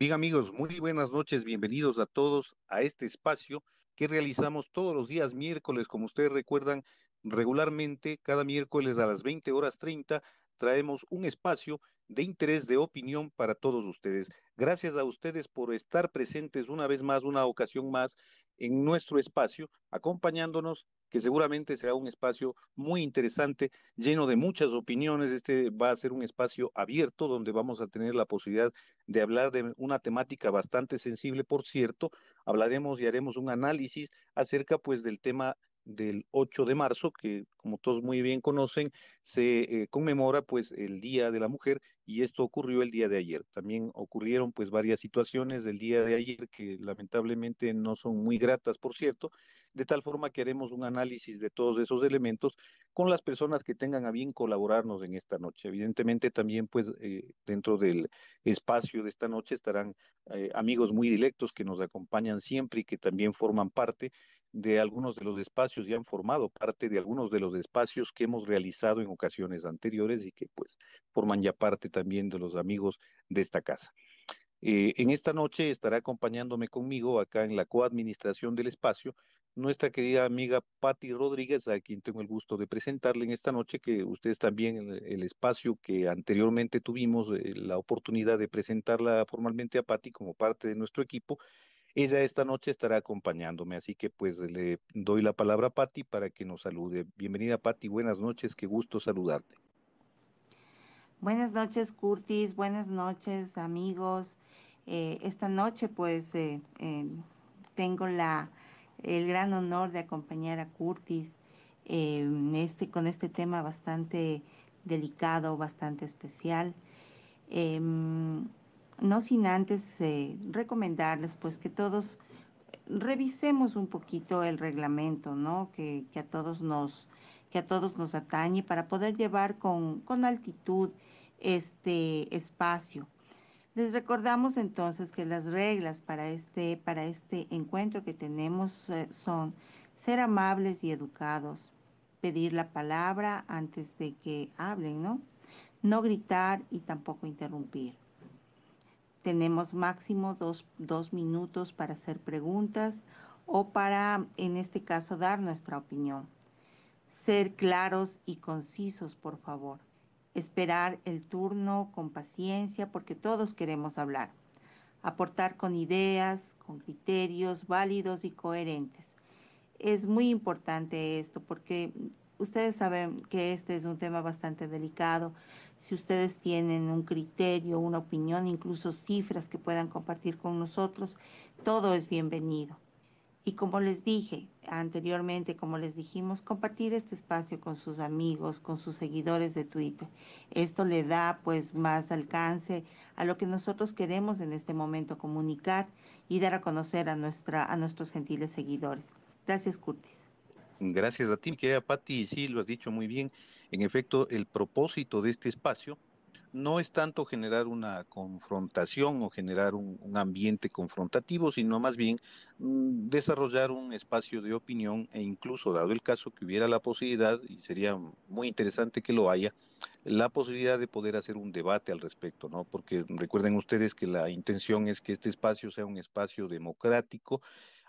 Bien amigos, muy buenas noches, bienvenidos a todos a este espacio que realizamos todos los días miércoles, como ustedes recuerdan, regularmente cada miércoles a las 20 horas 30 traemos un espacio de interés, de opinión para todos ustedes. Gracias a ustedes por estar presentes una vez más, una ocasión más en nuestro espacio, acompañándonos que seguramente será un espacio muy interesante, lleno de muchas opiniones. Este va a ser un espacio abierto donde vamos a tener la posibilidad de hablar de una temática bastante sensible, por cierto. Hablaremos y haremos un análisis acerca pues del tema del 8 de marzo, que como todos muy bien conocen, se eh, conmemora pues el Día de la Mujer y esto ocurrió el día de ayer. También ocurrieron pues varias situaciones del día de ayer que lamentablemente no son muy gratas, por cierto, de tal forma que haremos un análisis de todos esos elementos con las personas que tengan a bien colaborarnos en esta noche. Evidentemente también pues eh, dentro del espacio de esta noche estarán eh, amigos muy directos que nos acompañan siempre y que también forman parte de algunos de los espacios y han formado parte de algunos de los espacios que hemos realizado en ocasiones anteriores y que pues forman ya parte también de los amigos de esta casa. Eh, en esta noche estará acompañándome conmigo acá en la coadministración del espacio nuestra querida amiga Patti Rodríguez, a quien tengo el gusto de presentarle en esta noche, que ustedes también el, el espacio que anteriormente tuvimos eh, la oportunidad de presentarla formalmente a Patti como parte de nuestro equipo, ella esta noche estará acompañándome, así que pues le doy la palabra a Patti para que nos salude. Bienvenida Patti, buenas noches, qué gusto saludarte. Buenas noches Curtis, buenas noches amigos. Eh, esta noche pues eh, eh, tengo la, el gran honor de acompañar a Curtis este, con este tema bastante delicado, bastante especial. Em, no sin antes eh, recomendarles pues que todos revisemos un poquito el reglamento, ¿no? Que, que, a todos nos que a todos nos atañe para poder llevar con, con altitud este espacio. Les recordamos entonces que las reglas para este, para este encuentro que tenemos eh, son ser amables y educados, pedir la palabra antes de que hablen, ¿no? No gritar y tampoco interrumpir tenemos máximo dos, dos, minutos para hacer preguntas o para, en este caso, dar nuestra opinión. Ser claros y concisos, por favor. Esperar el turno con paciencia porque todos queremos hablar. Aportar con ideas, con criterios válidos y coherentes. Es muy importante esto porque ustedes saben que este es un tema bastante delicado. Si ustedes tienen un criterio, una opinión, incluso cifras que puedan compartir con nosotros, todo es bienvenido. Y como les dije anteriormente, como les dijimos, compartir este espacio con sus amigos, con sus seguidores de Twitter. Esto le da pues más alcance a lo que nosotros queremos en este momento comunicar y dar a conocer a, nuestra, a nuestros gentiles seguidores. Gracias, Curtis. Gracias a ti, querida Patti, sí, lo has dicho muy bien. En efecto, el propósito de este espacio no es tanto generar una confrontación o generar un, ambiente confrontativo, sino más bien mm, desarrollar un espacio de opinión e incluso, dado el caso que hubiera la posibilidad, y sería muy interesante que lo haya, la posibilidad de poder hacer un debate al respecto, ¿no? Porque recuerden ustedes que la intención es que este espacio sea un espacio democrático,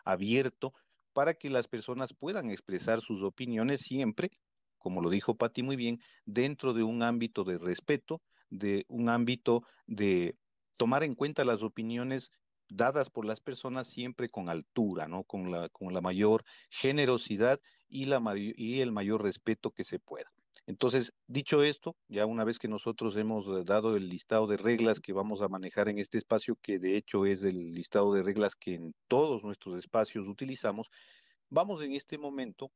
abierto, para que las personas puedan expresar sus opiniones siempre, como lo dijo Patti muy bien, dentro de un ámbito de respeto, de un ámbito de tomar en cuenta las opiniones dadas por las personas siempre con altura, ¿no? Con la, con la mayor generosidad y, la, y el mayor respeto que se pueda. Entonces, dicho esto, ya una vez que nosotros hemos eh, dado el listado de reglas que vamos a manejar en este espacio, que de hecho es el listado de reglas que en todos nuestros espacios utilizamos, vamos en este momento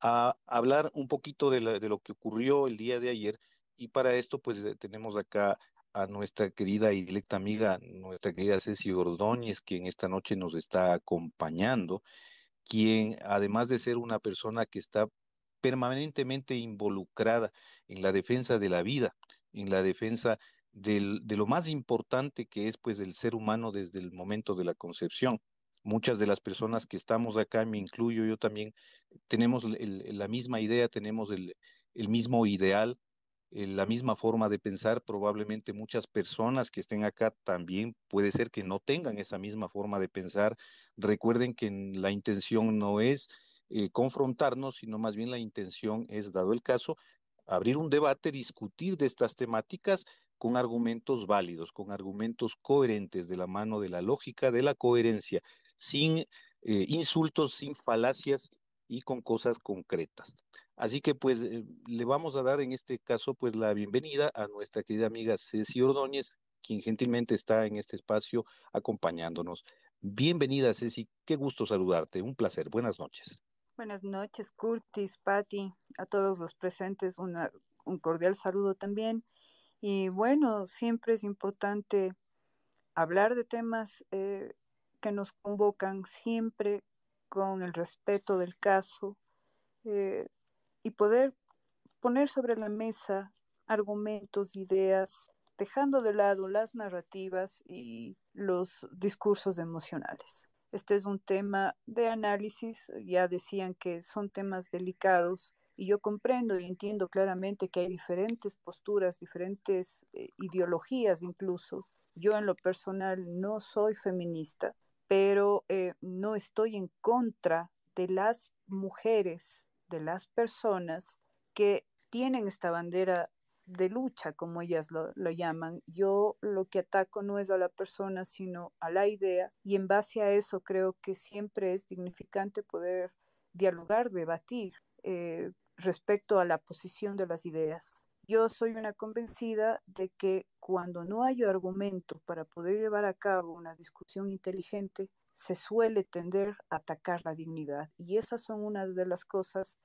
a hablar un poquito de, la, de lo que ocurrió el día de ayer y para esto pues eh, tenemos acá a nuestra querida y directa amiga, nuestra querida Ceci Ordóñez, quien esta noche nos está acompañando, quien además de ser una persona que está permanentemente involucrada en la defensa de la vida, en la defensa del, de lo más importante que es pues el ser humano desde el momento de la concepción. Muchas de las personas que estamos acá, me incluyo yo también, tenemos el, la misma idea, tenemos el, el mismo ideal la misma forma de pensar, probablemente muchas personas que estén acá también puede ser que no tengan esa misma forma de pensar. Recuerden que la intención no es eh, confrontarnos, sino más bien la intención es, dado el caso, abrir un debate, discutir de estas temáticas con argumentos válidos, con argumentos coherentes de la mano de la lógica, de la coherencia, sin eh, insultos, sin falacias y con cosas concretas. Así que pues eh, le vamos a dar en este caso pues la bienvenida a nuestra querida amiga Ceci Ordóñez, quien gentilmente está en este espacio acompañándonos. Bienvenida Ceci, qué gusto saludarte, un placer, buenas noches. Buenas noches Curtis, Patti, a todos los presentes un cordial saludo también. Y bueno, siempre es importante hablar de temas eh, que nos convocan siempre con el respeto del caso, eh, y poder poner sobre la mesa argumentos, ideas, dejando de lado las narrativas y los discursos emocionales. Este es un tema de análisis, ya decían que son temas delicados y yo comprendo y entiendo claramente que hay diferentes posturas, diferentes eh, ideologías incluso. Yo en lo personal no soy feminista, pero eh, no estoy en contra de las mujeres de las personas que tienen esta bandera de lucha, como ellas lo, llaman. Yo lo que ataco no es a la persona, sino a la idea, y en base a eso creo que siempre es dignificante poder dialogar, debatir eh, respecto a la posición de las ideas. Yo soy una convencida de que cuando no hay argumento para poder llevar a cabo una discusión inteligente, se suele tender a atacar la dignidad. Y esas son unas de las cosas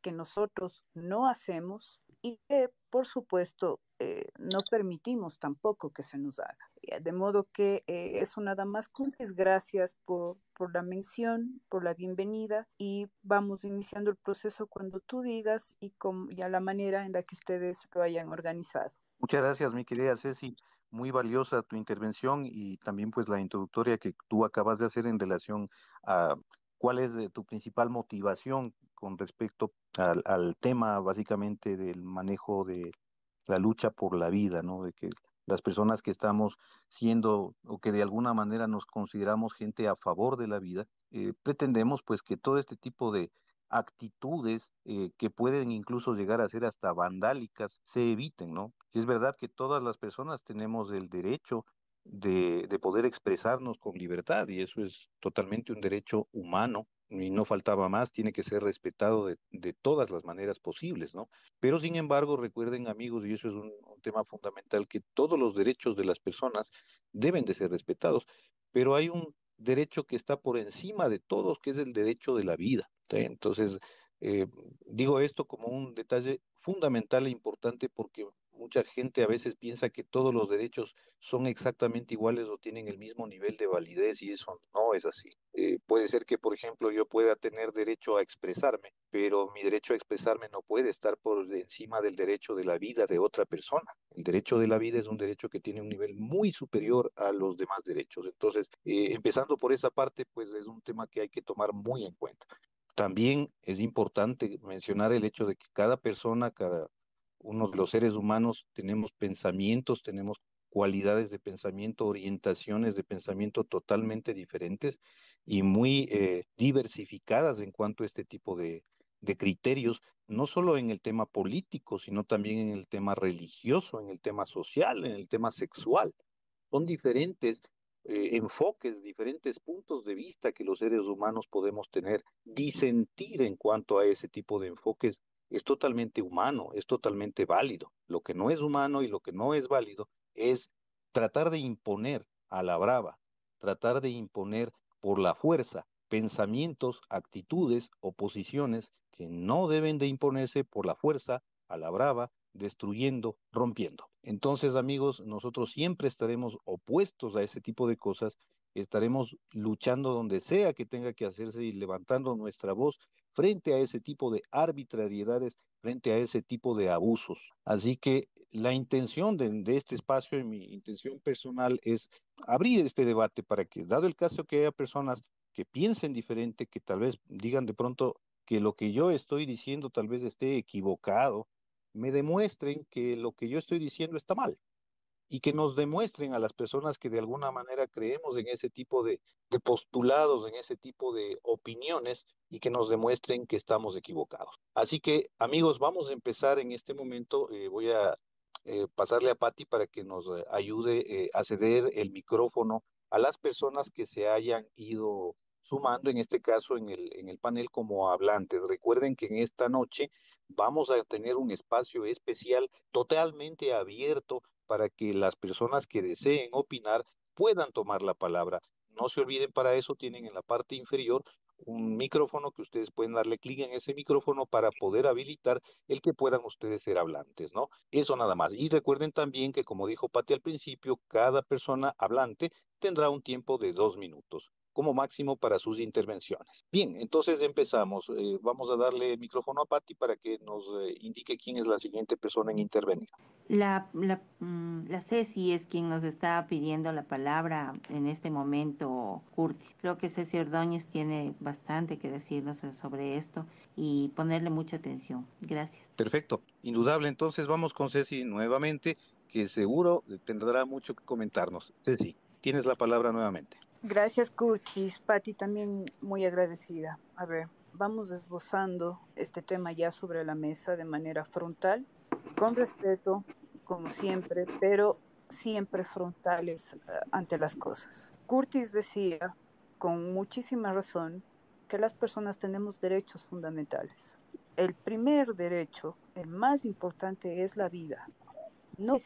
que nosotros no hacemos y que, por supuesto, eh, no permitimos tampoco que se nos haga. Eh, de modo que eh, eso nada más, Curtis, gracias por, por la mención, por la bienvenida y vamos iniciando el proceso cuando tú digas y, con, y a la manera en la que ustedes lo hayan organizado. Muchas gracias, mi querida Ceci muy valiosa tu intervención y también pues la introductoria que tú acabas de hacer en relación a cuál es tu principal motivación con respecto al, al, tema básicamente del manejo de la lucha por la vida, ¿no? De que las personas que estamos siendo o que de alguna manera nos consideramos gente a favor de la vida, eh, pretendemos pues que todo este tipo de actitudes eh, que pueden incluso llegar a ser hasta vandálicas se eviten, ¿no? es verdad que todas las personas tenemos el derecho de, de, poder expresarnos con libertad y eso es totalmente un derecho humano y no faltaba más, tiene que ser respetado de, de todas las maneras posibles, ¿no? Pero sin embargo, recuerden amigos, y eso es un, un tema fundamental, que todos los derechos de las personas deben de ser respetados, pero hay un derecho que está por encima de todos, que es el derecho de la vida. Entonces, eh, digo esto como un detalle fundamental e importante porque mucha gente a veces piensa que todos los derechos son exactamente iguales o tienen el mismo nivel de validez y eso no es así. Eh, puede ser que, por ejemplo, yo pueda tener derecho a expresarme, pero mi derecho a expresarme no puede estar por encima del derecho de la vida de otra persona. El derecho de la vida es un derecho que tiene un nivel muy superior a los demás derechos. Entonces, eh, empezando por esa parte, pues es un tema que hay que tomar muy en cuenta. También es importante mencionar el hecho de que cada persona, cada uno de los seres humanos tenemos pensamientos, tenemos cualidades de pensamiento, orientaciones de pensamiento totalmente diferentes y muy eh, diversificadas en cuanto a este tipo de, de criterios, no solo en el tema político, sino también en el tema religioso, en el tema social, en el tema sexual. Son diferentes eh, enfoques, diferentes puntos de vista que los seres humanos podemos tener. Disentir en cuanto a ese tipo de enfoques es totalmente humano, es totalmente válido. Lo que no es humano y lo que no es válido es tratar de imponer a la brava, tratar de imponer por la fuerza pensamientos, actitudes o posiciones que no deben de imponerse por la fuerza a la brava, destruyendo, rompiendo. Entonces, amigos, nosotros siempre estaremos opuestos a ese tipo de cosas, estaremos luchando donde sea que tenga que hacerse y levantando nuestra voz frente a ese tipo de arbitrariedades, frente a ese tipo de abusos. Así que la intención de, de este espacio y mi intención personal es abrir este debate para que, dado el caso que haya personas que piensen diferente, que tal vez digan de pronto que lo que yo estoy diciendo tal vez esté equivocado, me demuestren que lo que yo estoy diciendo está mal y que nos demuestren a las personas que de alguna manera creemos en ese tipo de, postulados, en ese tipo de opiniones y que nos demuestren que estamos equivocados. Así que amigos, vamos a empezar en este momento. Eh, voy a eh, pasarle a Patti para que nos eh, ayude a ceder el micrófono a las personas que se hayan ido sumando, en este caso en el, en el panel como hablantes. Recuerden que en esta noche vamos a tener un espacio especial totalmente abierto para que las personas que deseen opinar puedan tomar la palabra. No se olviden, para eso tienen en la parte inferior un micrófono que ustedes pueden darle clic en ese micrófono para poder habilitar el que puedan ustedes ser hablantes, ¿no? Eso nada más. Y recuerden también que, como dijo Pati al principio, cada persona hablante tendrá un tiempo de dos minutos como máximo para sus intervenciones. Bien, entonces empezamos. Eh, vamos a darle el micrófono a Patti para que nos eh, indique quién es la siguiente persona en intervenir. La, la, mm, la, Ceci es quien nos está pidiendo la palabra en este momento, Curtis. Creo que Ceci Ordóñez tiene bastante que decirnos sobre esto y ponerle mucha atención. Gracias. Perfecto, indudable. Entonces vamos con Ceci nuevamente, que seguro tendrá mucho que comentarnos. Ceci, tienes la palabra nuevamente. Gracias, Curtis. Patti, también muy agradecida. A ver, vamos esbozando este tema ya sobre la mesa de manera frontal, con respeto, como siempre, pero siempre frontales eh, ante las cosas. Curtis decía, con muchísima razón, que las personas tenemos derechos fundamentales. El primer derecho, el más importante, es la vida. No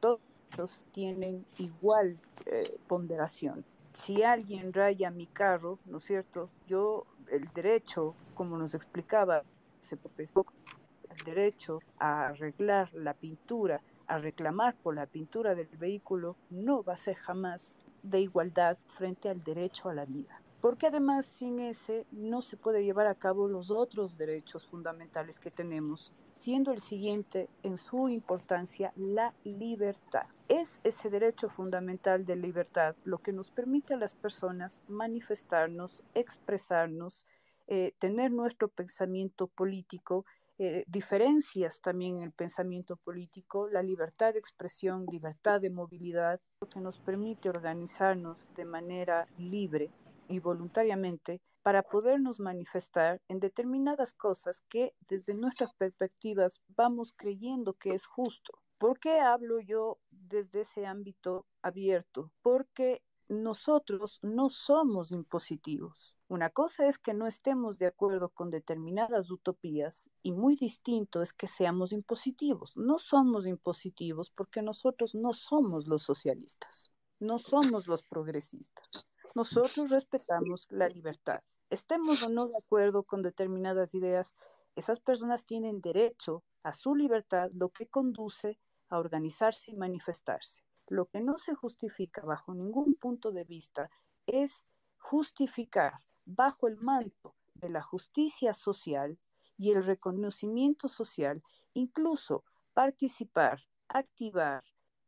todos tienen igual eh, ponderación si alguien raya mi carro, ¿no es cierto? Yo, el derecho, como nos explicaba, se el derecho a arreglar la pintura, a reclamar por la pintura del vehículo, no va a ser jamás de igualdad frente al derecho a la vida porque además sin ese no se puede llevar a cabo los otros derechos fundamentales que tenemos, siendo el siguiente en su importancia la libertad. Es ese derecho fundamental de libertad lo que nos permite a las personas manifestarnos, expresarnos, eh, tener nuestro pensamiento político, eh, diferencias también en el pensamiento político, la libertad de expresión, libertad de movilidad, lo que nos permite organizarnos de manera libre y voluntariamente para podernos manifestar en determinadas cosas que desde nuestras perspectivas vamos creyendo que es justo. ¿Por qué hablo yo desde ese ámbito abierto? Porque nosotros no somos impositivos. Una cosa es que no estemos de acuerdo con determinadas utopías y muy distinto es que seamos impositivos. No somos impositivos porque nosotros no somos los socialistas, no somos los progresistas. Nosotros respetamos la libertad. Estemos o no de acuerdo con determinadas ideas, esas personas tienen derecho a su libertad, lo que conduce a organizarse y manifestarse. Lo que no se justifica bajo ningún punto de vista es justificar bajo el manto de la justicia social y el reconocimiento social, incluso participar, activar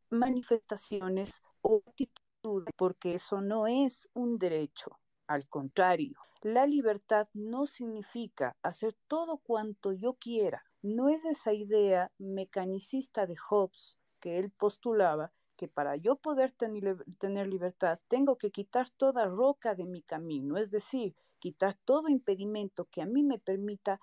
manifestaciones o actitudes porque eso no es un derecho. Al contrario, la libertad no significa hacer todo cuanto yo quiera. No es esa idea mecanicista de Hobbes que él postulaba que para yo poder tener libertad tengo que quitar toda roca de mi camino, es decir, quitar todo impedimento que a mí me permita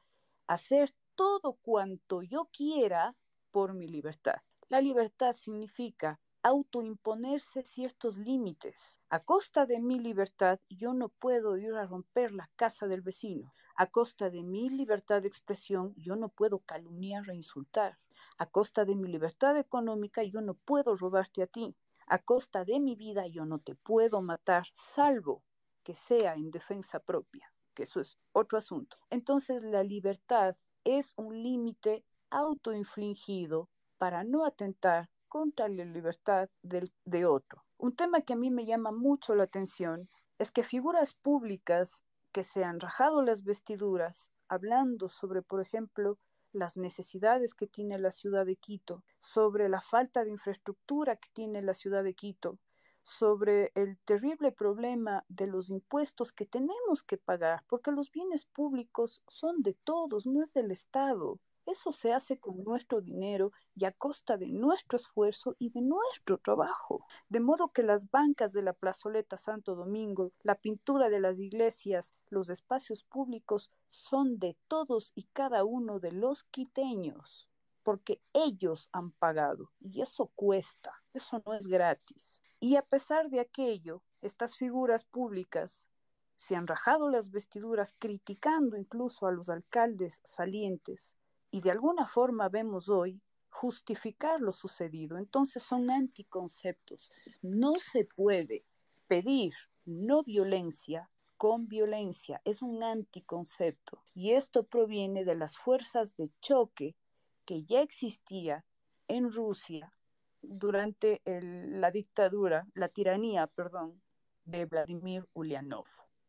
hacer todo cuanto yo quiera por mi libertad. La libertad significa autoimponerse ciertos límites. A costa de mi libertad, yo no puedo ir a romper la casa del vecino. A costa de mi libertad de expresión, yo no puedo calumniar e insultar. A costa de mi libertad económica, yo no puedo robarte a ti. A costa de mi vida, yo no te puedo matar, salvo que sea en defensa propia, que eso es otro asunto. Entonces, la libertad es un límite autoinfligido para no atentar contra la libertad de otro. Un tema que a mí me llama mucho la atención es que figuras públicas que se han rajado las vestiduras hablando sobre, por ejemplo, las necesidades que tiene la ciudad de Quito, sobre la falta de infraestructura que tiene la ciudad de Quito, sobre el terrible problema de los impuestos que tenemos que pagar, porque los bienes públicos son de todos, no es del Estado. Eso se hace con nuestro dinero y a costa de nuestro esfuerzo y de nuestro trabajo. De modo que las bancas de la plazoleta Santo Domingo, la pintura de las iglesias, los espacios públicos son de todos y cada uno de los quiteños, porque ellos han pagado y eso cuesta, eso no es gratis. Y a pesar de aquello, estas figuras públicas se han rajado las vestiduras criticando incluso a los alcaldes salientes y de alguna forma vemos hoy justificar lo sucedido. Entonces son anticonceptos. No se puede pedir no violencia con violencia. Es un anticoncepto. Y esto proviene de las fuerzas de choque que ya existía en Rusia durante la dictadura, la tiranía, perdón, de Vladimir Ulyanov,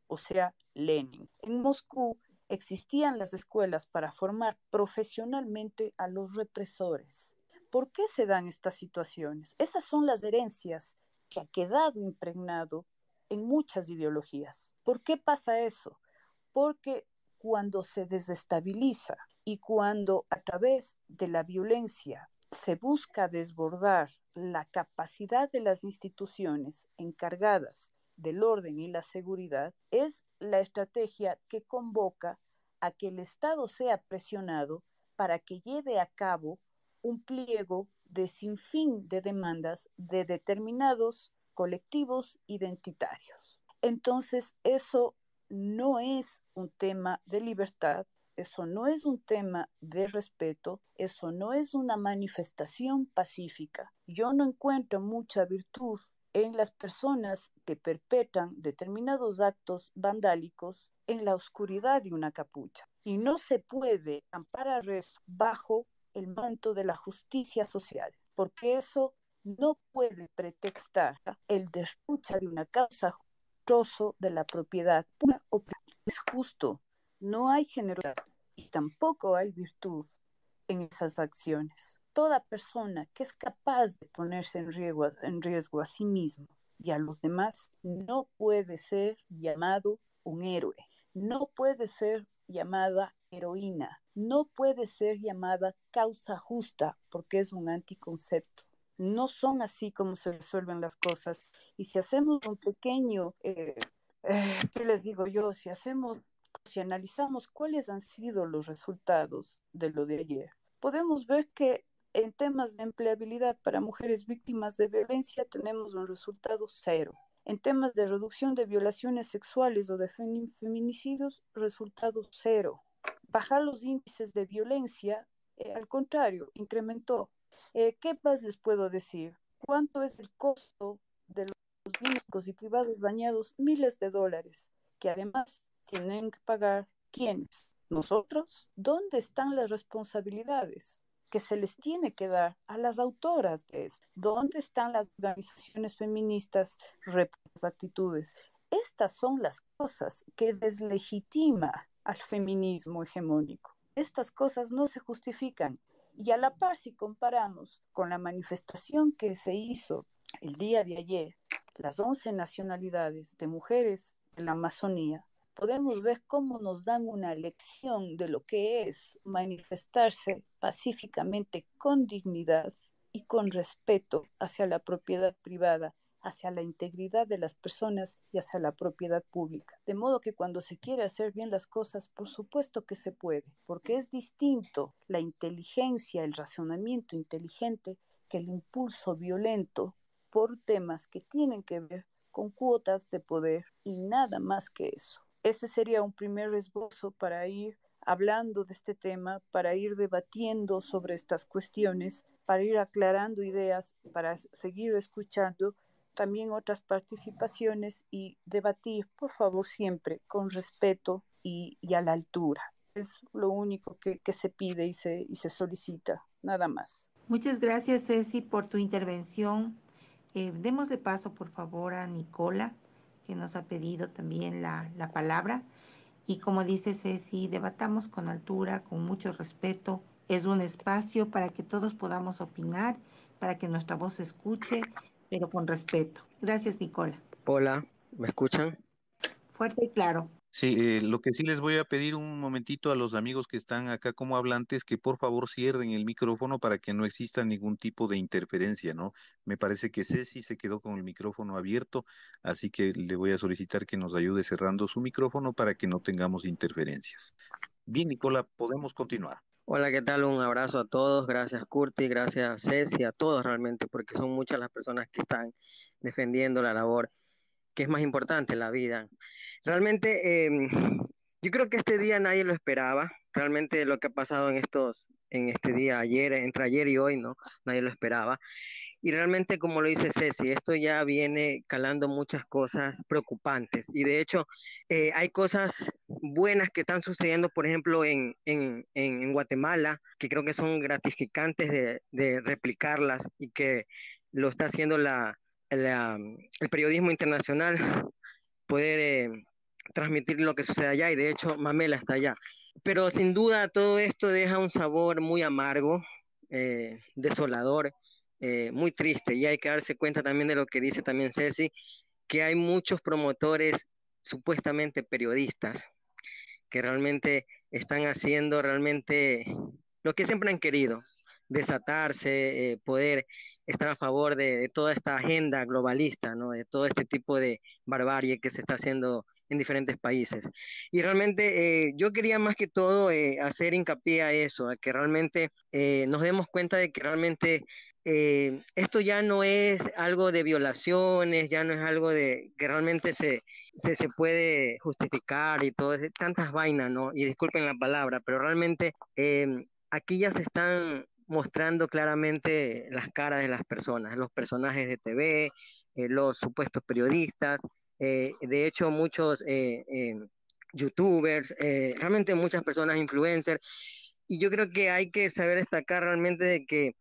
o sea, Lenin. En Moscú existían las escuelas para formar profesionalmente a los represores. ¿Por qué se dan estas situaciones? Esas son las herencias que ha quedado impregnado en muchas ideologías. ¿Por qué pasa eso? Porque cuando se desestabiliza y cuando a través de la violencia se busca desbordar la capacidad de las instituciones encargadas del orden y la seguridad, es la estrategia que convoca a que el Estado sea presionado para que lleve a cabo un pliego de sinfín de demandas de determinados colectivos identitarios. Entonces, eso no es un tema de libertad, eso no es un tema de respeto, eso no es una manifestación pacífica. Yo no encuentro mucha virtud en las personas que perpetran determinados actos vandálicos en la oscuridad de una capucha. Y no se puede amparar bajo el manto de la justicia social, porque eso no puede pretextar el derrucha de una causa trozo de la propiedad. Es justo, no hay generosidad y tampoco hay virtud en esas acciones toda persona que es capaz de ponerse en riesgo, a sí mismo y a los demás no puede ser llamado un héroe, no puede ser llamada heroína, no puede ser llamada causa justa porque es un anticoncepto. No son así como se resuelven las cosas. Y si hacemos un pequeño, eh, eh, ¿qué les digo yo? Si hacemos, si analizamos cuáles han sido los resultados de lo de ayer, podemos ver que en temas de empleabilidad para mujeres víctimas de violencia tenemos un resultado cero. En temas de reducción de violaciones sexuales o de feminicidios, resultado cero. Bajar los índices de violencia, eh, al contrario, incrementó. Eh, ¿Qué más les puedo decir? ¿Cuánto es el costo de los públicos y privados dañados? Miles de dólares, que además tienen que pagar quiénes? ¿Nosotros? ¿Dónde están las responsabilidades? Que se les tiene que dar a las autoras de esto. ¿Dónde están las organizaciones feministas las actitudes? Estas son las cosas que deslegitima al feminismo hegemónico. Estas cosas no se justifican. Y a la par, si comparamos con la manifestación que se hizo el día de ayer, las 11 nacionalidades de mujeres en la Amazonía podemos ver cómo nos dan una lección de lo que es manifestarse pacíficamente con dignidad y con respeto hacia la propiedad privada, hacia la integridad de las personas y hacia la propiedad pública. De modo que cuando se quiere hacer bien las cosas, por supuesto que se puede, porque es distinto la inteligencia, el razonamiento inteligente que el impulso violento por temas que tienen que ver con cuotas de poder y nada más que eso. Ese sería un primer esbozo para ir hablando de este tema, para ir debatiendo sobre estas cuestiones, para ir aclarando ideas, para seguir escuchando también otras participaciones y debatir, por favor, siempre con respeto y, a la altura. Es lo único que, se pide y se, y se solicita, nada más. Muchas gracias, Ceci, por tu intervención. Eh, démosle paso, por favor, a Nicola que nos ha pedido también la, la palabra. Y como dice Ceci, debatamos con altura, con mucho respeto. Es un espacio para que todos podamos opinar, para que nuestra voz se escuche, pero con respeto. Gracias, Nicola. Hola, ¿me escuchan? Fuerte y claro. Sí, eh, lo que sí les voy a pedir un momentito a los amigos que están acá como hablantes, que por favor cierren el micrófono para que no exista ningún tipo de interferencia, ¿no? Me parece que Ceci se quedó con el micrófono abierto, así que le voy a solicitar que nos ayude cerrando su micrófono para que no tengamos interferencias. Bien, Nicola, podemos continuar. Hola, ¿qué tal? Un abrazo a todos. Gracias, Curti. Gracias, Ceci, a todos realmente, porque son muchas las personas que están defendiendo la labor que es más importante, la vida. Realmente, em, yo creo que este día nadie lo esperaba. Realmente lo que ha pasado en estos, en este día, ayer, entre ayer y hoy, ¿no? Nadie lo esperaba. Y realmente, como lo dice Ceci, esto ya viene calando muchas cosas preocupantes. Y de hecho, eh, hay cosas buenas que están sucediendo, por ejemplo, en, en, en Guatemala, que creo que son gratificantes de, de replicarlas y que lo está haciendo la, el periodismo internacional, poder eh, transmitir lo que sucede allá y de hecho Mamela está allá. Pero sin duda todo esto deja un sabor muy amargo, eh, desolador, eh, muy triste y hay que darse cuenta también de lo que dice también Ceci, que hay muchos promotores supuestamente periodistas que realmente están haciendo realmente lo que siempre han querido, desatarse, poder estar a favor de, toda esta agenda globalista, ¿no? de todo este tipo de barbarie que se está haciendo en diferentes países. Y realmente eh, yo quería más que todo eh, hacer hincapié a eso, a que realmente eh, nos demos cuenta de que realmente esto ya no es algo de violaciones, ya no es algo de que realmente se, se, se puede justificar y todo, tantas vainas, ¿no? Y disculpen la palabra, pero realmente aquí ya se están mostrando claramente las caras de las personas, los personajes de TV, eh, los supuestos periodistas, eh, de hecho muchos eh, youtubers, realmente muchas personas influencers, y yo creo que hay que saber destacar realmente de que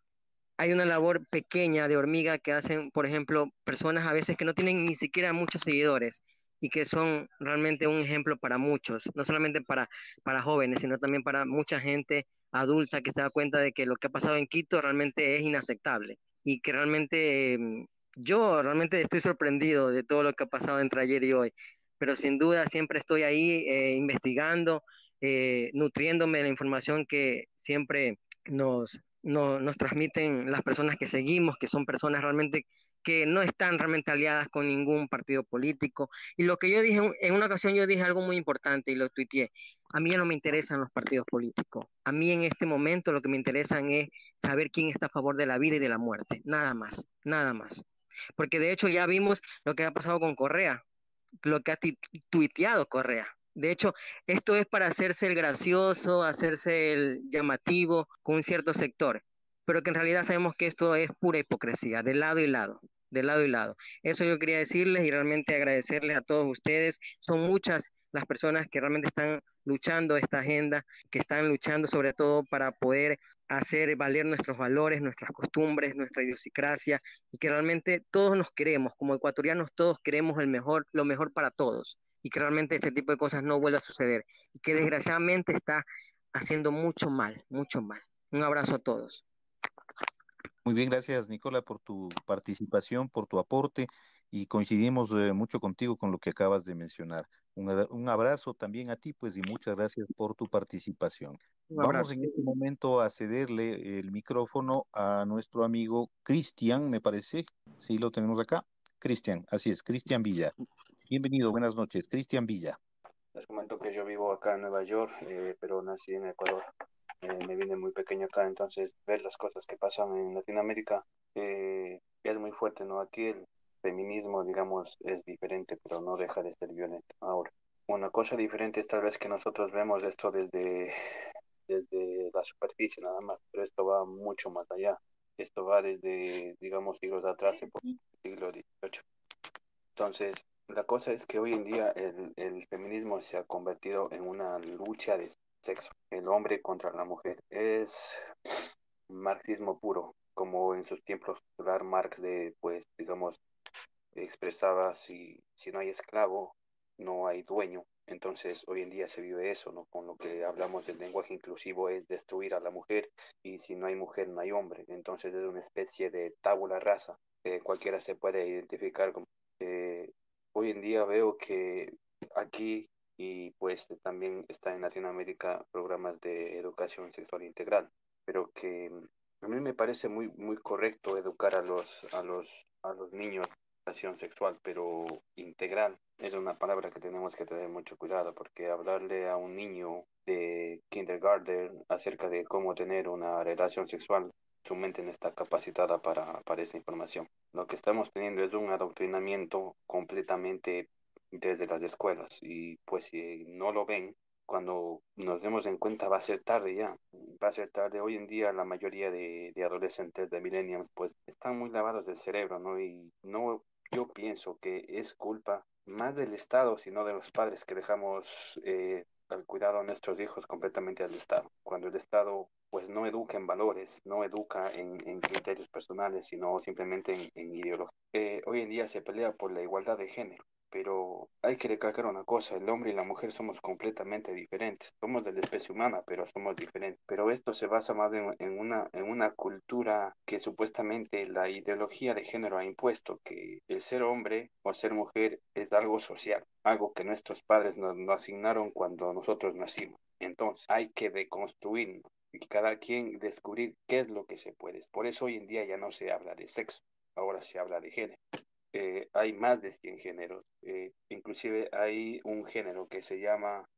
hay una labor pequeña de hormiga que hacen, por ejemplo, personas a veces que no tienen ni siquiera muchos seguidores y que son realmente un ejemplo para muchos, no solamente para, para jóvenes, sino también para mucha gente adulta que se da cuenta de que lo que ha pasado en Quito realmente es inaceptable y que realmente em, yo realmente estoy sorprendido de todo lo que ha pasado entre ayer y hoy, pero sin duda siempre estoy ahí eh, investigando, eh, nutriéndome de la información que siempre nos, nos transmiten las personas que seguimos, que son personas realmente que no están realmente aliadas con ningún partido político. Y lo que yo dije, en una ocasión yo dije algo muy importante y lo tuiteé. A mí no me interesan los partidos políticos. A mí en este momento lo que me interesan es saber quién está a favor de la vida y de la muerte. Nada más, nada más. Porque de hecho ya vimos lo que ha pasado con Correa, lo que ha tuiteado Correa. De hecho, esto es para hacerse el gracioso, hacerse el llamativo con un cierto sector, pero que en realidad sabemos que esto es pura hipocresía, de lado y lado de lado y lado. Eso yo quería decirles y realmente agradecerles a todos ustedes. Son muchas las personas que realmente están luchando esta agenda, que están luchando sobre todo para poder hacer valer nuestros valores, nuestras costumbres, nuestra idiosincrasia y que realmente todos nos queremos, como ecuatorianos todos queremos el mejor, lo mejor para todos y que realmente este tipo de cosas no vuelva a suceder y que desgraciadamente está haciendo mucho mal, mucho mal. Un abrazo a todos. Muy bien, gracias Nicola por tu participación, por tu aporte y coincidimos eh, mucho contigo con lo que acabas de mencionar. Un, abrazo también a ti, pues, y muchas gracias por tu participación. Vamos en este momento a cederle el micrófono a nuestro amigo Cristian, me parece. Sí, lo tenemos acá. Cristian, así es, Cristian Villa. Bienvenido, buenas noches, Cristian Villa. Les comento que yo vivo acá en Nueva York, eh, pero nací en Ecuador. Eh, me vine muy pequeño acá, entonces ver las cosas que pasan en Latinoamérica eh, es muy fuerte, ¿no? Aquí el feminismo, digamos, es diferente, pero no deja de ser violento. Ahora, una cosa diferente es tal vez que nosotros vemos esto desde, desde la superficie nada más, pero esto va mucho más allá. Esto va desde, digamos, siglos atrás, el siglo XVIII. Entonces, la cosa es que hoy en día el, el feminismo se ha convertido en una lucha de sexo, el hombre contra la mujer. Es marxismo puro, como en sus tiempos Marx de, pues, digamos, expresaba si, si no hay esclavo, no hay dueño. Entonces, hoy en día se vive eso, ¿no? Con lo que hablamos del lenguaje inclusivo es destruir a la mujer y si no hay mujer, no hay hombre. Entonces, es una especie de tabula rasa. cualquiera se puede identificar como... Eh, hoy en día veo que aquí y pues también está en Latinoamérica programas de educación sexual integral, pero que a mí me parece muy, muy correcto educar a los, a los, a los niños educación sexual, pero integral es una palabra que tenemos que tener mucho cuidado porque hablarle a un niño de kindergarten acerca de cómo tener una relación sexual, su mente no está capacitada para, para esa información. Lo que estamos teniendo es un adoctrinamiento completamente desde las escuelas y pues si no lo ven, cuando nos demos en cuenta va a ser tarde ya, va a ser tarde. Hoy en día la mayoría de, de adolescentes de millennials pues están muy lavados del cerebro, ¿no? Y no, yo pienso que es culpa más del Estado, sino de los padres que dejamos eh, al cuidado a nuestros hijos completamente al Estado. Cuando el Estado pues no educa en valores, no educa en, criterios personales, sino simplemente en, ideología. Eh, hoy en día se pelea por la igualdad de género pero hay que recalcar una cosa, el hombre y la mujer somos completamente diferentes, somos de la especie humana, pero somos diferentes. Pero esto se basa más en, una, en una cultura que supuestamente la ideología de género ha impuesto, que el ser hombre o ser mujer es algo social, algo que nuestros padres nos, nos asignaron cuando nosotros nacimos. Entonces hay que deconstruirnos y cada quien descubrir qué es lo que se puede. Por eso hoy en día ya no se habla de sexo, ahora se habla de género. Eh, hay más de 100 géneros. Eh, inclusive hay un género que se llama,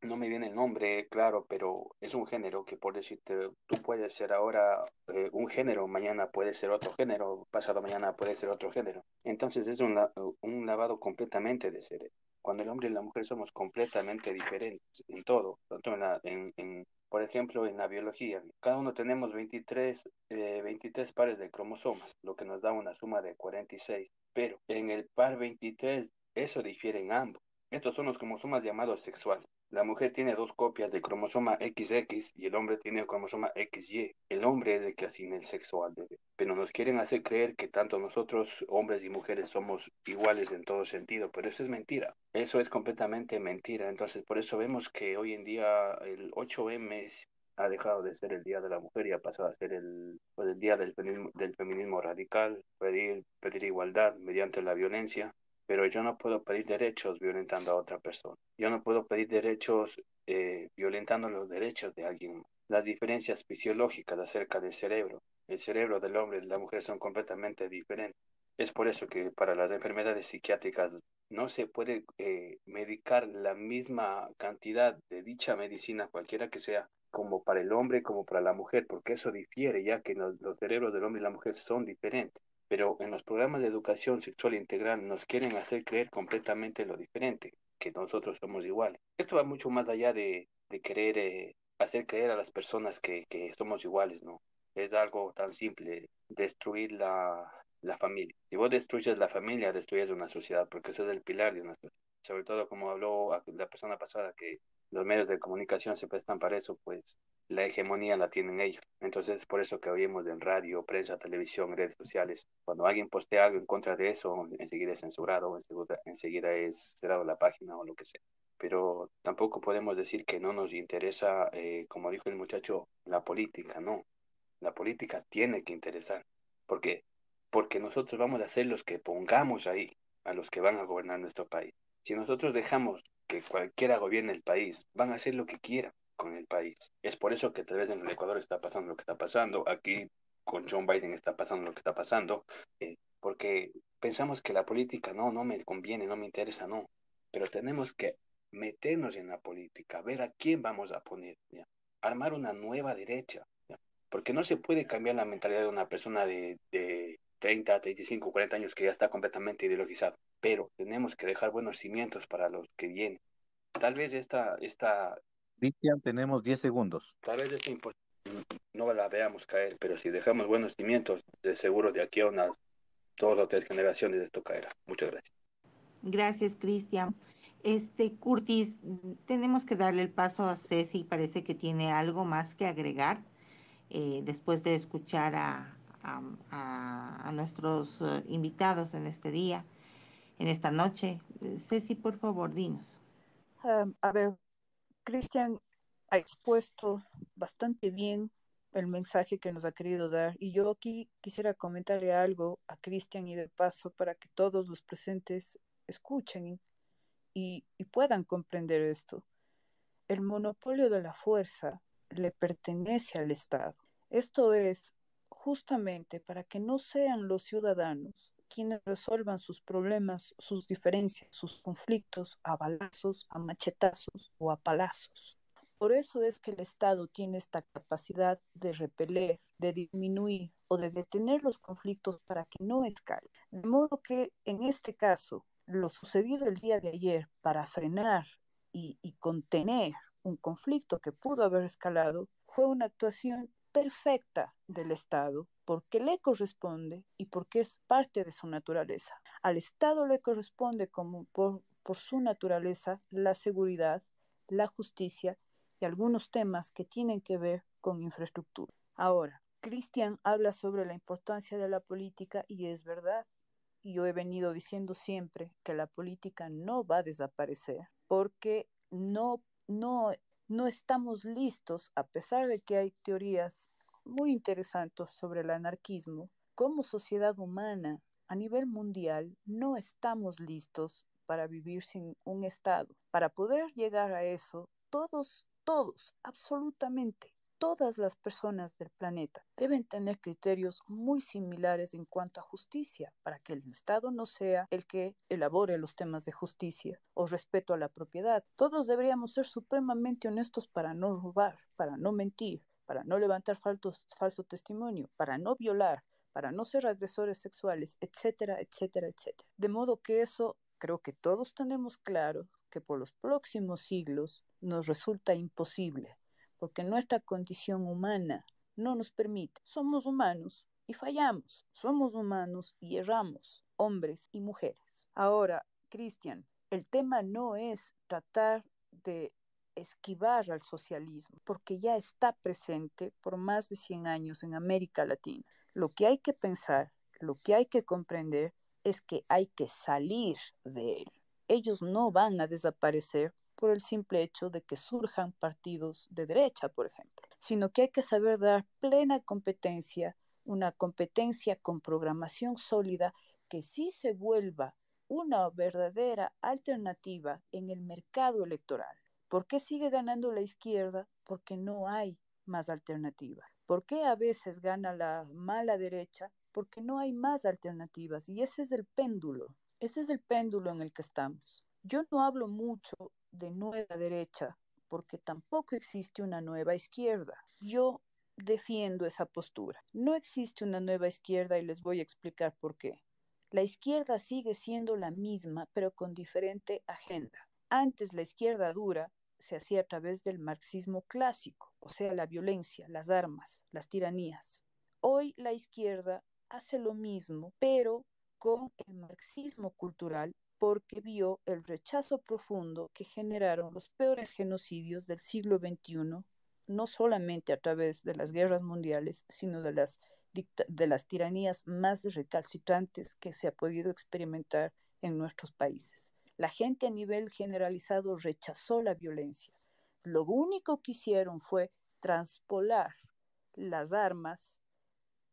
no me viene el nombre claro, pero es un género que por decirte, tú puedes ser ahora eh, un género, mañana puede ser otro género, pasado mañana puede ser otro género. Entonces es un, un lavado completamente de cerebro. Cuando el hombre y la mujer somos completamente diferentes en todo, tanto en, la, en, en por ejemplo, en la biología, cada uno tenemos 23, 23 eh, pares de cromosomas, lo que nos da una suma de 46. Pero en el par 23, eso difiere en ambos. Estos son los cromosomas llamados sexuales. La mujer tiene dos copias del cromosoma XX y el hombre tiene el cromosoma XY. El hombre es el que asigna el sexo al bebé. Pero nos quieren hacer creer que tanto nosotros, hombres y mujeres, somos iguales en todo sentido, pero eso es mentira. Eso es completamente mentira. Entonces, por eso vemos que hoy en día el 8M ha dejado de ser el Día de la Mujer y ha pasado a ser el, pues, el Día del feminismo, del feminismo radical, pedir, pedir igualdad mediante la violencia pero yo no puedo pedir derechos violentando a otra persona. Yo no puedo pedir derechos eh, violentando los derechos de alguien. Las diferencias fisiológicas acerca del cerebro, el cerebro del hombre y de la mujer son completamente diferentes. Es por eso que para las enfermedades psiquiátricas no se puede eh, medicar la misma cantidad de dicha medicina, cualquiera que sea, como para el hombre como para la mujer, porque eso difiere, ya que los cerebros del hombre y la mujer son diferentes pero en los programas de educación sexual integral nos quieren hacer creer completamente lo diferente, que nosotros somos iguales. Esto va mucho más allá de, de querer eh, hacer creer a las personas que, que, somos iguales, ¿no? Es algo tan simple, destruir la, la familia. Si vos destruyes la familia, destruyes una sociedad, porque eso es el pilar de una sociedad. Sobre todo, como habló la persona pasada, que los medios de comunicación se prestan para eso, pues la hegemonía la tienen ellos. Entonces es por eso que oímos en radio, prensa, televisión, redes sociales. Cuando alguien postea algo en contra de eso, enseguida es censurado, enseguida es cerrado la página o lo que sea. Pero tampoco podemos decir que no nos interesa, eh, como dijo el muchacho, la política, no. La política tiene que interesar. ¿Por qué? Porque nosotros vamos a ser los que pongamos ahí a los que van a gobernar nuestro país. Si nosotros dejamos que cualquiera gobierne el país, van a hacer lo que quieran con el país. Es por eso que tal vez en el Ecuador está pasando lo que está pasando, aquí con John Biden está pasando lo que está pasando, eh, porque pensamos que la política no, no me conviene, no me interesa, no, pero tenemos que meternos en la política, ver a quién vamos a poner, armar una nueva derecha, porque no se puede cambiar la mentalidad de una persona de, de 30, 35, 40 años que ya está completamente ideologizado, pero tenemos que dejar buenos cimientos para los que vienen. Tal vez esta, esta Cristian, tenemos 10 segundos. Tal vez es no la veamos caer, pero si dejamos buenos cimientos, de seguro de aquí a unas dos o tres generaciones esto caerá. Muchas gracias. Gracias, Cristian. Este, Curtis, tenemos que darle el paso a Ceci, parece que tiene algo más que agregar eh, después de escuchar a, a, nuestros eh, invitados en este día, en esta noche. Ceci, por favor, dinos. Um, a ver, Cristian ha expuesto bastante bien el mensaje que nos ha querido dar y yo aquí quisiera comentarle algo a Cristian y de paso para que todos los presentes escuchen y, y puedan comprender esto. El monopolio de la fuerza le pertenece al Estado. Esto es justamente para que no sean los ciudadanos quienes resuelvan sus problemas, sus diferencias, sus conflictos a balazos, a machetazos o a palazos. Por eso es que el Estado tiene esta capacidad de repeler, de disminuir o de detener los conflictos para que no escalen. De modo que en este caso, lo sucedido el día de ayer para frenar y, y contener un conflicto que pudo haber escalado fue una actuación perfecta del Estado porque le corresponde y porque es parte de su naturaleza. Al Estado le corresponde como por, por su naturaleza la seguridad, la justicia y algunos temas que tienen que ver con infraestructura. Ahora, Cristian habla sobre la importancia de la política y es verdad. Yo he venido diciendo siempre que la política no va a desaparecer porque no, no no estamos listos, a pesar de que hay teorías muy interesantes sobre el anarquismo, como sociedad humana a nivel mundial no estamos listos para vivir sin un Estado. Para poder llegar a eso, todos, todos, absolutamente todas las personas del planeta deben tener criterios muy similares en cuanto a justicia, para que el Estado no sea el que elabore los temas de justicia o respeto a la propiedad. Todos deberíamos ser supremamente honestos para no robar, para no mentir, para no levantar falso testimonio, para no violar, para no ser agresores sexuales, etcétera, etcétera, etcétera. De modo que eso creo que todos tenemos claro que por los próximos siglos nos resulta imposible porque nuestra condición humana no nos permite. Somos humanos y fallamos, somos humanos y erramos, hombres y mujeres. Ahora, Cristian, el tema no es tratar de esquivar al socialismo, porque ya está presente por más de 100 años en América Latina. Lo que hay que pensar, lo que hay que comprender es que hay que salir de él. Ellos no van a desaparecer por el simple hecho de que surjan partidos de derecha, por ejemplo, sino que hay que saber dar plena competencia, una competencia con programación sólida que sí se vuelva una verdadera alternativa en el mercado electoral. ¿Por qué sigue ganando la izquierda? Porque no hay más alternativa. ¿Por qué a veces gana la mala derecha? Porque no hay más alternativas. Y ese es el péndulo. Ese es el péndulo en el que estamos. Yo no hablo mucho de nueva derecha, porque tampoco existe una nueva izquierda. Yo defiendo esa postura. No existe una nueva izquierda y les voy a explicar por qué. La izquierda sigue siendo la misma, pero con diferente agenda. Antes la izquierda dura se hacía a través del marxismo clásico, o sea, la violencia, las armas, las tiranías. Hoy la izquierda hace lo mismo, pero con el marxismo cultural porque vio el rechazo profundo que generaron los peores genocidios del siglo XXI, no solamente a través de las guerras mundiales, sino de las, de las tiranías más recalcitrantes que se ha podido experimentar en nuestros países. La gente a nivel generalizado rechazó la violencia. Lo único que hicieron fue transpolar las armas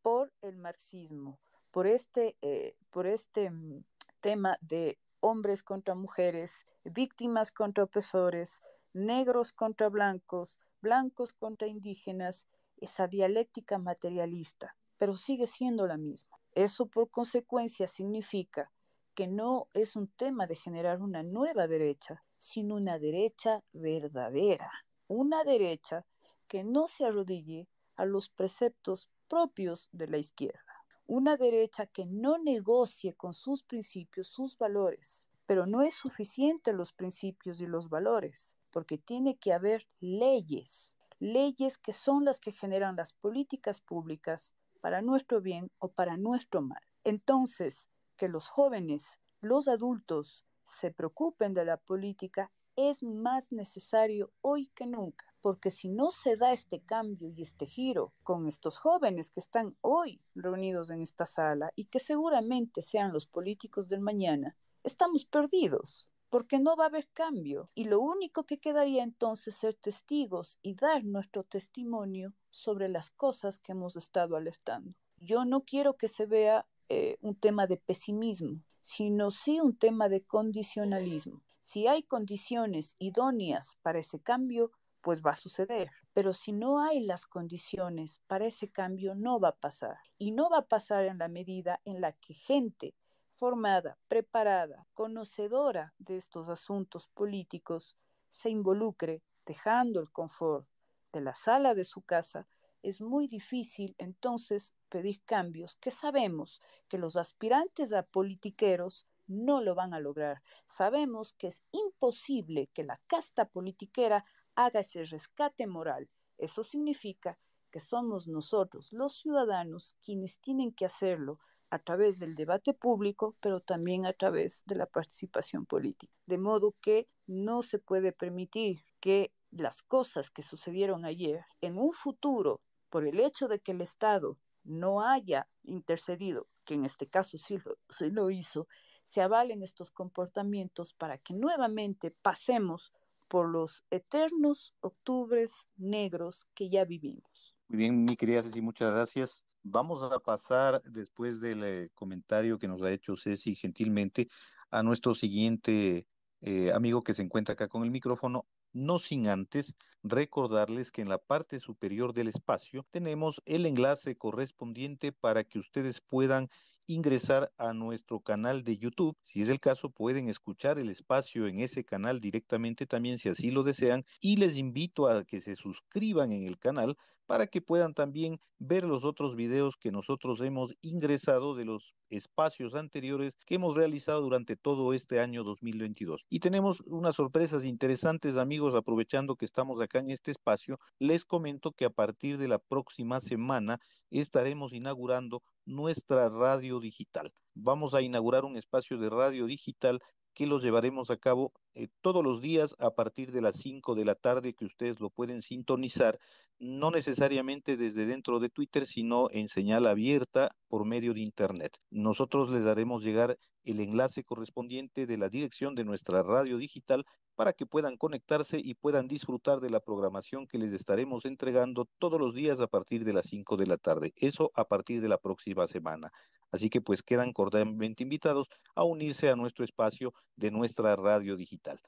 por el marxismo, por este, eh, por este mm, tema de hombres contra mujeres, víctimas contra opresores, negros contra blancos, blancos contra indígenas, esa dialéctica materialista, pero sigue siendo la misma. Eso por consecuencia significa que no es un tema de generar una nueva derecha, sino una derecha verdadera, una derecha que no se arrodille a los preceptos propios de la izquierda una derecha que no negocie con sus principios, sus valores. Pero no es suficiente los principios y los valores, porque tiene que haber leyes, leyes que son las que generan las políticas públicas para nuestro bien o para nuestro mal. Entonces, que los jóvenes, los adultos, se preocupen de la política es más necesario hoy que nunca porque si no se da este cambio y este giro con estos jóvenes que están hoy reunidos en esta sala y que seguramente sean los políticos del mañana, estamos perdidos, porque no va a haber cambio. Y lo único que quedaría entonces es ser testigos y dar nuestro testimonio sobre las cosas que hemos estado alertando. Yo no quiero que se vea eh, un tema de pesimismo, sino sí un tema de condicionalismo. Si hay condiciones idóneas para ese cambio, pues va a suceder. Pero si no hay las condiciones para ese cambio, no va a pasar. Y no va a pasar en la medida en la que gente formada, preparada, conocedora de estos asuntos políticos se involucre dejando el confort de la sala de su casa, es muy difícil entonces pedir cambios que sabemos que los aspirantes a politiqueros no lo van a lograr. Sabemos que es imposible que la casta politiquera haga ese rescate moral. Eso significa que somos nosotros, los ciudadanos, quienes tienen que hacerlo a través del debate público, pero también a través de la participación política. De modo que no se puede permitir que las cosas que sucedieron ayer en un futuro, por el hecho de que el Estado no haya intercedido, que en este caso sí lo, sí lo hizo, se avalen estos comportamientos para que nuevamente pasemos por los eternos octubres negros que ya vivimos. Muy bien, mi querida Ceci, muchas gracias. Vamos a pasar, después del eh, comentario que nos ha hecho Ceci gentilmente, a nuestro siguiente eh, amigo que se encuentra acá con el micrófono, no sin antes recordarles que en la parte superior del espacio tenemos el enlace correspondiente para que ustedes puedan ingresar a nuestro canal de YouTube. Si es el caso, pueden escuchar el espacio en ese canal directamente también si así lo desean y les invito a que se suscriban en el canal para que puedan también ver los otros videos que nosotros hemos ingresado de los espacios anteriores que hemos realizado durante todo este año 2022. Y tenemos unas sorpresas interesantes, amigos, aprovechando que estamos acá en este espacio, les comento que a partir de la próxima semana estaremos inaugurando nuestra radio digital. Vamos a inaugurar un espacio de radio digital que lo llevaremos a cabo eh, todos los días a partir de las 5 de la tarde que ustedes lo pueden sintonizar, no necesariamente desde dentro de Twitter, sino en señal abierta por medio de Internet. Nosotros les daremos llegar el enlace correspondiente de la dirección de nuestra radio digital para que puedan conectarse y puedan disfrutar de la programación que les estaremos entregando todos los días a partir de las 5 de la tarde. Eso a partir de la próxima semana. Así que pues quedan cordialmente invitados a unirse a nuestro espacio de nuestra radio digital.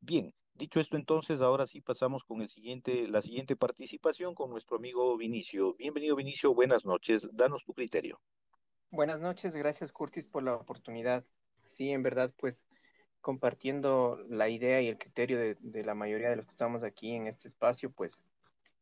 Bien, dicho esto entonces, ahora sí pasamos con el siguiente, la siguiente participación con nuestro amigo Vinicio. Bienvenido Vinicio, buenas noches, danos tu criterio. Buenas noches, gracias Curtis por la oportunidad. Sí, en verdad, pues compartiendo la idea y el criterio de, de la mayoría de los que estamos aquí en este espacio, pues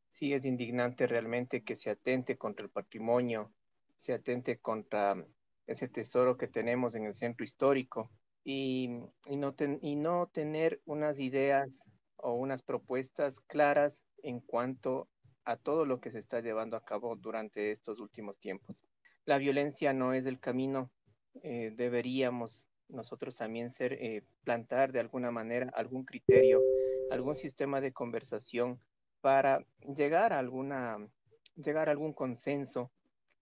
sí es indignante realmente que se atente contra el patrimonio se atente contra ese tesoro que tenemos en el centro histórico y, no, y no tener unas ideas o unas propuestas claras en cuanto a todo lo que se está llevando a cabo durante estos últimos tiempos. La violencia no es el camino, eh, deberíamos nosotros también ser, eh, plantar de alguna manera algún criterio, algún sistema de conversación para llegar alguna, llegar a algún consenso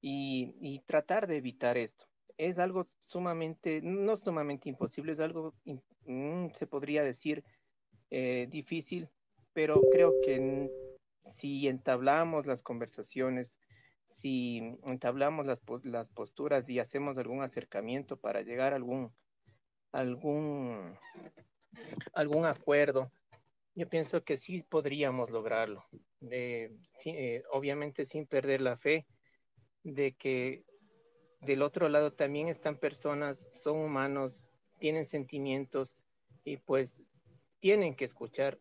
y, tratar de evitar esto. Es algo sumamente, no sumamente imposible, es algo, mm, se podría decir, eh, difícil, pero creo que si entablamos las conversaciones, si entablamos las, las posturas y hacemos algún acercamiento para llegar a algún, algún, algún acuerdo, yo pienso que sí podríamos lograrlo. Eh, obviamente sin perder la fe, de que del otro lado también están personas, son humanos, tienen sentimientos y pues tienen que escuchar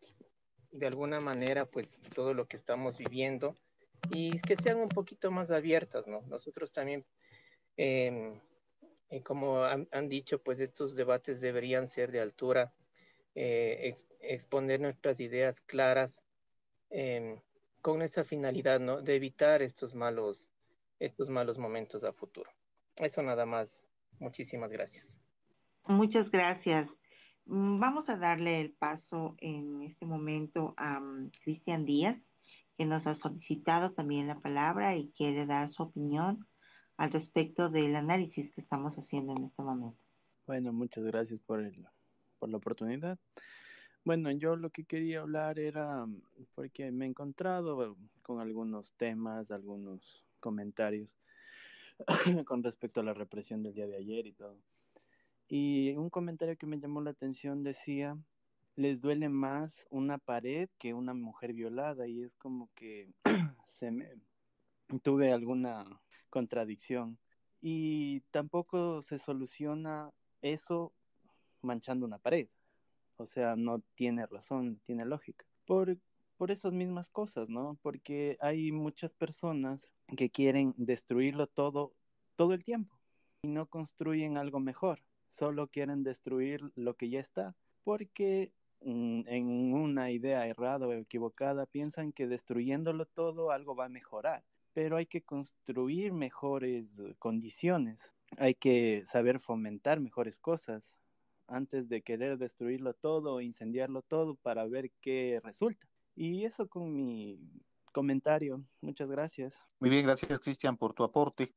de alguna manera pues todo lo que estamos viviendo y que sean un poquito más abiertas, ¿no? Nosotros también, em, eh, como han, dicho, pues estos debates deberían ser de altura, eh, exponer nuestras ideas claras em, con esa finalidad, ¿no? De evitar estos malos estos malos momentos a futuro. Eso nada más. Muchísimas gracias. Muchas gracias. Mm, vamos a darle el paso en este momento a mm, Cristian Díaz, que nos ha solicitado también la palabra y quiere dar su opinión al respecto del análisis que estamos haciendo en este momento. Bueno, muchas gracias por, el, por la oportunidad. Bueno, yo lo que quería hablar era mm, porque me he encontrado con algunos temas, algunos comentarios con respecto a la represión del día de ayer y todo. Y un comentario que me llamó la atención decía les duele más una pared que una mujer violada y es como que se me tuve alguna contradicción y tampoco se soluciona eso manchando una pared. O sea, no tiene razón, tiene lógica. Por, por esas mismas cosas, ¿no? Porque hay muchas personas que quieren destruirlo todo, todo el tiempo y no construyen algo mejor. Solo quieren destruir lo que ya está porque mm, en una idea errada o equivocada piensan que destruyéndolo todo algo va a mejorar. Pero hay que construir mejores condiciones. Hay que saber fomentar mejores cosas antes de querer destruirlo todo o incendiarlo todo para ver qué resulta. Y eso con mi comentario. Muchas gracias. Muy bien, gracias Cristian por tu aporte.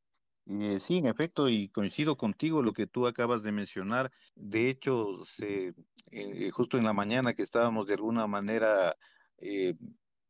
Eh, sí, en efecto, y coincido contigo lo que tú acabas de mencionar. De hecho, se, eh, justo en la mañana que estábamos de alguna manera, eh,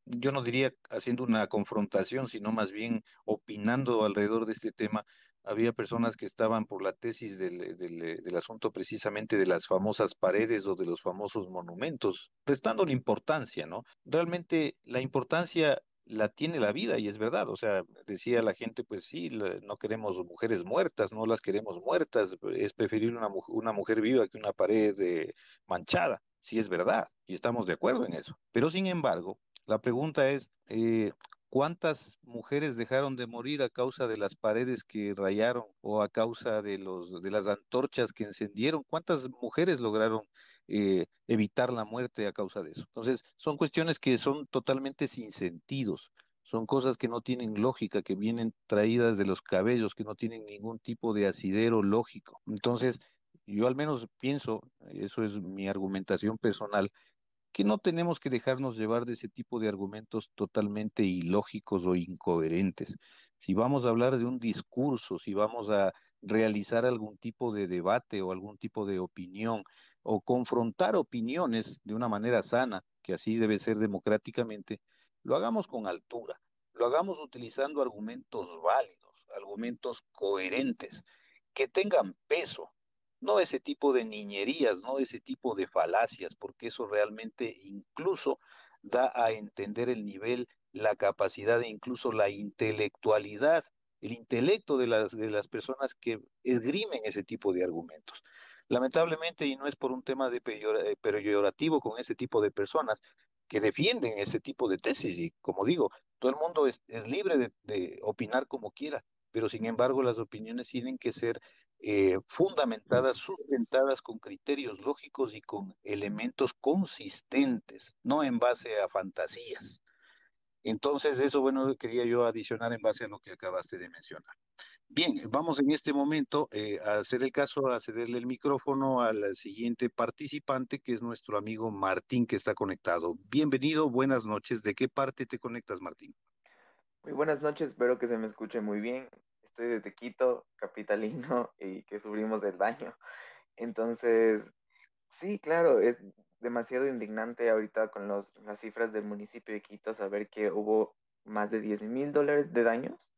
yo no diría haciendo una confrontación, sino más bien opinando alrededor de este tema, había personas que estaban por la tesis del, del, asunto precisamente de las famosas paredes o de los famosos monumentos, la importancia, ¿no? Realmente la importancia la tiene la vida y es verdad, o sea, decía la gente, pues sí, no queremos mujeres muertas, no las queremos muertas, es preferible una, una mujer viva que una pared eh, manchada, sí es verdad, y estamos de acuerdo en eso. Pero sin embargo, la pregunta es, eh, ¿Cuántas mujeres dejaron de morir a causa de las paredes que rayaron o a causa de, los, de las antorchas que encendieron? ¿Cuántas mujeres lograron eh, evitar la muerte a causa de eso? Entonces, son cuestiones que son totalmente sin sentidos, son cosas que no tienen lógica, que vienen traídas de los cabellos, que no tienen ningún tipo de asidero lógico. Entonces, yo al menos pienso, eso es mi argumentación personal, que no tenemos que dejarnos llevar de ese tipo de argumentos totalmente ilógicos o incoherentes. Si vamos a hablar de un discurso, si vamos a realizar algún tipo de debate o algún tipo de opinión o confrontar opiniones de una manera sana, que así debe ser democráticamente, lo hagamos con altura, lo hagamos utilizando argumentos válidos, argumentos coherentes, que tengan peso, no ese tipo de niñerías, no ese tipo de falacias, porque eso realmente incluso da a entender el nivel, la capacidad e incluso la intelectualidad, el intelecto de las, de las personas que esgrimen ese tipo de argumentos. Lamentablemente, y no es por un tema de eh, peyorativo con ese tipo de personas que defienden ese tipo de tesis, y como digo, todo el mundo es, libre de opinar como quiera, pero sin embargo las opiniones tienen que ser eh, fundamentadas, sustentadas con criterios lógicos y con elementos consistentes, no en base a fantasías. Entonces, eso, bueno, quería yo adicionar en base a lo que acabaste de mencionar. Bien, vamos en este momento eh, a hacer el caso, a cederle el micrófono al siguiente participante, que es nuestro amigo Martín, que está conectado. Bienvenido, buenas noches. ¿De qué parte te conectas, Martín? Muy buenas noches, espero que se me escuche muy bien estoy desde Quito, capitalino, y que sufrimos el daño. Entonces, sí, claro, es demasiado indignante ahorita con los, las cifras del municipio de Quito saber que hubo más de 10 mil dólares de daños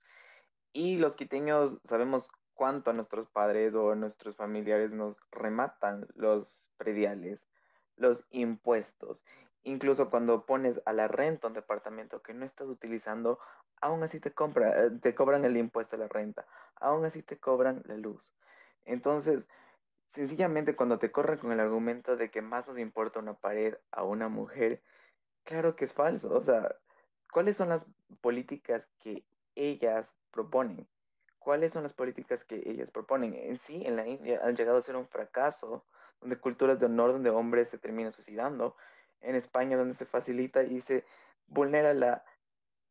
y los quiteños sabemos cuánto a nuestros padres o a nuestros familiares nos rematan los prediales, los impuestos. Incluso cuando pones a la renta un departamento que no estás utilizando, aún así te, compra, eh, te cobran el impuesto a la renta, aún así te cobran la luz. Entonces, sencillamente cuando te corren con el argumento de que más nos importa una pared a una mujer, claro que es falso. O sea, ¿cuáles son las políticas que ellas proponen? ¿Cuáles son las políticas que ellas proponen? En sí, en la India han llegado a ser un fracaso, donde culturas de honor, donde hombres se terminan suicidando, en España, donde se facilita y se vulnera la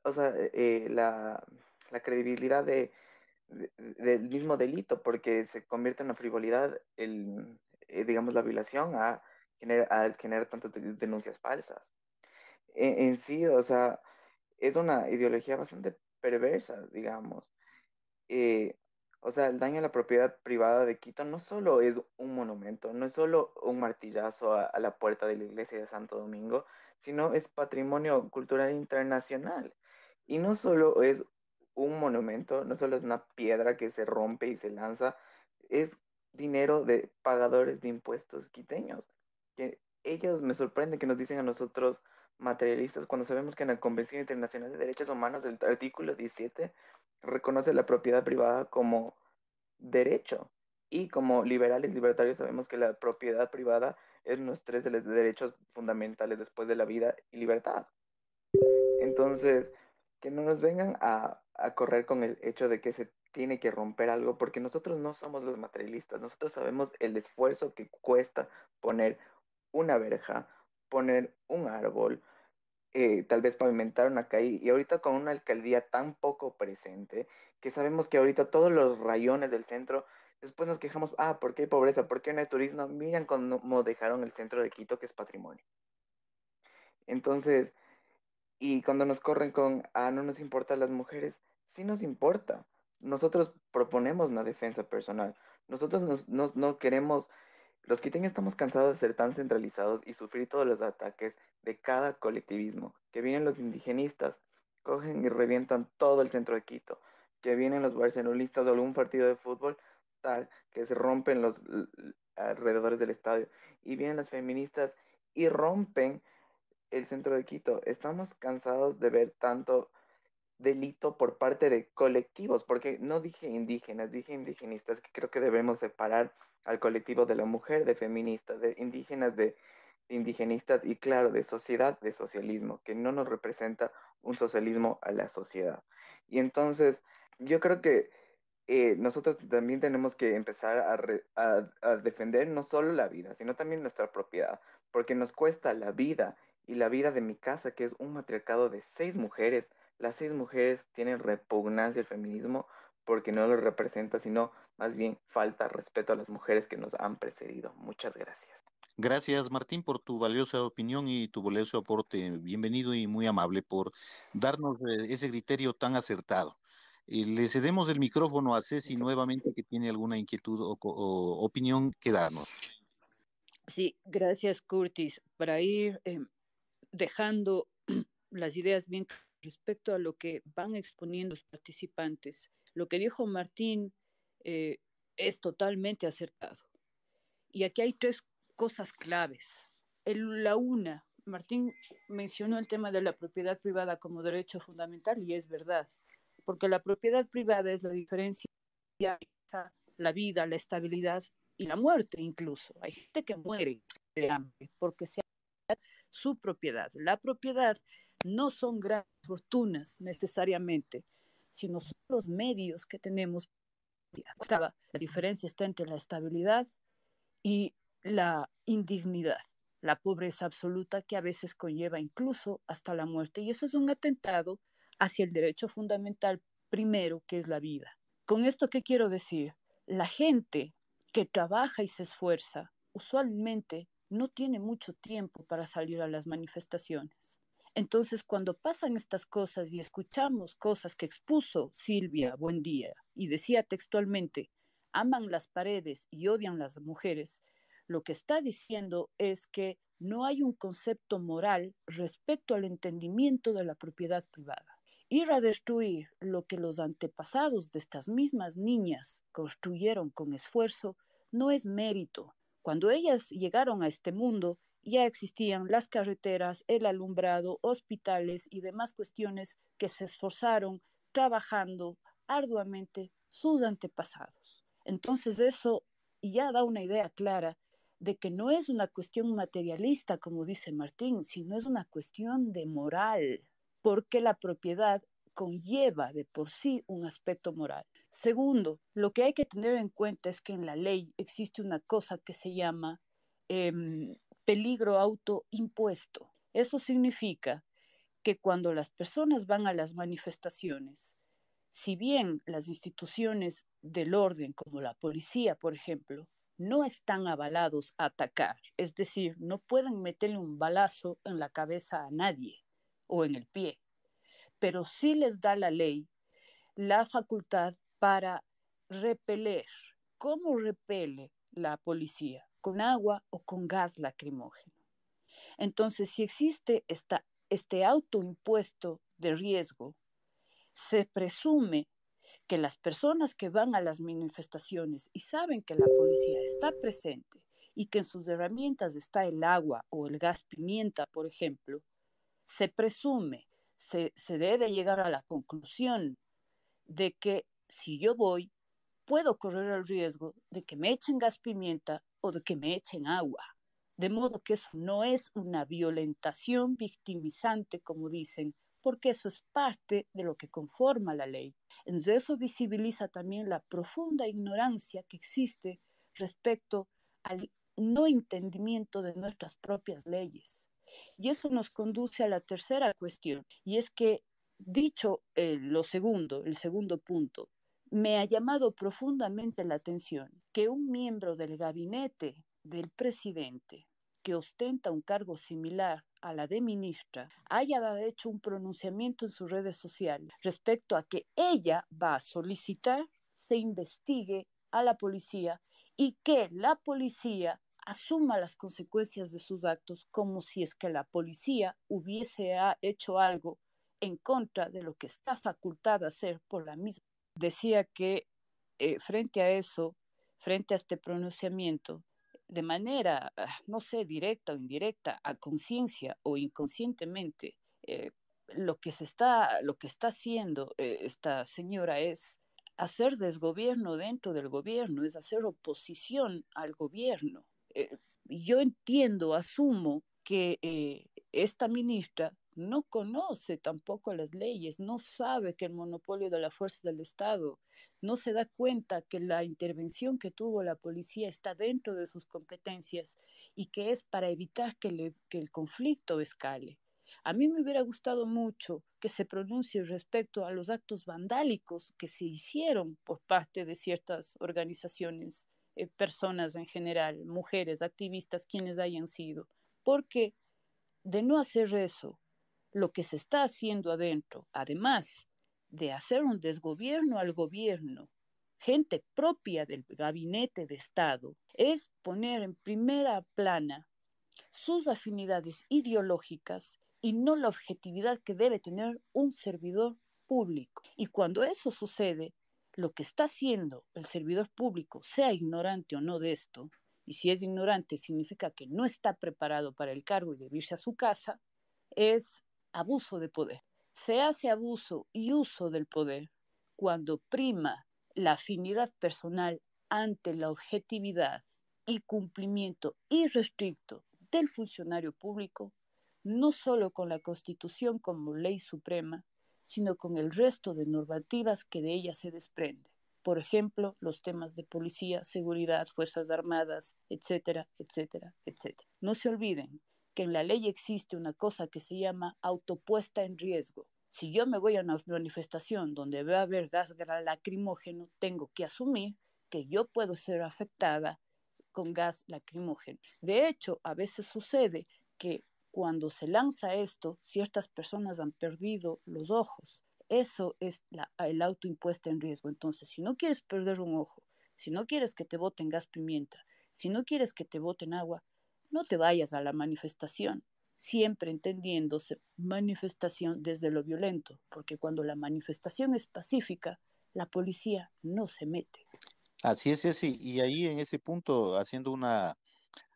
o sea, eh, la, la, credibilidad de, del mismo delito, porque se convierte en una frivolidad, el, eh, digamos, la violación a, a generar tantas denuncias falsas. En, en, sí, o sea, es una ideología bastante perversa, digamos. Eh, o sea, el daño a la propiedad privada de Quito no solo es un monumento, no es solo un martillazo a la puerta de la iglesia de Santo Domingo, sino es patrimonio cultural internacional. Y no solo es un monumento, no solo es una piedra que se rompe y se lanza, es dinero de pagadores de impuestos quiteños, que ellos me sorprende que nos dicen a nosotros materialistas cuando sabemos que en la Convención Internacional de Derechos Humanos el artículo 17 reconoce la propiedad privada como derecho y como liberales libertarios sabemos que la propiedad privada es uno de los tres de los derechos fundamentales después de la vida y libertad. Entonces, que no nos vengan a, a correr con el hecho de que se tiene que romper algo, porque nosotros no somos los materialistas, nosotros sabemos el esfuerzo que cuesta poner una verja, poner un árbol, eh, tal vez pavimentar una calle, y ahorita con una alcaldía tan poco presente, que sabemos que ahorita todos los rayones del centro, después nos quejamos, ah, ¿por qué hay pobreza? ¿Por qué no hay turismo? Miren cómo dejaron el centro de Quito, que es patrimonio. Entonces, y cuando nos corren con, ah, no nos importan las mujeres, sí nos importa. Nosotros proponemos una defensa personal. Nosotros no queremos los quiteños estamos cansados de ser tan centralizados y sufrir todos los ataques de cada colectivismo. Que vienen los indigenistas, cogen y revientan todo el centro de Quito. Que vienen los barcelonistas o algún partido de fútbol, tal, que se rompen los alrededores del estadio. Y vienen las feministas y rompen el centro de Quito. Estamos cansados de ver tanto delito por parte de colectivos, porque no dije indígenas, dije indigenistas, que creo que debemos separar al colectivo de la mujer, de feministas, de indígenas, de indigenistas y claro, de sociedad, de socialismo, que no nos representa un socialismo a la sociedad. Y entonces, yo creo que eh, nosotros también tenemos que empezar a, a defender no solo la vida, sino también nuestra propiedad, porque nos cuesta la vida y la vida de mi casa, que es un matriarcado de seis mujeres, las seis mujeres tienen repugnancia al feminismo porque no lo representa, sino más bien falta respeto a las mujeres que nos han precedido. Muchas gracias. Gracias, Martín, por tu valiosa opinión y tu valioso aporte. Bienvenido y muy amable por darnos eh, ese criterio tan acertado. Eh, le cedemos el micrófono a Ceci nuevamente que tiene alguna inquietud o, opinión que darnos. Sí, gracias, Curtis. Para ir eh, dejando las ideas bien respecto a lo que van exponiendo los participantes, lo que dijo Martín eh, es totalmente acertado. Y aquí hay tres cosas claves. la una, Martín mencionó el tema de la propiedad privada como derecho fundamental y es verdad, porque la propiedad privada es la diferencia entre la vida, la estabilidad y la muerte incluso. Hay gente que muere de hambre porque sea su propiedad. La propiedad no son grandes fortunas necesariamente, sino son los medios que tenemos. La diferencia está entre la estabilidad y la indignidad, la pobreza absoluta que a veces conlleva incluso hasta la muerte. Y eso es un atentado hacia el derecho fundamental primero, que es la vida. Con esto, ¿qué quiero decir? La gente que trabaja y se esfuerza usualmente no tiene mucho tiempo para salir a las manifestaciones. Entonces, cuando pasan estas cosas y escuchamos cosas que expuso Silvia Buen día y decía textualmente, aman las paredes y odian las mujeres, lo que está diciendo es que no hay un concepto moral respecto al entendimiento de la propiedad privada. Ir a destruir lo que los antepasados de estas mismas niñas construyeron con esfuerzo no es mérito. Cuando ellas llegaron a este mundo, ya existían las carreteras, el alumbrado, hospitales y demás cuestiones que se esforzaron trabajando arduamente sus antepasados. Entonces eso ya da una idea clara de que no es una cuestión materialista, como dice Martín, sino es una cuestión de moral, porque la propiedad conlleva de por sí un aspecto moral. Segundo, lo que hay que tener en cuenta es que en la ley existe una cosa que se llama em, peligro autoimpuesto. Eso significa que cuando las personas van a las manifestaciones, si bien las instituciones del orden, como la policía, por ejemplo, no están avalados a atacar, es decir, no pueden meterle un balazo en la cabeza a nadie o en el pie, pero sí les da la ley la facultad para repeler. ¿Cómo repele la policía? con agua o con gas lacrimógeno. Entonces, si existe esta, este autoimpuesto de riesgo, se presume que las personas que van a las manifestaciones y saben que la policía está presente y que en sus herramientas está el agua o el gas pimienta, por ejemplo, se presume, se, debe llegar a la conclusión de que si yo voy, puedo correr el riesgo de que me echen gas pimienta o de que me echen agua. De modo que eso no es una violentación victimizante, como dicen, porque eso es parte de lo que conforma la ley. Entonces eso visibiliza también la profunda ignorancia que existe respecto al no entendimiento de nuestras propias leyes. Y eso nos conduce a la tercera cuestión, y es que, dicho eh, lo segundo, el segundo punto, me ha llamado profundamente la atención que un miembro del gabinete del presidente que ostenta un cargo similar a la de ministra haya hecho un pronunciamiento en sus redes sociales respecto a que ella va a solicitar se investigue a la policía y que la policía asuma las consecuencias de sus actos como si es que la policía hubiese hecho algo en contra de lo que está facultada a hacer por la misma. Decía que eh, frente a eso, frente a este pronunciamiento, de manera, ah, no sé, directa o indirecta, a conciencia o inconscientemente, eh, lo que se está, lo que está haciendo eh, esta señora es hacer desgobierno dentro del gobierno, es hacer oposición al gobierno. Eh, yo entiendo, asumo que eh, esta ministra no conoce tampoco las leyes, no sabe que el monopolio de la fuerza del Estado, no se da cuenta que la intervención que tuvo la policía está dentro de sus competencias y que es para evitar que, que el conflicto escale. A mí me hubiera gustado mucho que se pronuncie respecto a los actos vandálicos que se hicieron por parte de ciertas organizaciones, eh, personas en general, mujeres, activistas, quienes hayan sido, porque de no hacer eso, lo que se está haciendo adentro, además de hacer un desgobierno al gobierno, gente propia del gabinete de Estado, es poner en primera plana sus afinidades ideológicas y no la objetividad que debe tener un servidor público. Y cuando eso sucede, lo que está haciendo el servidor público, sea ignorante o no de esto, y si es ignorante significa que no está preparado para el cargo y debe irse a su casa, es abuso de poder. Se hace abuso y uso del poder cuando prima la afinidad personal ante la objetividad y cumplimiento irrestricto del funcionario público no solo con la Constitución como ley suprema, sino con el resto de normativas que de ella se desprende. Por ejemplo, los temas de policía, seguridad, fuerzas armadas, etcétera, etcétera, etcétera. No se olviden que en la ley existe una cosa que se llama autopuesta en riesgo. Si yo me voy a una manifestación donde va a haber gas lacrimógeno, tengo que asumir que yo puedo ser afectada con gas lacrimógeno. De hecho, a veces sucede que cuando se lanza esto, ciertas personas han perdido los ojos. Eso es el autoimpuesto en riesgo. Entonces, si no quieres perder un ojo, si no quieres que te boten gas pimienta, si no quieres que te boten agua, no te vayas a la manifestación, siempre entendiéndose manifestación desde lo violento, porque cuando la manifestación es pacífica, la policía no se mete. Así es, sí, y ahí en ese punto, haciendo una,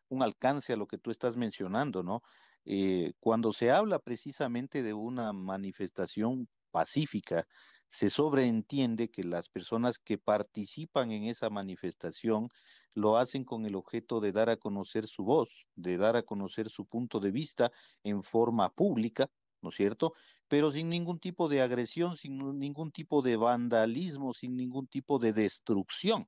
un alcance a lo que tú estás mencionando, ¿no? Eh, cuando se habla precisamente de una manifestación pacífica, se sobreentiende que las personas que participan en esa manifestación lo hacen con el objeto de dar a conocer su voz, de dar a conocer su punto de vista en forma pública, ¿no es cierto? Pero sin ningún tipo de agresión, sin ningún tipo de vandalismo, sin ningún tipo de destrucción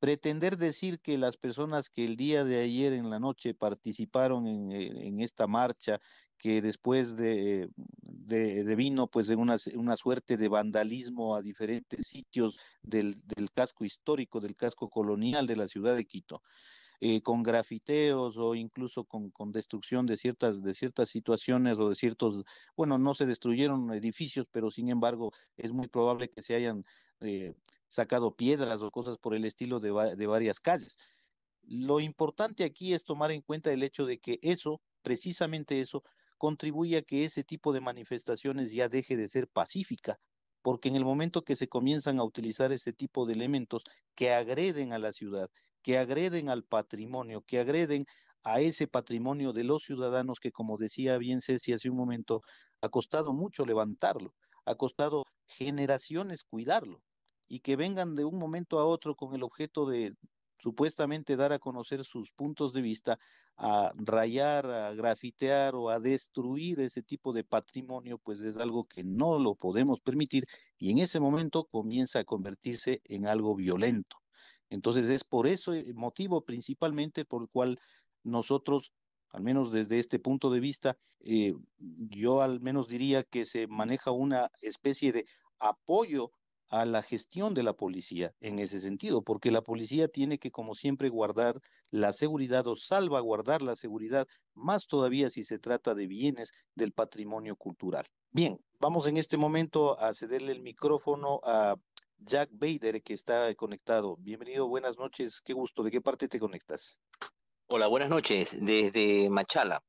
pretender decir que las personas que el día de ayer en la noche participaron en, eh, esta marcha, que después de, de, vino pues en una, una, suerte de vandalismo a diferentes sitios del, del, casco histórico, del casco colonial de la ciudad de Quito, eh, con grafiteos o incluso con, con, destrucción de ciertas, de ciertas situaciones o de ciertos, bueno, no se destruyeron edificios, pero sin embargo es muy probable que se hayan eh, sacado piedras o cosas por el estilo de, de varias calles. Lo importante aquí es tomar en cuenta el hecho de que eso, precisamente eso, contribuye a que ese tipo de manifestaciones ya deje de ser pacífica, porque en el momento que se comienzan a utilizar ese tipo de elementos que agreden a la ciudad, que agreden al patrimonio, que agreden a ese patrimonio de los ciudadanos que, como decía bien Ceci hace un momento, ha costado mucho levantarlo, ha costado generaciones cuidarlo y que vengan de un momento a otro con el objeto de supuestamente dar a conocer sus puntos de vista, a rayar, a grafitear o a destruir ese tipo de patrimonio, pues es algo que no lo podemos permitir y en ese momento comienza a convertirse en algo violento. Entonces es por ese motivo principalmente por el cual nosotros, al menos desde este punto de vista, eh, yo al menos diría que se maneja una especie de apoyo a la gestión de la policía en ese sentido, porque la policía tiene que, como siempre, guardar la seguridad o salvaguardar la seguridad, más todavía si se trata de bienes del patrimonio cultural. Bien, vamos en este momento a cederle el micrófono a Jack Bader, que está conectado. Bienvenido, buenas noches, qué gusto. ¿De qué parte te conectas? Hola, buenas noches, desde Machala.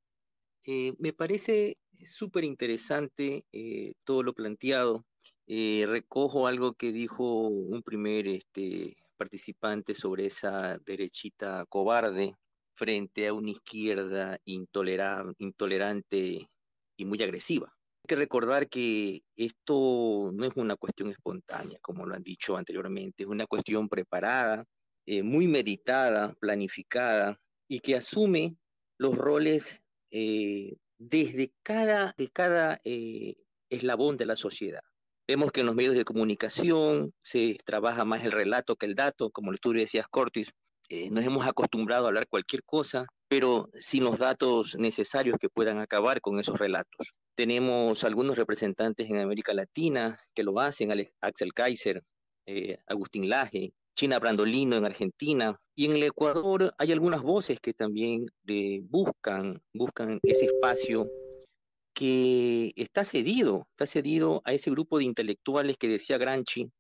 Eh, me parece súper interesante eh, todo lo planteado eh, recojo algo que dijo un primer este, participante sobre esa derechita cobarde frente a una izquierda intolerante y muy agresiva. Hay que recordar que esto no es una cuestión espontánea, como lo han dicho anteriormente, es una cuestión preparada, eh, muy meditada, planificada y que asume los roles eh, desde cada, de cada eslabón de la sociedad. Vemos que en los medios de comunicación se trabaja más el relato que el dato, como tú decías, Cortis. Eh, nos hemos acostumbrado a hablar cualquier cosa, pero sin los datos necesarios que puedan acabar con esos relatos. Tenemos algunos representantes en América Latina que lo hacen, Axel Kaiser, eh, Agustín Laje, China Brandolino en Argentina, y en el Ecuador hay algunas voces que también eh, buscan, buscan ese espacio que está cedido, está cedido a ese grupo de intelectuales que decía Granchi,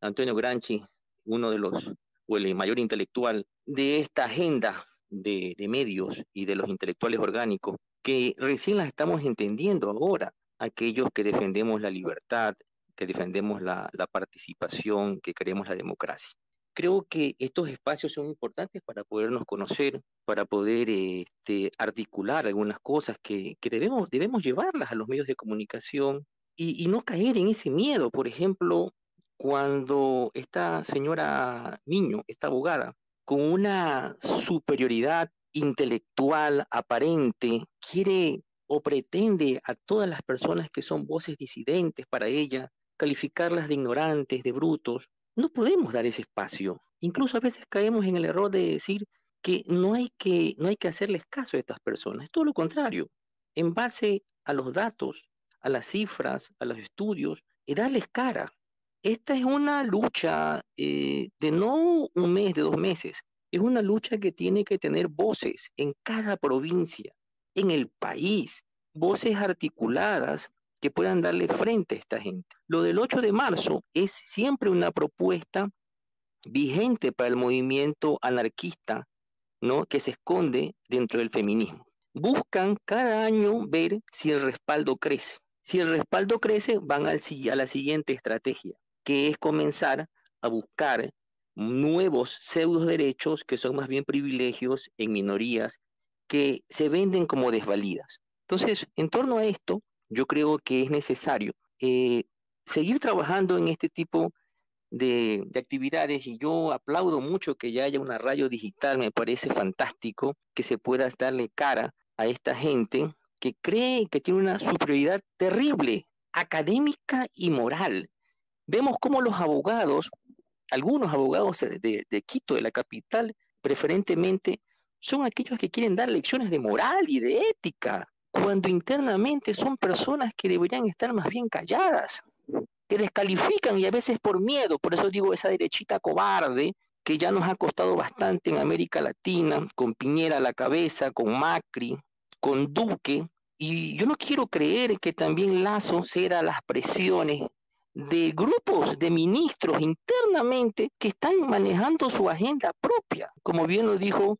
Antonio Granchi, uno de los, o el mayor intelectual de esta agenda de, medios y de los intelectuales orgánicos, que recién las estamos entendiendo ahora, aquellos que defendemos la libertad, que defendemos la participación, que queremos la democracia creo que estos espacios son importantes para podernos conocer, para poder este, articular algunas cosas que, debemos, debemos llevarlas a los medios de comunicación y, no caer en ese miedo. Por ejemplo, cuando esta señora Niño, esta abogada, con una superioridad intelectual aparente, quiere o pretende a todas las personas que son voces disidentes para ella, calificarlas de ignorantes, de brutos, no podemos dar ese espacio. Incluso a veces caemos en el error de decir que no hay que, no hay que hacerles caso a estas personas. Es todo lo contrario. En base a los datos, a las cifras, a los estudios, y darles cara. Esta es una lucha eh, de no un mes, de dos meses. Es una lucha que tiene que tener voces en cada provincia, en el país, voces articuladas que puedan darle frente a esta gente. Lo del 8 de marzo es siempre una propuesta vigente para el movimiento anarquista, ¿no? que se esconde dentro del feminismo. Buscan cada año ver si el respaldo crece. Si el respaldo crece, van al, a la siguiente estrategia, que es comenzar a buscar nuevos pseudo derechos que son más bien privilegios en minorías que se venden como desvalidas. Entonces, en torno a esto, yo creo que es necesario eh, seguir trabajando en este tipo de, actividades y yo aplaudo mucho que ya haya una radio digital, me parece fantástico que se pueda darle cara a esta gente que cree que tiene una superioridad terrible, académica y moral. Vemos cómo los abogados, algunos abogados de, de Quito, de la capital, preferentemente, son aquellos que quieren dar lecciones de moral y de ética cuando internamente son personas que deberían estar más bien calladas, que descalifican y a veces por miedo, por eso digo esa derechita cobarde que ya nos ha costado bastante en América Latina, con Piñera a la cabeza, con Macri, con Duque, y yo no quiero creer que también Lazo ceda las presiones de grupos de ministros internamente que están manejando su agenda propia, como bien lo dijo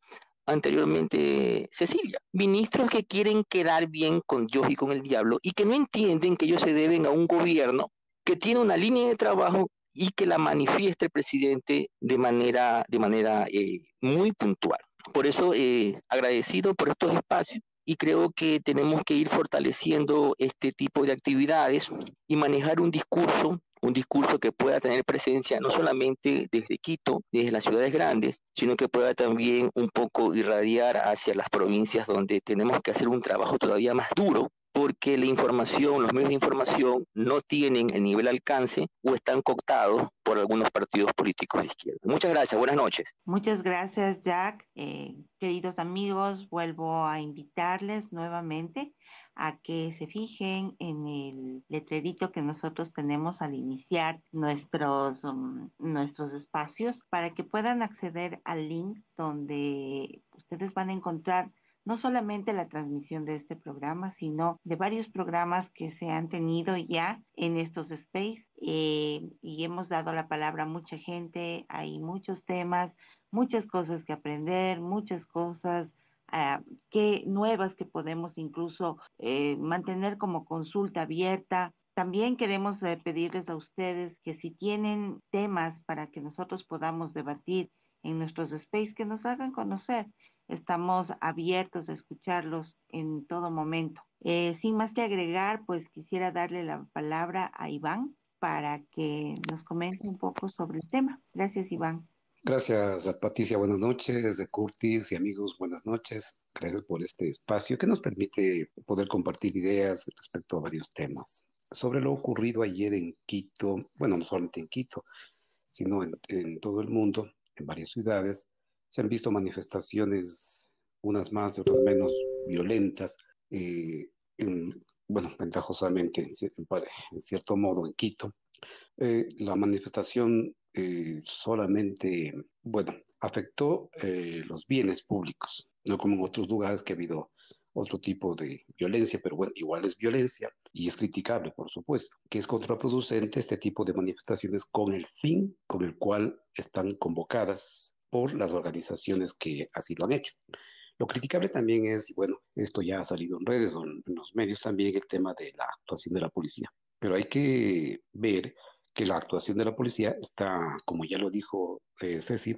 anteriormente Cecilia. Ministros que quieren quedar bien con Dios y con el diablo y que no entienden que ellos se deben a un gobierno que tiene una línea de trabajo y que la manifieste el presidente de manera, de manera eh, muy puntual. Por eso, eh, agradecido por estos espacios y creo que tenemos que ir fortaleciendo este tipo de actividades y manejar un discurso un discurso que pueda tener presencia no solamente desde Quito, desde las ciudades grandes, sino que pueda también un poco irradiar hacia las provincias donde tenemos que hacer un trabajo todavía más duro porque la información, los medios de información no tienen el nivel de alcance o están cooptados por algunos partidos políticos de izquierda. Muchas gracias, buenas noches. Muchas gracias, Jack. Eh, queridos amigos, vuelvo a invitarles nuevamente a que se fijen en el letrerito que nosotros tenemos al iniciar nuestros, um, nuestros espacios para que puedan acceder al link donde ustedes van a encontrar no solamente la transmisión de este programa, sino de varios programas que se han tenido ya en estos space. Eh, y hemos dado la palabra a mucha gente, hay muchos temas, muchas cosas que aprender, muchas cosas uh, que nuevas que podemos incluso eh, mantener como consulta abierta. También queremos eh, pedirles a ustedes que si tienen temas para que nosotros podamos debatir en nuestros space, que nos hagan conocer. Estamos abiertos a escucharlos en todo momento. Eh, sin más que agregar, pues quisiera darle la palabra a Iván para que nos comente un poco sobre el tema. Gracias, Iván. Gracias, Patricia. Buenas noches. Curtis y amigos, buenas noches. Gracias por este espacio que nos permite poder compartir ideas respecto a varios temas. Sobre lo ocurrido ayer en Quito, bueno, no solamente en Quito, sino en, en todo el mundo, en varias ciudades, se han visto manifestaciones, unas más y otras menos violentas, eh, en, bueno, ventajosamente, en, en, cierto modo, en Quito. Eh, la manifestación eh, solamente, bueno, afectó eh, los bienes públicos, no como en otros lugares que ha habido otro tipo de violencia, pero bueno, igual es violencia y es criticable, por supuesto, que es contraproducente este tipo de manifestaciones con el fin con el cual están convocadas por las organizaciones que así lo han hecho. Lo criticable también es, y bueno, esto ya ha salido en redes o en los medios también, el tema de la actuación de la policía. Pero hay que ver que la actuación de la policía está, como ya lo dijo eh, Ceci,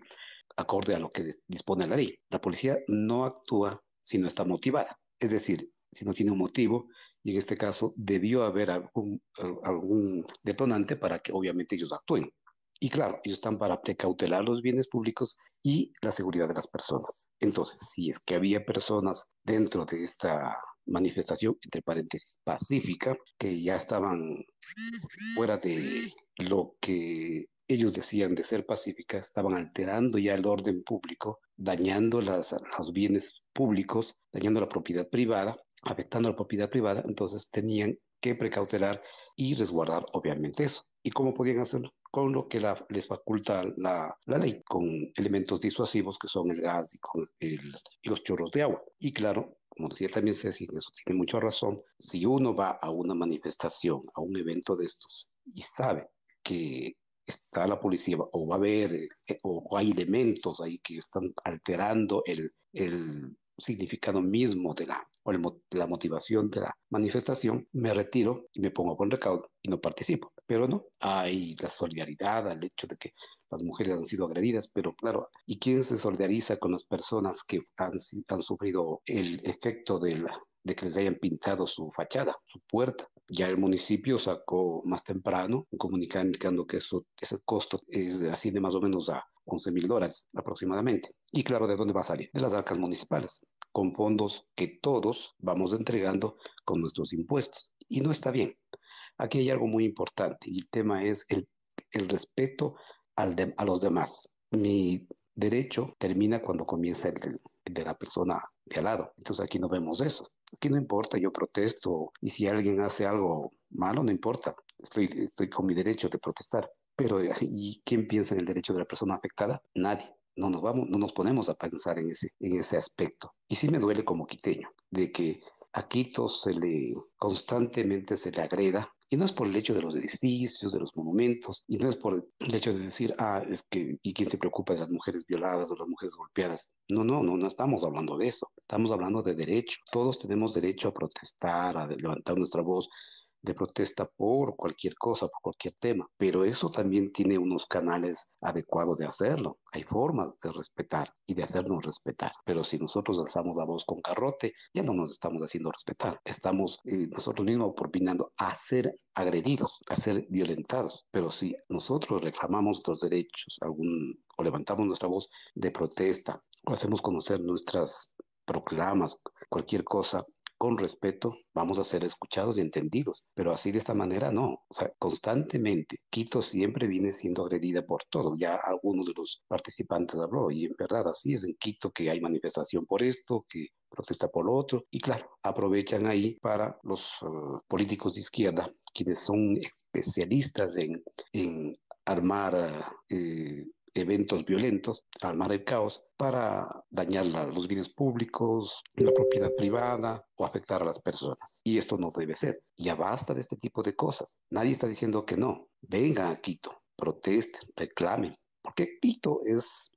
acorde a lo que dispone la ley. La policía no actúa si no está motivada, es decir, si no tiene un motivo, y en este caso debió haber algún, algún detonante para que obviamente ellos actúen. Y claro, ellos están para precautelar los bienes públicos y la seguridad de las personas. Entonces, si es que había personas dentro de esta manifestación, entre paréntesis, pacífica, que ya estaban fuera de lo que ellos decían de ser pacífica, estaban alterando ya el orden público, dañando las, los bienes públicos, dañando la propiedad privada, afectando la propiedad privada, entonces tenían que precautelar y resguardar obviamente eso. ¿Y cómo podían hacerlo? Con lo que la, les faculta la, la, ley, con elementos disuasivos que son el gas y, con el, y los chorros de agua. Y claro, como decía también Ceci, eso tiene mucha razón, si uno va a una manifestación, a un evento de estos y sabe que está la policía o va a haber eh, o, hay elementos ahí que están alterando el, el significado mismo de la, o la motivación de la manifestación, me retiro y me pongo con recaudo y no participo. Pero no, hay la solidaridad al hecho de que las mujeres han sido agredidas, pero claro, ¿y quién se solidariza con las personas que han, han sufrido el efecto de, la, de que les hayan pintado su fachada, su puerta? Ya el municipio sacó más temprano un comunicado indicando que eso, ese costo es así de más o menos a 11 mil dólares aproximadamente. Y claro, ¿de dónde va a salir? De las arcas municipales, con fondos que todos vamos entregando con nuestros impuestos. Y no está bien. Aquí hay algo muy importante y el tema es el, respeto a los demás. Mi derecho termina cuando comienza el de, la persona de al lado. Entonces aquí no vemos eso. Aquí no importa, yo protesto y si alguien hace algo malo, no importa. Estoy, estoy con mi derecho de protestar. Pero ¿y quién piensa en el derecho de la persona afectada? Nadie. No nos vamos, no nos ponemos a pensar en ese, en ese aspecto. Y sí me duele como quiteño de que a Quito se le constantemente se le agreda y no es por el hecho de los edificios, de los monumentos, y no es por el hecho de decir, ah, es que, ¿y quién se preocupa de las mujeres violadas o las mujeres golpeadas? No, no, no, no estamos hablando de eso. Estamos hablando de derecho. Todos tenemos derecho a protestar, a levantar nuestra voz, de protesta por cualquier cosa, por cualquier tema, pero eso también tiene unos canales adecuados de hacerlo. Hay formas de respetar y de hacernos respetar, pero si nosotros alzamos la voz con garrote, ya no nos estamos haciendo respetar. Estamos eh, nosotros mismos propinando a ser agredidos, a ser violentados, pero si nosotros reclamamos nuestros derechos o levantamos nuestra voz de protesta o hacemos conocer nuestras proclamas, cualquier cosa, con respeto, vamos a ser escuchados y entendidos, pero así de esta manera no, o sea, constantemente. Quito siempre viene siendo agredida por todo, ya algunos de los participantes habló, y en verdad así es en Quito que hay manifestación por esto, que protesta por lo otro, y claro, aprovechan ahí para los uh, políticos de izquierda, quienes son especialistas en, en armar eh, eventos violentos, armar el caos para dañar los bienes públicos, la propiedad privada o afectar a las personas. Y esto no debe ser. Ya basta de este tipo de cosas. Nadie está diciendo que no. Vengan a Quito, protesten, reclamen, porque Quito es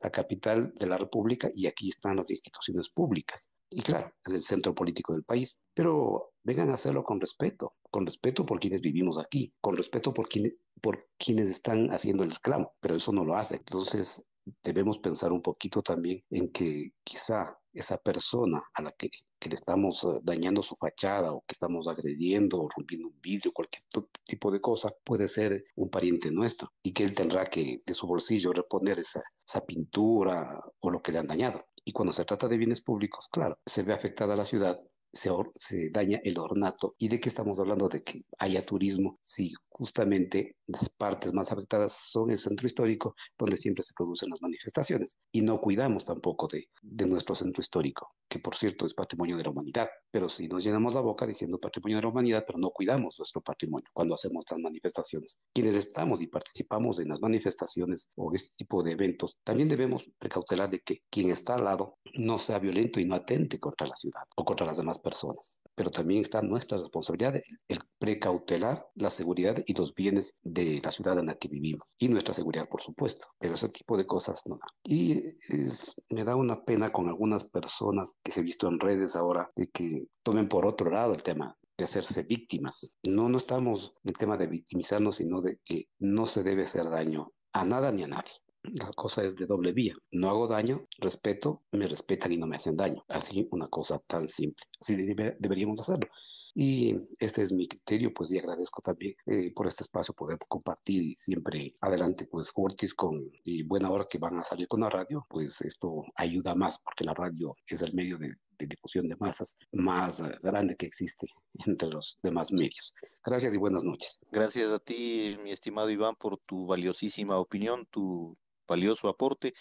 la capital de la República y aquí están las instituciones públicas. Y claro, es el centro político del país, pero vengan a hacerlo con respeto, con respeto por quienes vivimos aquí, con respeto por, quienes por quienes están haciendo el reclamo, pero eso no lo hace. Entonces, debemos pensar un poquito también en que quizá esa persona a la que, que, le estamos eh, dañando su fachada o que estamos agrediendo o rompiendo un vidrio, cualquier tipo de cosa, puede ser un pariente nuestro y que él tendrá que de su bolsillo reponer esa, esa pintura o lo que le han dañado. Y cuando se trata de bienes públicos, claro, se ve afectada la ciudad, se, se, daña el ornato. ¿Y de qué estamos hablando? De que haya turismo. Si justamente las partes más afectadas son el centro histórico, donde siempre se producen las manifestaciones. Y no cuidamos tampoco de, de nuestro centro histórico, que por cierto es patrimonio de la humanidad. Pero si nos llenamos la boca diciendo patrimonio de la humanidad, pero no cuidamos nuestro patrimonio cuando hacemos estas manifestaciones. Quienes estamos y participamos en las manifestaciones o este tipo de eventos, también debemos precautelar de que quien está al lado no sea violento y no atente contra la ciudad o contra las demás personas. Pero también está nuestra responsabilidad el precautelar la seguridad y los bienes de la ciudad en la que vivimos y nuestra seguridad, por supuesto. Pero ese tipo de cosas no. Y es, me da una pena con algunas personas que se he visto en redes ahora de que tomen por otro lado el tema de hacerse víctimas. No, no estamos en el tema de victimizarnos, sino de que no se debe hacer daño a nada ni a nadie. La cosa es de doble vía. No hago daño, respeto, me respetan y no me hacen daño. Así una cosa tan simple. Así deberíamos hacerlo. Y este es mi criterio, pues y agradezco también eh, por este espacio poder compartir y siempre adelante, pues Ortiz con y buena hora que van a salir con la radio, pues esto ayuda más porque la radio es el medio de, de difusión de masas más grande que existe entre los demás medios. Gracias y buenas noches. Gracias a ti, mi estimado Iván, por tu valiosísima opinión, tu valioso aporte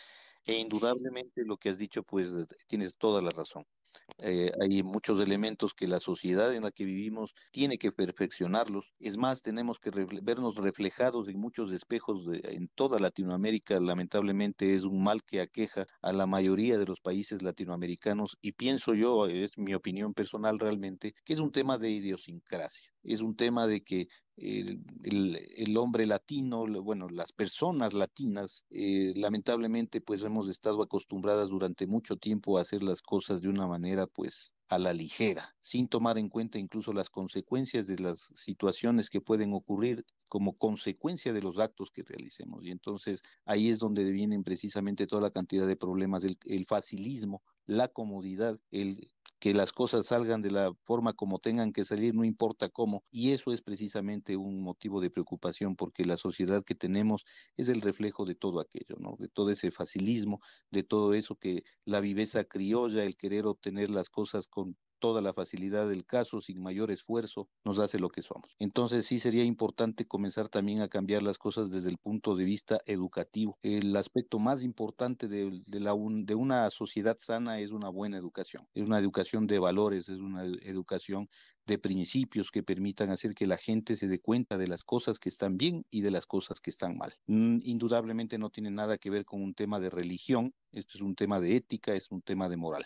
e indudablemente lo que has dicho, pues tienes toda la razón. Eh, hay muchos elementos que la sociedad en la que vivimos tiene que perfeccionarlos. Es más, tenemos que vernos reflejados en muchos espejos en toda Latinoamérica. Lamentablemente es un mal que aqueja a la mayoría de los países latinoamericanos y pienso yo, es mi opinión personal realmente, que es un tema de idiosincrasia. Es un tema de que el, el, hombre latino, bueno, las personas latinas, eh, lamentablemente pues hemos estado acostumbradas durante mucho tiempo a hacer las cosas de una manera pues a la ligera, sin tomar en cuenta incluso las consecuencias de las situaciones que pueden ocurrir como consecuencia de los actos que realicemos. Y entonces ahí es donde vienen precisamente toda la cantidad de problemas, el, el facilismo, la comodidad, el que las cosas salgan de la forma como tengan que salir, no importa cómo. Y eso es precisamente un motivo de preocupación porque la sociedad que tenemos es el reflejo de todo aquello, ¿no? De todo ese facilismo, de todo eso que la viveza criolla, el querer obtener las cosas con toda la facilidad del caso, sin mayor esfuerzo, nos hace lo que somos. Entonces sí sería importante comenzar también a cambiar las cosas desde el punto de vista educativo. El aspecto más importante de, una sociedad sana es una buena educación, es una educación de valores, es una educación de principios que permitan hacer que la gente se dé cuenta de las cosas que están bien y de las cosas que están mal. Mm, indudablemente no tiene nada que ver con un tema de religión, esto es un tema de ética, es un tema de moral.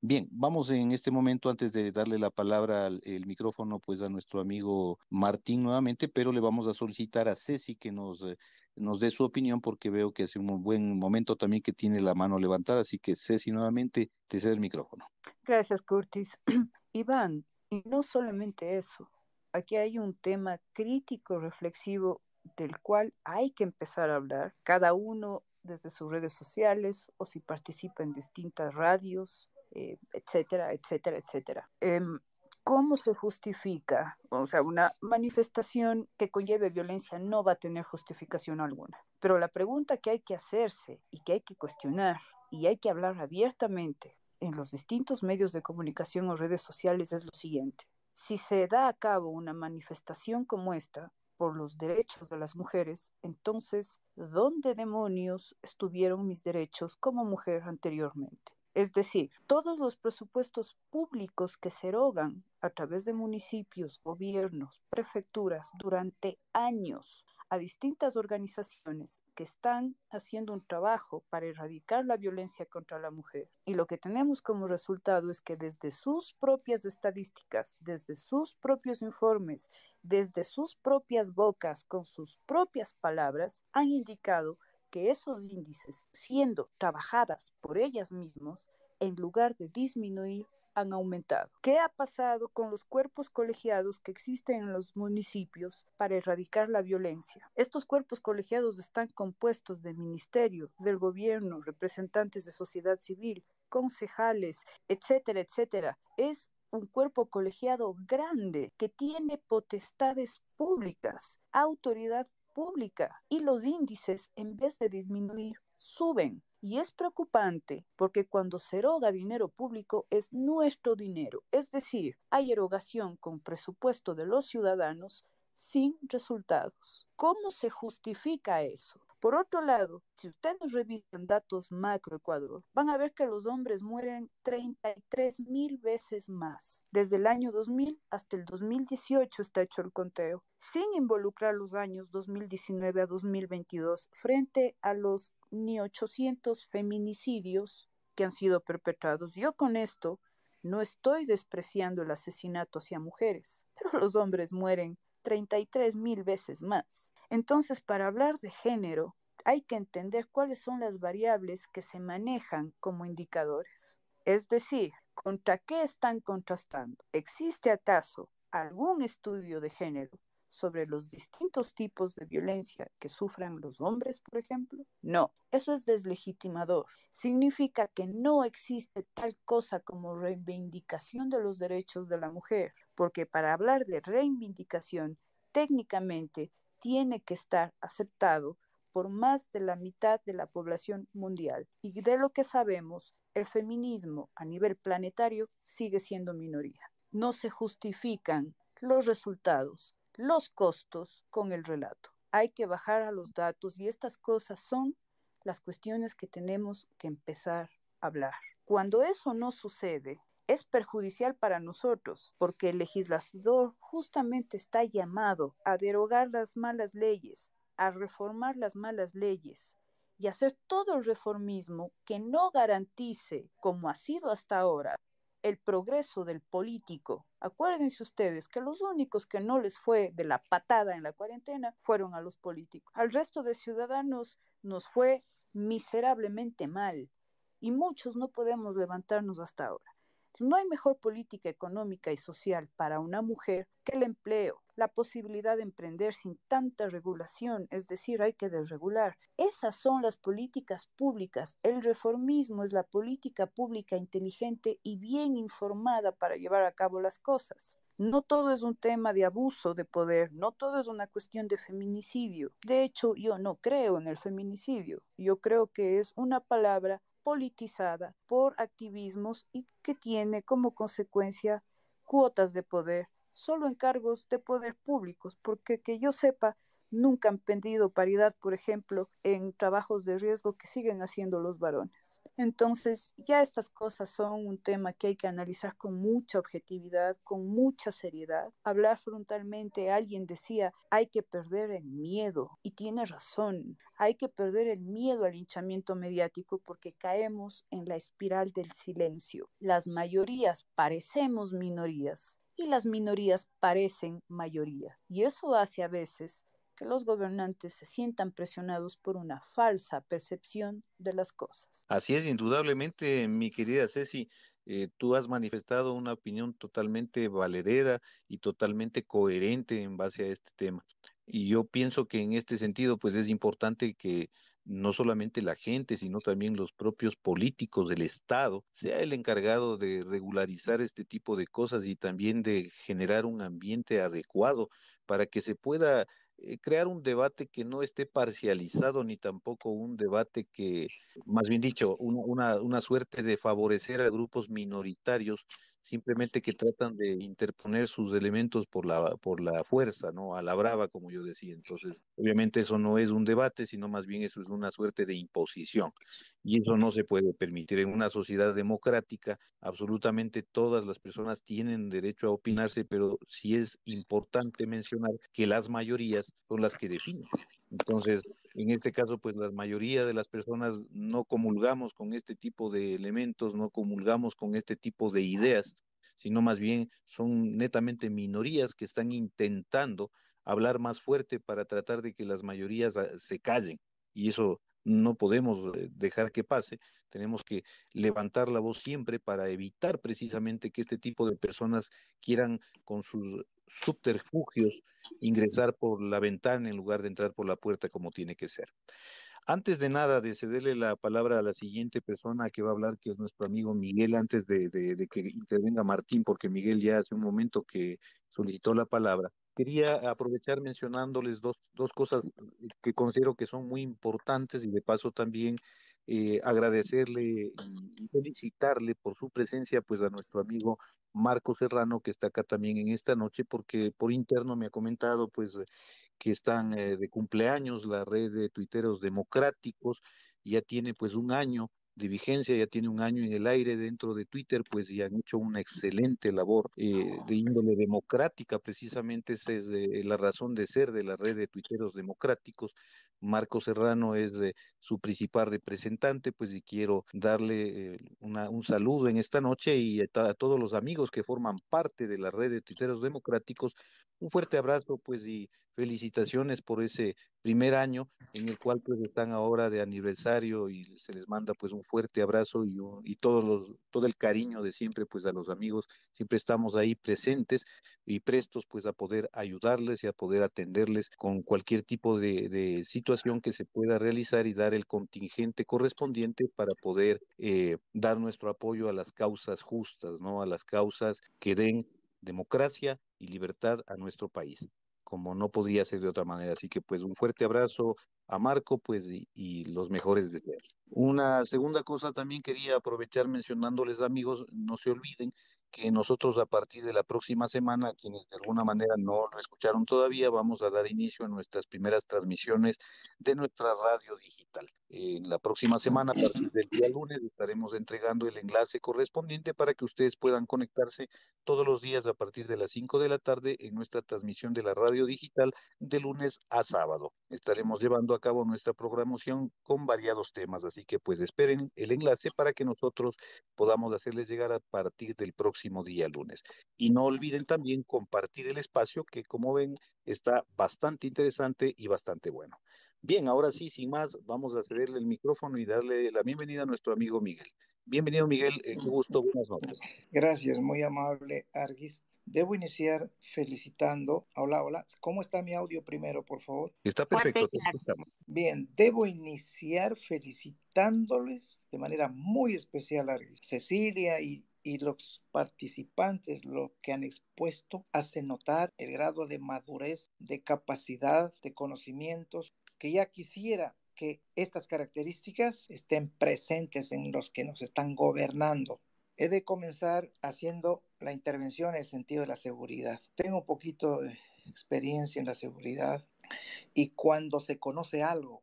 Bien, vamos en este momento, antes de darle la palabra, al, el micrófono, pues a nuestro amigo Martín nuevamente, pero le vamos a solicitar a Ceci que nos, eh, nos dé su opinión porque veo que hace un buen momento también que tiene la mano levantada, así que Ceci nuevamente te cede el micrófono. Gracias, Curtis. Iván, y no solamente eso, aquí hay un tema crítico, reflexivo, del cual hay que empezar a hablar, cada uno desde sus redes sociales o si participa en distintas radios, eh, etcétera, etcétera, etcétera. Em, ¿Cómo se justifica? O sea, una manifestación que conlleve violencia no va a tener justificación alguna. Pero la pregunta que hay que hacerse y que hay que cuestionar y hay que hablar abiertamente en los distintos medios de comunicación o redes sociales es lo siguiente. Si se da a cabo una manifestación como esta por los derechos de las mujeres, entonces, ¿dónde demonios estuvieron mis derechos como mujer anteriormente? Es decir, todos los presupuestos públicos que se erogan a través de municipios, gobiernos, prefecturas durante años a distintas organizaciones que están haciendo un trabajo para erradicar la violencia contra la mujer. Y lo que tenemos como resultado es que desde sus propias estadísticas, desde sus propios informes, desde sus propias bocas, con sus propias palabras, han indicado que esos índices, siendo trabajadas por ellas mismas, en lugar de disminuir, han aumentado. ¿Qué ha pasado con los cuerpos colegiados que existen en los municipios para erradicar la violencia? Estos cuerpos colegiados están compuestos de ministerio, del gobierno, representantes de sociedad civil, concejales, etcétera, etcétera. Es un cuerpo colegiado grande que tiene potestades públicas, autoridad pública y los índices, en vez de disminuir, suben. Y es preocupante porque cuando se eroga dinero público es nuestro dinero, es decir, hay erogación con presupuesto de los ciudadanos sin resultados. ¿Cómo se justifica eso? Por otro lado, si ustedes revisan datos macro Ecuador, van a ver que los hombres mueren 33 mil veces más. Desde el año 2000 hasta el 2018 está hecho el conteo, sin involucrar los años 2019 a 2022 frente a los ni 800 feminicidios que han sido perpetrados. Yo con esto no estoy despreciando el asesinato hacia mujeres, pero los hombres mueren 33 mil veces más. Entonces, para hablar de género, hay que entender cuáles son las variables que se manejan como indicadores. Es decir, ¿contra qué están contrastando? ¿Existe acaso algún estudio de género sobre los distintos tipos de violencia que sufran los hombres, por ejemplo? No, eso es deslegitimador. Significa que no existe tal cosa como reivindicación de los derechos de la mujer, porque para hablar de reivindicación, técnicamente tiene que estar aceptado por más de la mitad de la población mundial. Y de lo que sabemos, el feminismo a nivel planetario sigue siendo minoría. No se justifican los resultados, los costos con el relato. Hay que bajar a los datos y estas cosas son las cuestiones que tenemos que empezar a hablar. Cuando eso no sucede, es perjudicial para nosotros, porque el legislador justamente está llamado a derogar las malas leyes, a reformar las malas leyes y hacer todo el reformismo que no garantice, como ha sido hasta ahora, el progreso del político. Acuérdense ustedes que los únicos que no les fue de la patada en la cuarentena fueron a los políticos. Al resto de ciudadanos nos fue miserablemente mal y muchos no podemos levantarnos hasta ahora. No hay mejor política económica y social para una mujer que el empleo, la posibilidad de emprender sin tanta regulación, es decir, hay que desregular. Esas son las políticas públicas. El reformismo es la política pública inteligente y bien informada para llevar a cabo las cosas. No todo es un tema de abuso de poder, no todo es una cuestión de feminicidio. De hecho, yo no creo en el feminicidio. Yo creo que es una palabra politizada por activismos y que tiene como consecuencia cuotas de poder solo en cargos de poder públicos, porque que yo sepa, nunca han pedido paridad, por ejemplo, en trabajos de riesgo que siguen haciendo los varones. Entonces, ya estas cosas son un tema que hay que analizar con mucha objetividad, con mucha seriedad. Hablar frontalmente, alguien decía, hay que perder el miedo, y tiene razón, hay que perder el miedo al hinchamiento mediático porque caemos en la espiral del silencio. Las mayorías parecemos minorías y las minorías parecen mayoría. Y eso hace a veces que los gobernantes se sientan presionados por una falsa percepción de las cosas. Así es, indudablemente, mi querida Ceci. eh, tú has manifestado una opinión totalmente valedera y totalmente coherente en base a este tema. Y yo pienso que en este sentido, pues es importante que no solamente la gente, sino también los propios políticos del Estado, sea el encargado de regularizar este tipo de cosas y también de generar un ambiente adecuado para que se pueda crear un debate que no esté parcializado ni tampoco un debate que, más bien dicho, una, una, una suerte de favorecer a grupos minoritarios simplemente que tratan de interponer sus elementos por la, por la fuerza, ¿no? A la brava, como yo decía. Entonces, obviamente eso no es un debate, sino más bien eso es una suerte de imposición. Y eso no se puede permitir. En una sociedad democrática, absolutamente todas las personas tienen derecho a opinarse, pero sí es importante mencionar que las mayorías son las que definen. Entonces, en este caso, pues la mayoría de las personas no comulgamos con este tipo de elementos, no comulgamos con este tipo de ideas, sino más bien son netamente minorías que están intentando hablar más fuerte para tratar de que las mayorías ah, se callen. Y eso no podemos eh, dejar que pase, tenemos que levantar la voz siempre para evitar precisamente que este tipo de personas quieran con sus subterfugios ingresar por la ventana en lugar de entrar por la puerta como tiene que ser. Antes de nada, de cederle la palabra a la siguiente persona que va a hablar, que es nuestro amigo Miguel, antes de, de que intervenga Martín, porque Miguel ya hace un momento que solicitó la palabra quería aprovechar mencionándoles dos, dos cosas que considero que son muy importantes y de paso también eh, agradecerle y felicitarle por su presencia pues a nuestro amigo Marco Serrano que está acá también en esta noche porque por interno me ha comentado pues que están eh, de cumpleaños la red de tuiteros democráticos ya tiene pues un año de vigencia, ya tiene un año en el aire dentro de Twitter, pues ya han hecho una excelente labor eh, de índole democrática, precisamente esa es la razón de ser de la red de tuiteros democráticos. Marco Serrano es su principal representante, pues y quiero darle eh, un saludo en esta noche y a, a, todos los amigos que forman parte de la red de tuiteros democráticos, un fuerte abrazo, pues y felicitaciones por ese primer año en el cual pues están ahora de aniversario y se les manda pues un fuerte abrazo y, y todos los, todo el cariño de siempre pues a los amigos, siempre estamos ahí presentes y prestos pues a poder ayudarles y a poder atenderles con cualquier tipo de, situación que se pueda realizar y dar el contingente correspondiente para poder eh, dar nuestro apoyo a las causas justas, ¿no? A las causas que den democracia y libertad a nuestro país como no podía ser de otra manera. Así que pues un fuerte abrazo a Marco pues y, y, los mejores deseos. Una segunda cosa también quería aprovechar mencionándoles amigos, no se olviden que nosotros a partir de la próxima semana, quienes de alguna manera no lo escucharon todavía, vamos a dar inicio a nuestras primeras transmisiones de nuestra radio digital. En la próxima semana, a partir del día lunes, estaremos entregando el enlace correspondiente para que ustedes puedan conectarse todos los días a partir de las 5 de la tarde en nuestra transmisión de la radio digital de lunes a sábado. Estaremos llevando a cabo nuestra programación con variados temas, así que pues esperen el enlace para que nosotros podamos hacerles llegar a partir del próximo día lunes. Y no olviden también compartir el espacio que como ven está bastante interesante y bastante bueno. Bien, ahora sí, sin más, vamos a cederle el micrófono y darle la bienvenida a nuestro amigo Miguel. Bienvenido, Miguel. Eh, qué gusto. Buenas noches. Gracias, muy amable, Arguis. Debo iniciar felicitando. Hola, hola. ¿Cómo está mi audio primero, por favor? Está perfecto. Bien, debo iniciar felicitándoles de manera muy especial a Cecilia y y los participantes lo que han expuesto hace notar el grado de madurez, de capacidad, de conocimientos que ya quisiera que estas características estén presentes en los que nos están gobernando. He de comenzar haciendo la intervención en el sentido de la seguridad. Tengo un poquito de experiencia en la seguridad y cuando se conoce algo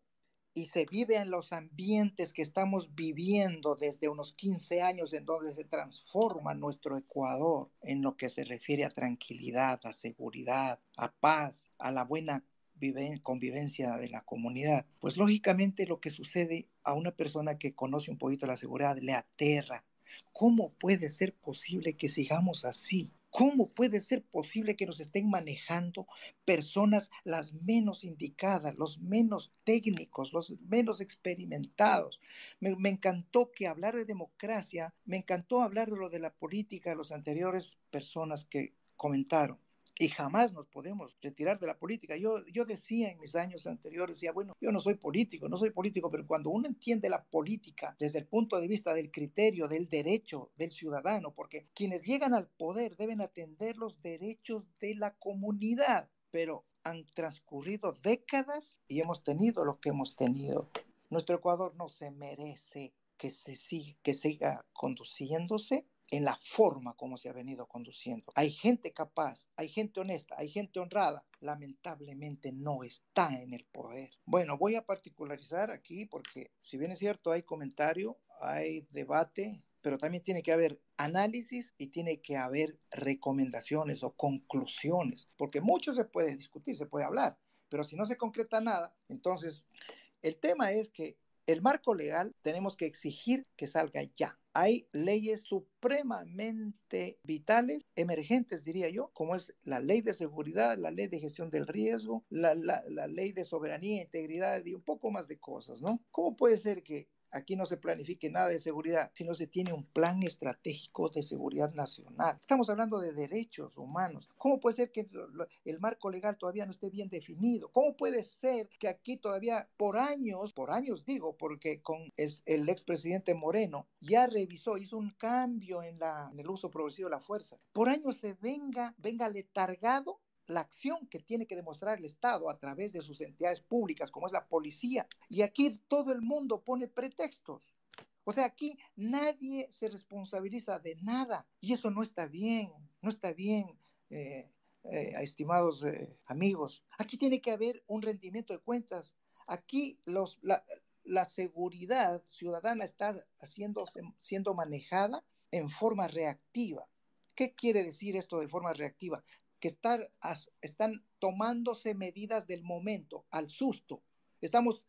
y se vive en los ambientes que estamos viviendo desde unos 15 años en donde se transforma nuestro Ecuador en lo que se refiere a tranquilidad, a seguridad, a paz, a la buena convivencia de la comunidad, pues lógicamente lo que sucede a una persona que conoce un poquito la seguridad le aterra. ¿Cómo puede ser posible que sigamos así? ¿Cómo puede ser posible que nos estén manejando personas las menos indicadas, los menos técnicos, los menos experimentados? Me, me, encantó que hablar de democracia, me encantó hablar de lo de la política de las anteriores personas que comentaron y jamás nos podemos retirar de la política. Yo, yo decía en mis años anteriores, decía, bueno, yo no soy político, no soy político, pero cuando uno entiende la política desde el punto de vista del criterio, del derecho del ciudadano, porque quienes llegan al poder deben atender los derechos de la comunidad, pero han transcurrido décadas y hemos tenido lo que hemos tenido. Nuestro Ecuador no se merece que, se siga, que siga conduciéndose en la forma como se ha venido conduciendo. Hay gente capaz, hay gente honesta, hay gente honrada. Lamentablemente no está en el poder. Bueno, voy a particularizar aquí porque si bien es cierto hay comentario, hay debate, pero también tiene que haber análisis y tiene que haber recomendaciones o conclusiones, porque mucho se puede discutir, se puede hablar, pero si no se concreta nada, entonces el tema es que el marco legal tenemos que exigir que salga ya. Hay leyes supremamente vitales, emergentes diría yo, como es la ley de seguridad, la ley de gestión del riesgo, la, la, ley de soberanía, integridad y un poco más de cosas, ¿no? ¿Cómo puede ser que aquí no se planifique nada de seguridad, sino se tiene un plan estratégico de seguridad nacional. Estamos hablando de derechos humanos. ¿Cómo puede ser que el marco legal todavía no esté bien definido? ¿Cómo puede ser que aquí todavía por años, por años digo, porque con el, el expresidente Moreno ya revisó, hizo un cambio en, la, en el uso progresivo de la fuerza, por años se venga, venga letargado la acción que tiene que demostrar el Estado a través de sus entidades públicas, como es la policía. Y aquí todo el mundo pone pretextos. O sea, aquí nadie se responsabiliza de nada. Y eso no está bien, no está bien, eh, eh, estimados eh, amigos. Aquí tiene que haber un rendimiento de cuentas. Aquí la seguridad ciudadana está haciendo, siendo manejada en forma reactiva. ¿Qué quiere decir esto de forma reactiva? Estar, están tomándose medidas del momento, al susto. Estamos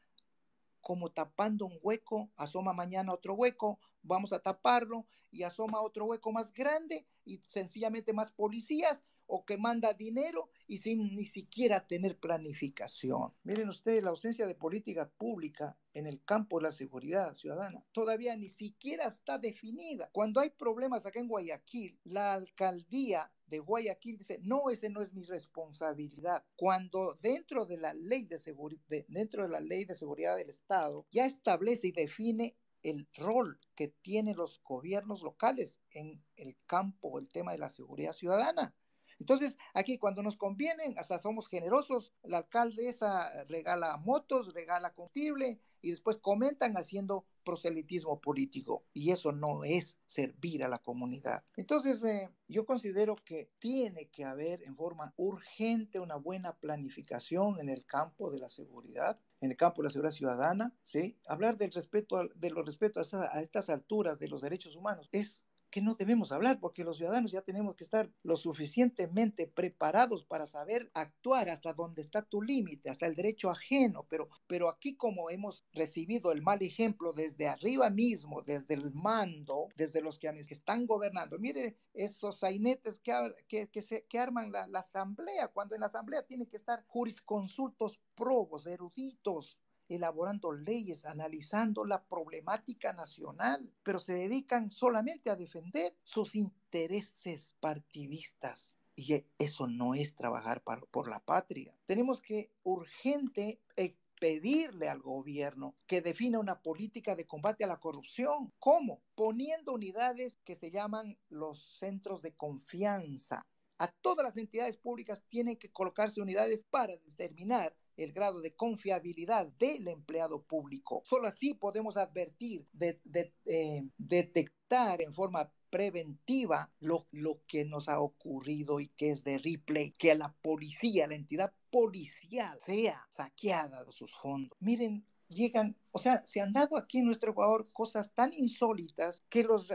como tapando un hueco, asoma mañana otro hueco, vamos a taparlo y asoma otro hueco más grande y sencillamente más policías o que manda dinero y sin ni siquiera tener planificación. Miren ustedes, la ausencia de política pública en el campo de la seguridad ciudadana todavía ni siquiera está definida. Cuando hay problemas acá en Guayaquil, la alcaldía de Guayaquil dice, no, ese no es mi responsabilidad. Cuando dentro de la ley de seguridad, dentro de la ley de seguridad del Estado, ya establece y define el rol que tienen los gobiernos locales en el campo, el tema de la seguridad ciudadana. Entonces, aquí cuando nos convienen, hasta somos generosos, la alcaldesa regala motos, regala combustible y después comentan haciendo proselitismo político y eso no es servir a la comunidad. Entonces, eh, yo considero que tiene que haber en forma urgente una buena planificación en el campo de la seguridad, en el campo de la seguridad ciudadana, ¿sí? Hablar del respeto, de los respetos a, a estas alturas de los derechos humanos es que no debemos hablar, porque los ciudadanos ya tenemos que estar lo suficientemente preparados para saber actuar hasta donde está tu límite, hasta el derecho ajeno, pero, pero aquí como hemos recibido el mal ejemplo desde arriba mismo, desde el mando, desde los que están gobernando, mire esos sainetes que, que, que, se, que arman la, la asamblea, cuando en la asamblea tienen que estar jurisconsultos probos, eruditos, elaborando leyes, analizando la problemática nacional, pero se dedican solamente a defender sus intereses partidistas. Y eso no es trabajar por la patria. Tenemos que urgente eh, pedirle al gobierno que defina una política de combate a la corrupción. ¿Cómo? Poniendo unidades que se llaman los centros de confianza. A todas las entidades públicas tienen que colocarse unidades para determinar el grado de confiabilidad del empleado público. Solo así podemos advertir, de, eh, detectar en forma preventiva lo, lo que nos ha ocurrido y que es de replay, que la policía, la entidad policial sea saqueada de sus fondos. Miren llegan, o sea, se han dado aquí en nuestro Ecuador cosas tan insólitas que los,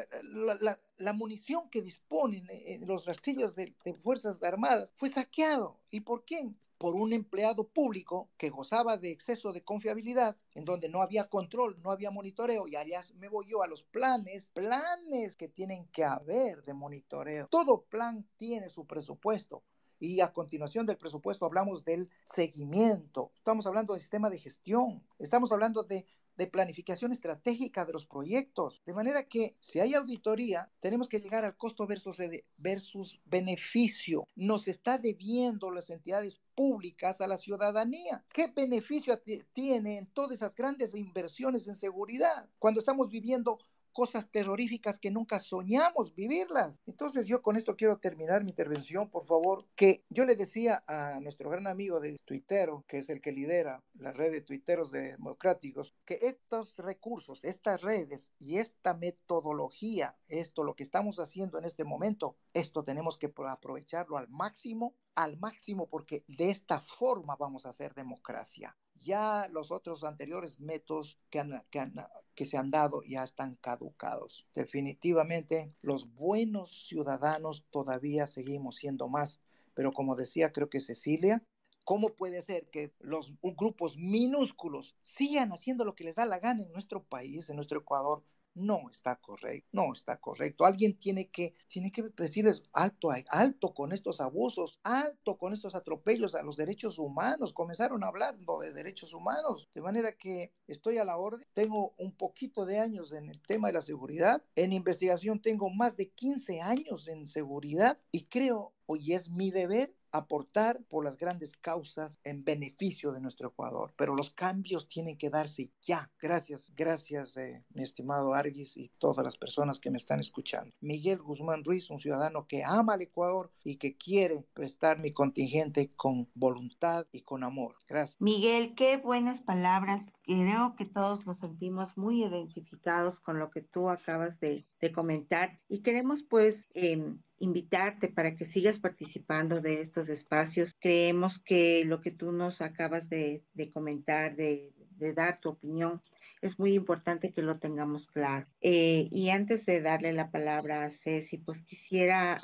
la, munición que disponen en los rastrillos de, de Fuerzas Armadas fue saqueado. ¿Y por quién? Por un empleado público que gozaba de exceso de confiabilidad, en donde no había control, no había monitoreo, y allá me voy yo a los planes, planes que tienen que haber de monitoreo. Todo plan tiene su presupuesto. Y a continuación del presupuesto hablamos del seguimiento, estamos hablando del sistema de gestión, estamos hablando de de planificación estratégica de los proyectos. De manera que si hay auditoría, tenemos que llegar al costo versus, versus beneficio. Nos está debiendo las entidades públicas a la ciudadanía. ¿Qué beneficio tienen todas esas grandes inversiones en seguridad cuando estamos viviendo cosas terroríficas que nunca soñamos vivirlas. Entonces yo con esto quiero terminar mi intervención, por favor, que yo le decía a nuestro gran amigo de Twittero, que es el que lidera la red de tuiteros democráticos, que estos recursos, estas redes y esta metodología, esto lo que estamos haciendo en este momento, esto tenemos que aprovecharlo al máximo, al máximo porque de esta forma vamos a hacer democracia. Ya los otros anteriores métodos que, se han dado ya están caducados. Definitivamente los buenos ciudadanos todavía seguimos siendo más. Pero como decía, creo que Cecilia, ¿Cómo puede ser que los grupos minúsculos sigan haciendo lo que les da la gana en nuestro país, en nuestro Ecuador, no está correcto, no está correcto. Alguien tiene que, tiene que decirles alto, alto con estos abusos, alto con estos atropellos a los derechos humanos. Comenzaron hablando de derechos humanos, de manera que estoy a la orden. Tengo un poquito de años en el tema de la seguridad. En investigación tengo más de 15 años en seguridad y creo, hoy es mi deber aportar por las grandes causas en beneficio de nuestro Ecuador. Pero los cambios tienen que darse ya. Gracias, gracias, eh, mi estimado Arguis y todas las personas que me están escuchando. Miguel Guzmán Ruiz, un ciudadano que ama al Ecuador y que quiere prestar mi contingente con voluntad y con amor. Gracias. Miguel, qué buenas palabras. Creo que todos nos sentimos muy identificados con lo que tú acabas de, comentar y queremos pues eh, invitarte para que sigas participando de estos espacios. Creemos que lo que tú nos acabas de, comentar, de, dar tu opinión, es muy importante que lo tengamos claro. Eh, y antes de darle la palabra a Ceci, pues quisiera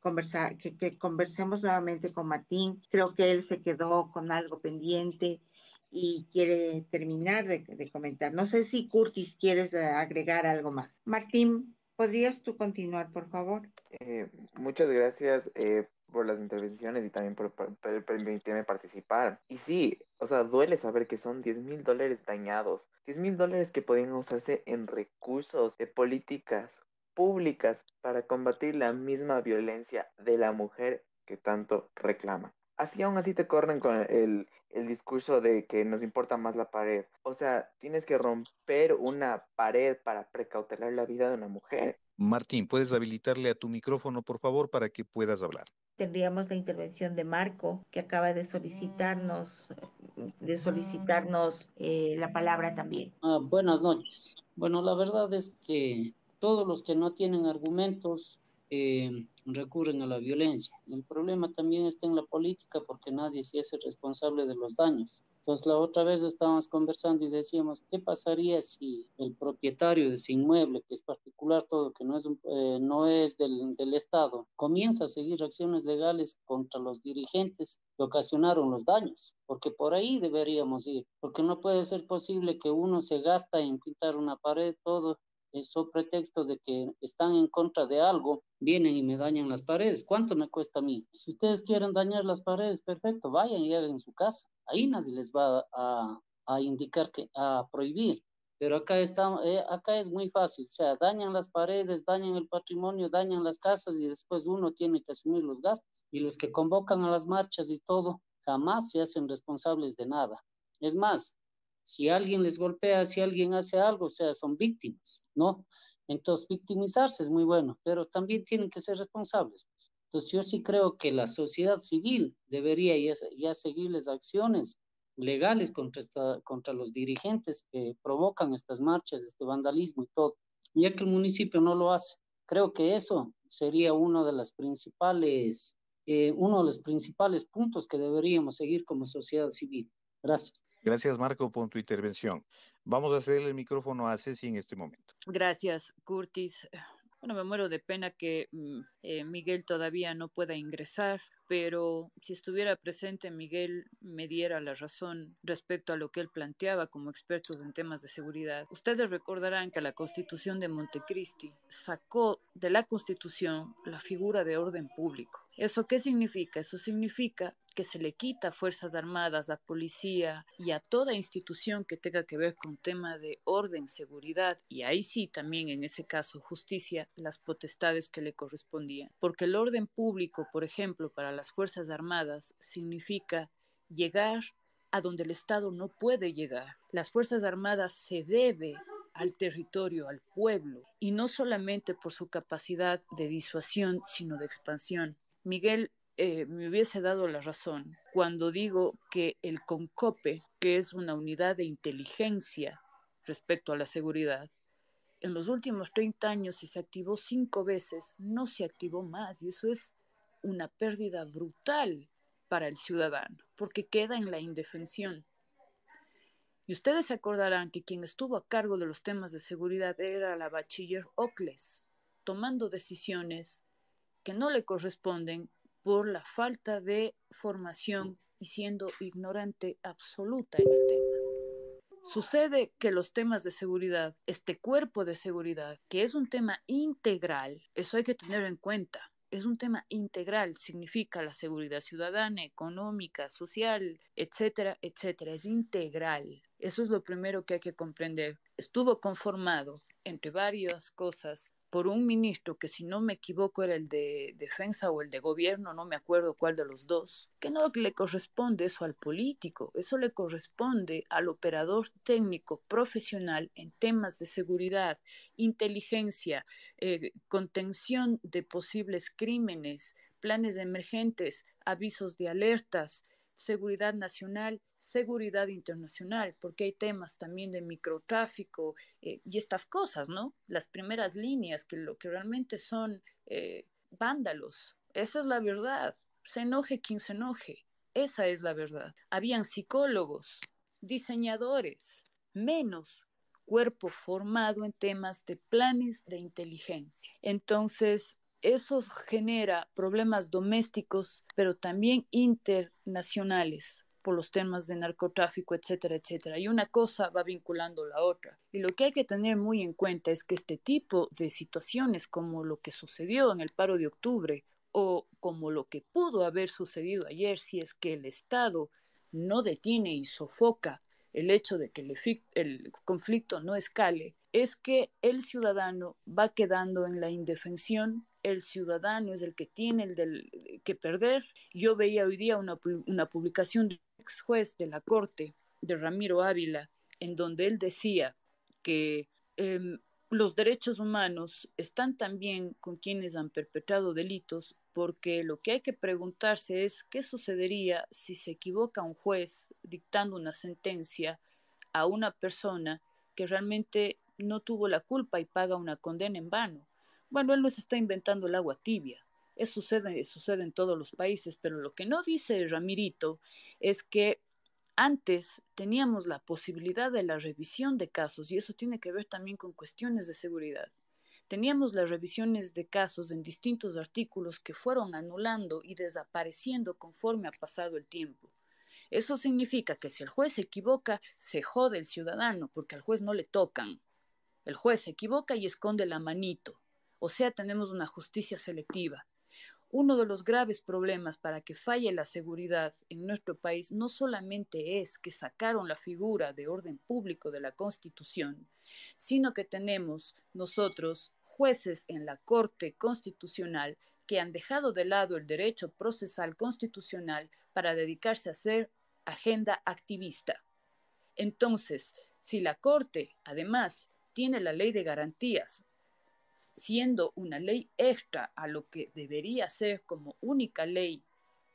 conversar, que, conversemos nuevamente con Martín. Creo que él se quedó con algo pendiente y quiere terminar de, de comentar. No sé si Curtis quieres eh, agregar algo más. Martín, ¿Podrías tú continuar, por favor? Eh, muchas gracias eh, por las intervenciones y también por, permitirme participar. Y sí, o sea, duele saber que son 10 mil dólares dañados, 10 mil dólares que podrían usarse en recursos de políticas públicas para combatir la misma violencia de la mujer que tanto reclama. Así aún así te corren con el, el discurso de que nos importa más la pared. O sea, tienes que romper una pared para precautelar la vida de una mujer. Martín, ¿puedes habilitarle a tu micrófono, por favor, para que puedas hablar? Tendríamos la intervención de Marco, que acaba de solicitarnos, de solicitarnos eh, la palabra también. Ah, buenas noches. Bueno, la verdad es que todos los que no tienen argumentos eh, recurren a la violencia. El problema también está en la política porque nadie se hace responsable de los daños. Entonces la otra vez estábamos conversando y decíamos, ¿qué pasaría si el propietario de ese inmueble, que es particular todo, que no es, eh, no es del, del Estado, comienza a seguir acciones legales contra los dirigentes que ocasionaron los daños? Porque por ahí deberíamos ir, porque no puede ser posible que uno se gasta en pintar una pared, todo, eso pretexto de que están en contra de algo, vienen y me dañan las paredes. ¿Cuánto me cuesta a mí? Si ustedes quieren dañar las paredes, perfecto, vayan y hagan su casa. Ahí nadie les va a, a indicar que, a prohibir. Pero acá, está, eh, acá es muy fácil, o sea, dañan las paredes, dañan el patrimonio, dañan las casas y después uno tiene que asumir los gastos. Y los que convocan a las marchas y todo, jamás se hacen responsables de nada. Es más, si alguien les golpea, si alguien hace algo, o sea, son víctimas, ¿no? Entonces, victimizarse es muy bueno, pero también tienen que ser responsables. Pues. Entonces, yo sí creo que la sociedad civil debería ya, ya seguirles acciones legales contra, esta, contra los dirigentes que provocan estas marchas, este vandalismo y todo, ya que el municipio no lo hace. Creo que eso sería uno de las principales, eh, uno de los principales puntos que deberíamos seguir como sociedad civil. Gracias. Gracias, Marco, por tu intervención. Vamos a hacer el micrófono a Ceci en este momento. Gracias, Curtis. Bueno, me muero de pena que mm, eh, Miguel todavía no pueda ingresar, pero si estuviera presente Miguel me diera la razón respecto a lo que él planteaba como expertos en temas de seguridad. Ustedes recordarán que la Constitución de Montecristi sacó de la Constitución la figura de orden público. ¿Eso qué significa? Eso significa que se le quita a Fuerzas Armadas, a policía y a toda institución que tenga que ver con tema de orden, seguridad y ahí sí también en ese caso justicia las potestades que le correspondían. Porque el orden público, por ejemplo, para las Fuerzas Armadas significa llegar a donde el Estado no puede llegar. Las Fuerzas Armadas se debe al territorio, al pueblo, y no solamente por su capacidad de disuasión, sino de expansión. Miguel eh, me hubiese dado la razón cuando digo que el CONCOPE, que es una unidad de inteligencia respecto a la seguridad, en los últimos 30 años, si se activó cinco veces, no se activó más. Y eso es una pérdida brutal para el ciudadano, porque queda en la indefensión. Y ustedes se acordarán que quien estuvo a cargo de los temas de seguridad era la bachiller Ocles, tomando decisiones que no le corresponden por la falta de formación y siendo ignorante absoluta en el tema. Sucede que los temas de seguridad, este cuerpo de seguridad, que es un tema integral, eso hay que tener en cuenta. Es un tema integral, significa la seguridad ciudadana, económica, social, etcétera, etcétera. Es integral. Eso es lo primero que hay que comprender. Estuvo conformado entre varias cosas por un ministro que si no me equivoco era el de defensa o el de gobierno, no me acuerdo cuál de los dos, que no le corresponde eso al político, eso le corresponde al operador técnico profesional en temas de seguridad, inteligencia, eh, contención de posibles crímenes, planes emergentes, avisos de alertas, seguridad nacional, seguridad internacional, porque hay temas también de microtráfico eh, y estas cosas, ¿no? Las primeras líneas, que lo que realmente son eh, vándalos. Esa es la verdad. Se enoje quien se enoje. Esa es la verdad. Habían psicólogos, diseñadores, menos cuerpo formado en temas de planes de inteligencia. Entonces, eso genera problemas domésticos, pero también internacionales por los temas de narcotráfico, etcétera, etcétera. Y una cosa va vinculando la otra. Y lo que hay que tener muy en cuenta es que este tipo de situaciones como lo que sucedió en el paro de octubre o como lo que pudo haber sucedido ayer si es que el Estado no detiene y sofoca el hecho de que el, conflicto no escale, es que el ciudadano va quedando en la indefensión el ciudadano es el que tiene el del, que perder. Yo veía hoy día una, una publicación ex juez de la Corte, de Ramiro Ávila, en donde él decía que em, los derechos humanos están también con quienes han perpetrado delitos, porque lo que hay que preguntarse es qué sucedería si se equivoca un juez dictando una sentencia a una persona que realmente no tuvo la culpa y paga una condena en vano. Bueno, él nos está inventando el agua tibia. Eso sucede, sucede en todos los países, pero lo que no dice Ramirito es que antes teníamos la posibilidad de la revisión de casos y eso tiene que ver también con cuestiones de seguridad. Teníamos las revisiones de casos en distintos artículos que fueron anulando y desapareciendo conforme ha pasado el tiempo. Eso significa que si el juez se equivoca, se jode el ciudadano, porque al juez no le tocan. El juez se equivoca y esconde la manito. O sea, tenemos una justicia selectiva. Uno de los graves problemas para que falle la seguridad en nuestro país no solamente es que sacaron la figura de orden público de la Constitución, sino que tenemos nosotros jueces en la Corte Constitucional que han dejado de lado el derecho procesal constitucional para dedicarse a ser agenda activista. Entonces, si la Corte, además, tiene la ley de garantías siendo una ley extra a lo que debería ser como única ley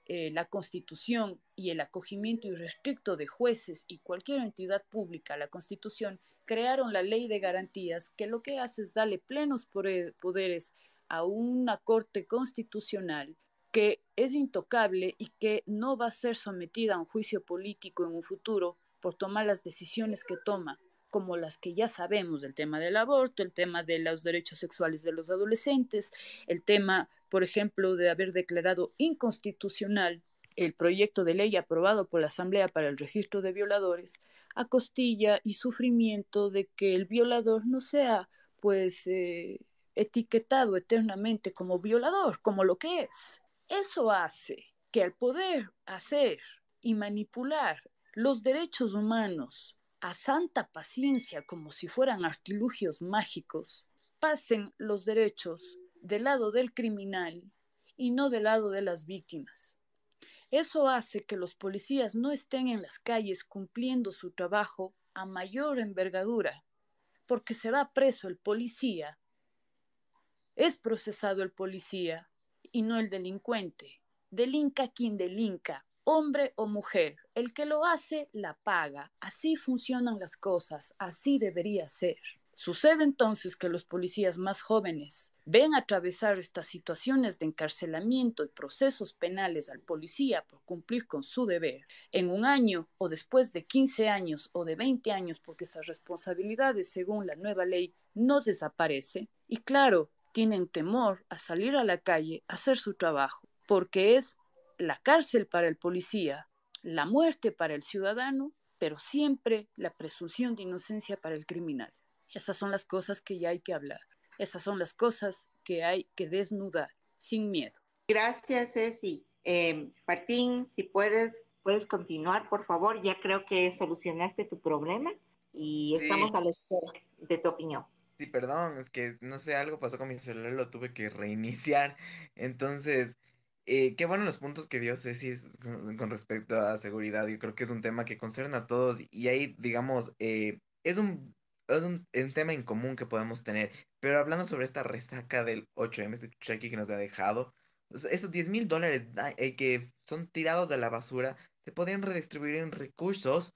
eh, la constitución y el acogimiento irrestricto de jueces y cualquier entidad pública a la constitución, crearon la ley de garantías que lo que hace es darle plenos poderes a una corte constitucional que es intocable y que no va a ser sometida a un juicio político en un futuro por tomar las decisiones que toma, como las que ya sabemos del tema del aborto, el tema de los derechos sexuales de los adolescentes, el tema, por ejemplo, de haber declarado inconstitucional el proyecto de ley aprobado por la Asamblea para el Registro de Violadores, a costilla y sufrimiento de que el violador no sea, pues, eh, etiquetado eternamente como violador, como lo que es. Eso hace que al poder hacer y manipular los derechos humanos a santa paciencia como si fueran artilugios mágicos, pasen los derechos del lado del criminal y no del lado de las víctimas. Eso hace que los policías no estén en las calles cumpliendo su trabajo a mayor envergadura, porque se va preso el policía, es procesado el policía y no el delincuente. Delinca quien delinca, hombre o mujer. El que lo hace, la paga. Así funcionan las cosas, así debería ser. Sucede entonces que los policías más jóvenes ven atravesar estas situaciones de encarcelamiento y procesos penales al policía por cumplir con su deber en un año o después de 15 años o de 20 años porque esas responsabilidades según la nueva ley no desaparece. Y claro, tienen temor a salir a la calle a hacer su trabajo porque es la cárcel para el policía, la muerte para el ciudadano, pero siempre la presunción de inocencia para el criminal. Esas son las cosas que ya hay que hablar. Esas son las cosas que hay que desnudar sin miedo. Gracias, Ceci. Eh, Martín, si puedes, puedes continuar, por favor. Ya creo que solucionaste tu problema y estamos a la espera de tu opinión. Sí, perdón, es que no sé, algo pasó con mi celular, lo tuve que reiniciar. Entonces, eh, qué bueno los puntos que dio Ceci con, respecto a seguridad. Yo creo que es un tema que concierne a todos y ahí, digamos, eh, es un es un, tema en común que podemos tener. Pero hablando sobre esta resaca del 8M, este cheque que nos ha dejado, esos 10 mil dólares eh, que son tirados de la basura se podrían redistribuir en recursos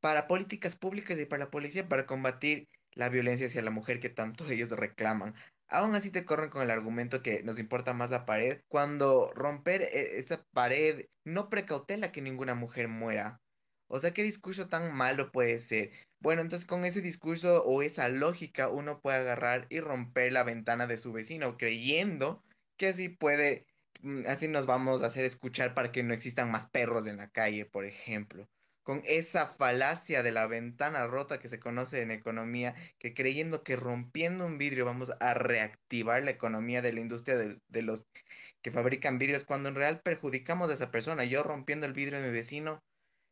para políticas públicas y para la policía para combatir la violencia hacia la mujer que tanto ellos reclaman. Aún así te corren con el argumento que nos importa más la pared, cuando romper eh, esa pared no precautela que ninguna mujer muera. O sea, ¿qué discurso tan malo puede ser? Bueno, entonces con ese discurso o esa lógica uno puede agarrar y romper la ventana de su vecino creyendo que así puede, mm, así nos vamos a hacer escuchar para que no existan más perros en la calle, por ejemplo. Con esa falacia de la ventana rota que se conoce en economía, que creyendo que rompiendo un vidrio vamos a reactivar la economía de la industria de, los que fabrican vidrios, cuando en real perjudicamos a esa persona. Yo rompiendo el vidrio de mi vecino,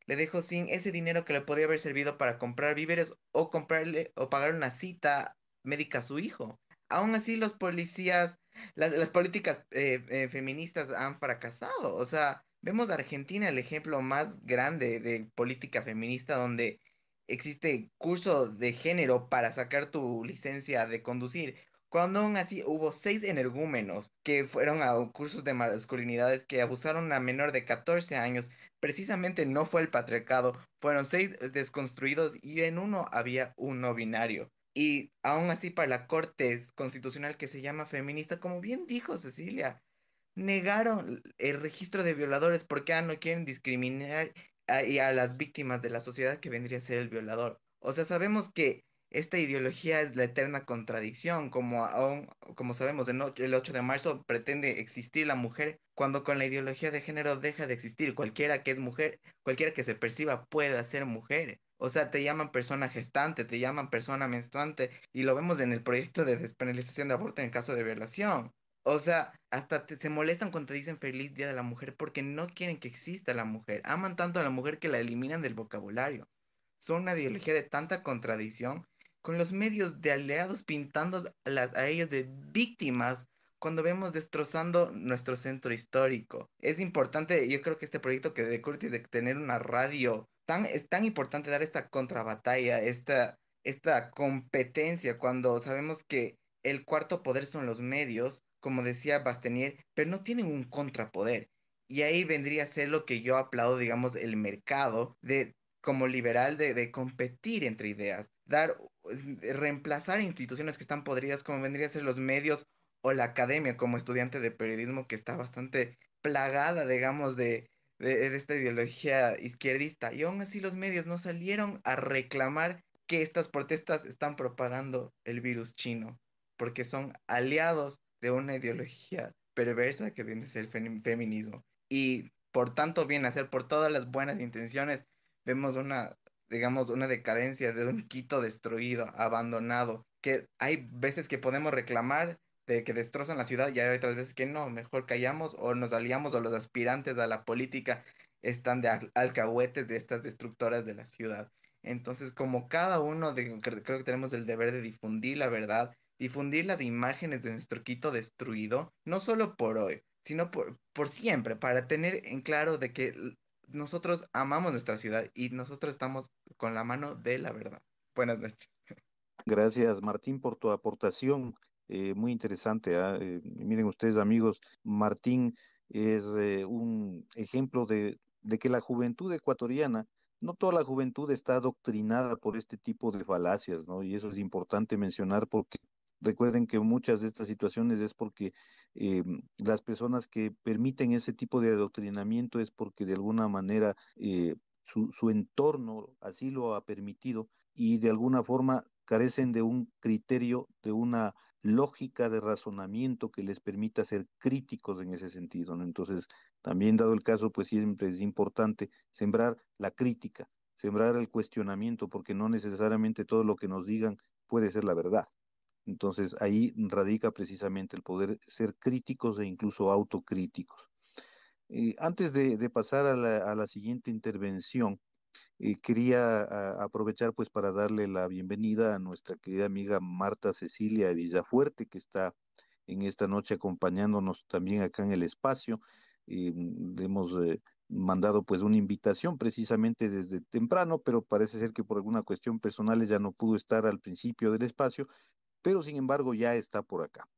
le dejó sin ese dinero que le podía haber servido para comprar víveres o comprarle o pagar una cita médica a su hijo. Aún así, los policías, las, políticas eh, eh, feministas han fracasado. O sea, vemos a Argentina el ejemplo más grande de política feminista donde existe curso de género para sacar tu licencia de conducir. Cuando aún así hubo seis energúmenos que fueron a cursos de masculinidades que abusaron a menor de 14 años, precisamente no fue el patriarcado, fueron seis desconstruidos y en uno había un no binario. Y aún así para la Corte Constitucional que se llama feminista, como bien dijo Cecilia, negaron el registro de violadores porque ah, no quieren discriminar a, a las víctimas de la sociedad que vendría a ser el violador. O sea, sabemos que esta ideología es la eterna contradicción, como, aún, como sabemos, el 8 de marzo pretende existir la mujer cuando con la ideología de género deja de existir. Cualquiera que es mujer, cualquiera que se perciba puede ser mujer. O sea, te llaman persona gestante, te llaman persona menstruante, y lo vemos en el proyecto de despenalización de aborto en caso de violación. O sea, hasta se molestan cuando dicen feliz día de la mujer porque no quieren que exista la mujer. Aman tanto a la mujer que la eliminan del vocabulario. Son una ideología de tanta contradicción con los medios de aliados pintando a ellas de víctimas cuando vemos destrozando nuestro centro histórico. Es importante, yo creo que este proyecto que de Curtis de tener una radio, tan, es tan importante dar esta contrabatalla, esta, esta competencia, cuando sabemos que el cuarto poder son los medios, como decía Bastenier, pero no tienen un contrapoder. Y ahí vendría a ser lo que yo aplaudo, digamos, el mercado de como liberal de, de competir entre ideas, dar reemplazar instituciones que están podridas como vendría a ser los medios o la academia como estudiante de periodismo que está bastante plagada, digamos, de, de, esta ideología izquierdista. Y aún así los medios no salieron a reclamar que estas protestas están propagando el virus chino, porque son aliados de una ideología perversa que viene a ser el feminismo. Y por tanto bien hacer, por todas las buenas intenciones, vemos una, digamos, una decadencia de un Quito destruido, abandonado, que hay veces que podemos reclamar de que destrozan la ciudad y hay otras veces que no, mejor callamos o nos aliamos o los aspirantes a la política están de alcahuetes de estas destructoras de la ciudad. Entonces, como cada uno, de, creo que tenemos el deber de difundir la verdad, difundir las imágenes de nuestro Quito destruido, no solo por hoy, sino por, por siempre, para tener en claro de que nosotros amamos nuestra ciudad y nosotros estamos con la mano de la verdad. Buenas noches. Gracias, Martín, por tu aportación. Eh, muy interesante. ¿ah? Eh, miren ustedes, amigos, Martín es eh, un ejemplo de, de que la juventud ecuatoriana, no toda la juventud está adoctrinada por este tipo de falacias, ¿no? Y eso es importante mencionar porque recuerden que muchas de estas situaciones es porque las personas que permiten ese tipo de adoctrinamiento es porque de alguna manera su, su, entorno así lo ha permitido y de alguna forma carecen de un criterio, de una lógica de razonamiento que les permita ser críticos en ese sentido. Entonces, también dado el caso, pues siempre es importante sembrar la crítica, sembrar el cuestionamiento, porque no necesariamente todo lo que nos digan puede ser la verdad. Entonces, ahí radica precisamente el poder ser críticos e incluso autocríticos. Eh, antes de, pasar a la, siguiente intervención, y quería aprovechar pues para darle la bienvenida a nuestra querida amiga Marta Cecilia Villafuerte, que está en esta noche acompañándonos también acá en el espacio. y hemos eh, mandado pues una invitación precisamente desde temprano, pero parece ser que por alguna cuestión personal ya no pudo estar al principio del espacio, pero sin embargo ya está por acá.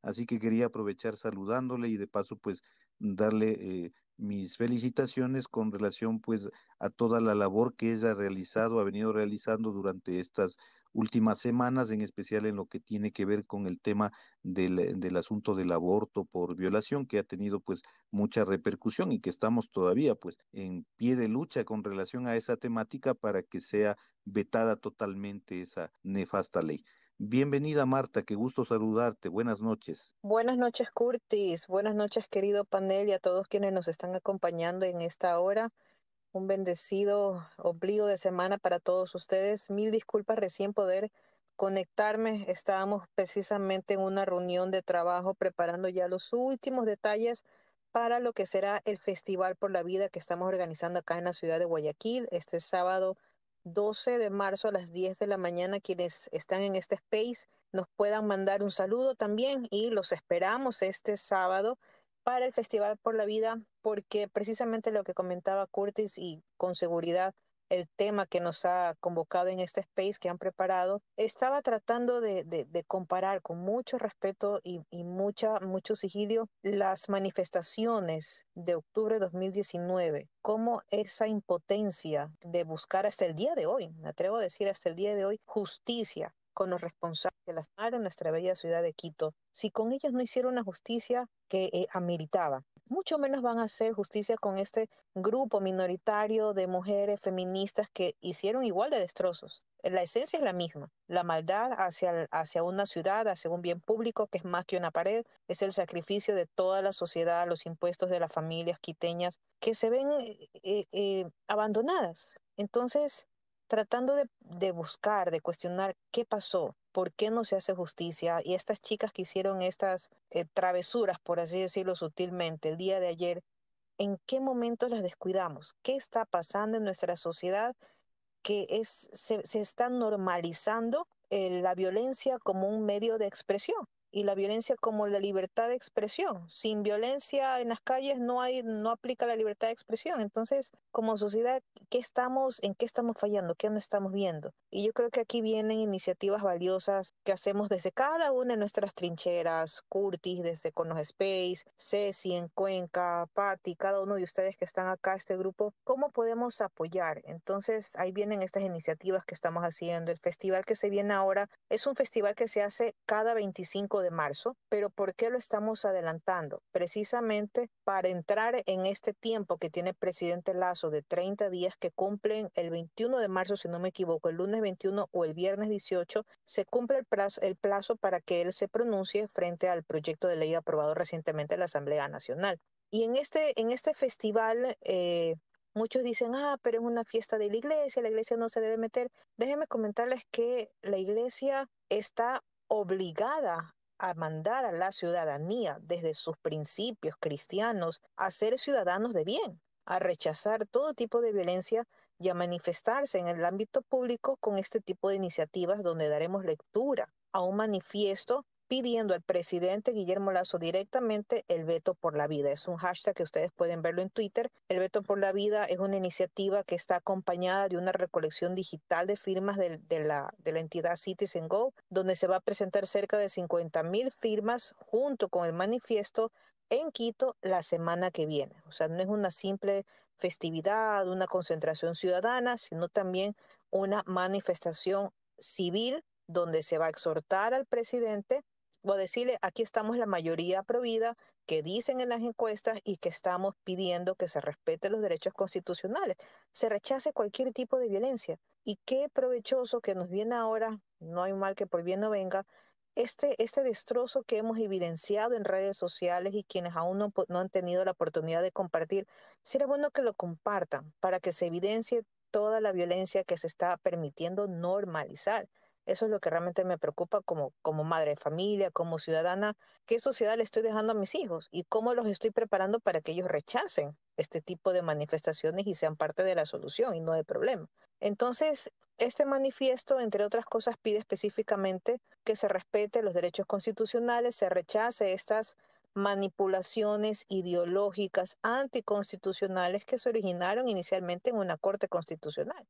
Así que quería aprovechar saludándole y de paso pues darle eh, mis felicitaciones con relación pues a toda la labor que ella ha realizado, ha venido realizando durante estas últimas semanas, en especial en lo que tiene que ver con el tema del, del, asunto del aborto por violación, que ha tenido pues mucha repercusión y que estamos todavía pues en pie de lucha con relación a esa temática para que sea vetada totalmente esa nefasta ley. Bienvenida Marta, qué gusto saludarte. Buenas noches. Buenas noches Curtis, buenas noches querido panel y a todos quienes nos están acompañando en esta hora. Un bendecido obligo de semana para todos ustedes. Mil disculpas recién poder conectarme. Estábamos precisamente en una reunión de trabajo preparando ya los últimos detalles para lo que será el Festival por la Vida que estamos organizando acá en la ciudad de Guayaquil este sábado 12 de marzo a las 10 de la mañana quienes están en este space nos puedan mandar un saludo también y los esperamos este sábado para el Festival por la Vida porque precisamente lo que comentaba Curtis y con seguridad el tema que nos ha convocado en este space que han preparado, estaba tratando de, comparar con mucho respeto y, y, mucha, mucho sigilio las manifestaciones de octubre de 2019, cómo esa impotencia de buscar hasta el día de hoy, me atrevo a decir hasta el día de hoy, justicia con los responsables de las en nuestra bella ciudad de Quito, si con ellos no hicieron una justicia que eh, ameritaba mucho menos van a hacer justicia con este grupo minoritario de mujeres feministas que hicieron igual de destrozos. La esencia es la misma. La maldad hacia, hacia una ciudad, hacia un bien público que es más que una pared, es el sacrificio de toda la sociedad, los impuestos de las familias quiteñas que se ven eh, eh, abandonadas. Entonces, tratando de, de buscar, de cuestionar qué pasó, por qué no se hace justicia y estas chicas que hicieron estas eh, travesuras, por así decirlo sutilmente, el día de ayer, ¿en qué momentos las descuidamos? ¿Qué está pasando en nuestra sociedad que es, se, se está normalizando eh, la violencia como un medio de expresión? Y la violencia como la libertad de expresión. Sin violencia en las calles no hay no aplica la libertad de expresión. Entonces, como sociedad, ¿qué estamos en qué estamos fallando? ¿Qué no estamos viendo? Y yo creo que aquí vienen iniciativas valiosas que hacemos desde cada una de nuestras trincheras, Curtis desde Conos Space, Ceci en Cuenca, Patti, cada uno de ustedes que están acá este grupo, ¿cómo podemos apoyar? Entonces, ahí vienen estas iniciativas que estamos haciendo. El festival que se viene ahora es un festival que se hace cada 25 de marzo, pero ¿por qué lo estamos adelantando? Precisamente para entrar en este tiempo que tiene el presidente Lazo de 30 días que cumplen el 21 de marzo, si no me equivoco, el lunes 21 o el viernes 18, se cumple el plazo, el plazo para que él se pronuncie frente al proyecto de ley aprobado recientemente en la Asamblea Nacional. Y en este, en este festival eh, Muchos dicen, ah, pero es una fiesta de la iglesia, la iglesia no se debe meter. Déjenme comentarles que la iglesia está obligada a mandar a la ciudadanía desde sus principios cristianos a ser ciudadanos de bien, a rechazar todo tipo de violencia y a manifestarse en el ámbito público con este tipo de iniciativas donde daremos lectura a un manifiesto pidiendo al presidente Guillermo Lazo directamente el veto por la vida. Es un hashtag que ustedes pueden verlo en Twitter. El veto por la vida es una iniciativa que está acompañada de una recolección digital de firmas de, la, de la entidad Citizen Go, donde se va a presentar cerca de 50 mil firmas junto con el manifiesto en Quito la semana que viene. O sea, no es una simple festividad, una concentración ciudadana, sino también una manifestación civil donde se va a exhortar al presidente o decirle, aquí estamos la mayoría provida que dicen en las encuestas y que estamos pidiendo que se respeten los derechos constitucionales, se rechace cualquier tipo de violencia. Y qué provechoso que nos viene ahora, no hay mal que por bien no venga, este, este destrozo que hemos evidenciado en redes sociales y quienes aún no, no han tenido la oportunidad de compartir, sería bueno que lo compartan para que se evidencie toda la violencia que se está permitiendo normalizar. Eso es lo que realmente me preocupa como, como madre de familia, como ciudadana, qué sociedad le estoy dejando a mis hijos y cómo los estoy preparando para que ellos rechacen este tipo de manifestaciones y sean parte de la solución y no del problema. Entonces, este manifiesto, entre otras cosas, pide específicamente que se respete los derechos constitucionales, se rechace estas manipulaciones ideológicas anticonstitucionales que se originaron inicialmente en una corte constitucional.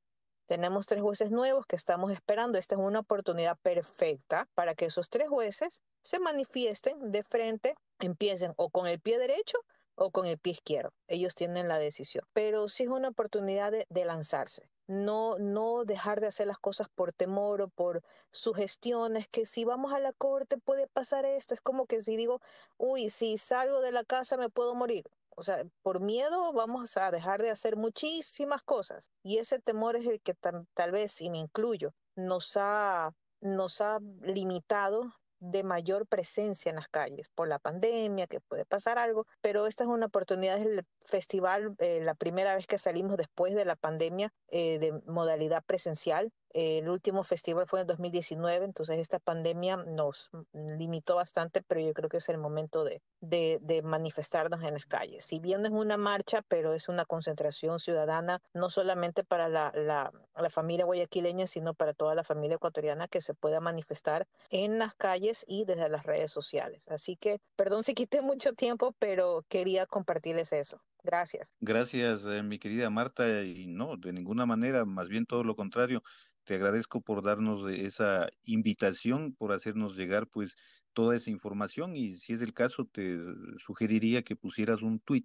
Tenemos tres jueces nuevos que estamos esperando. Esta es una oportunidad perfecta para que esos tres jueces se manifiesten de frente, empiecen o con el pie derecho o con el pie izquierdo. Ellos tienen la decisión. Pero sí es una oportunidad de, lanzarse no, no dejar de hacer las cosas por temor o por sugestiones, que si vamos a la corte puede pasar esto. Es como que si digo, uy, si salgo de la casa me puedo morir. O sea, por miedo vamos a dejar de hacer muchísimas cosas. Y ese temor es el que tal vez, y me incluyo, nos ha, nos ha limitado de mayor presencia en las calles por la pandemia, que puede pasar algo, pero esta es una oportunidad del festival, eh, la primera vez que salimos después de la pandemia eh, de modalidad presencial el último festival fue en 2019, entonces esta pandemia nos limitó bastante, pero yo creo que es el momento de, manifestarnos en las calles. Si bien no es una marcha, pero es una concentración ciudadana, no solamente para la, la familia guayaquileña, sino para toda la familia ecuatoriana que se pueda manifestar en las calles y desde las redes sociales. Así que, perdón si quité mucho tiempo, pero quería compartirles eso. Gracias. Gracias, eh, mi querida Marta. Y no, de ninguna manera, más bien todo lo contrario. Te agradezco por darnos esa invitación, por hacernos llegar pues toda esa información y si es el caso te sugeriría que pusieras un tweet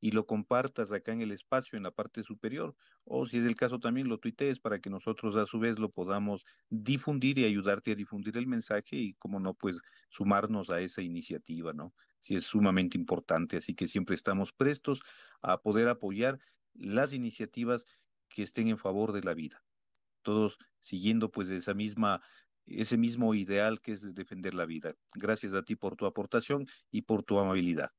y lo compartas acá en el espacio en la parte superior o si es el caso también lo tuitees para que nosotros a su vez lo podamos difundir y ayudarte a difundir el mensaje y como no pues sumarnos a esa iniciativa, ¿no? Sí es sumamente importante, así que siempre estamos prestos a poder apoyar las iniciativas que estén en favor de la vida todos siguiendo pues esa misma, ese mismo ideal que es defender la vida. Gracias a ti por tu aportación y por tu amabilidad.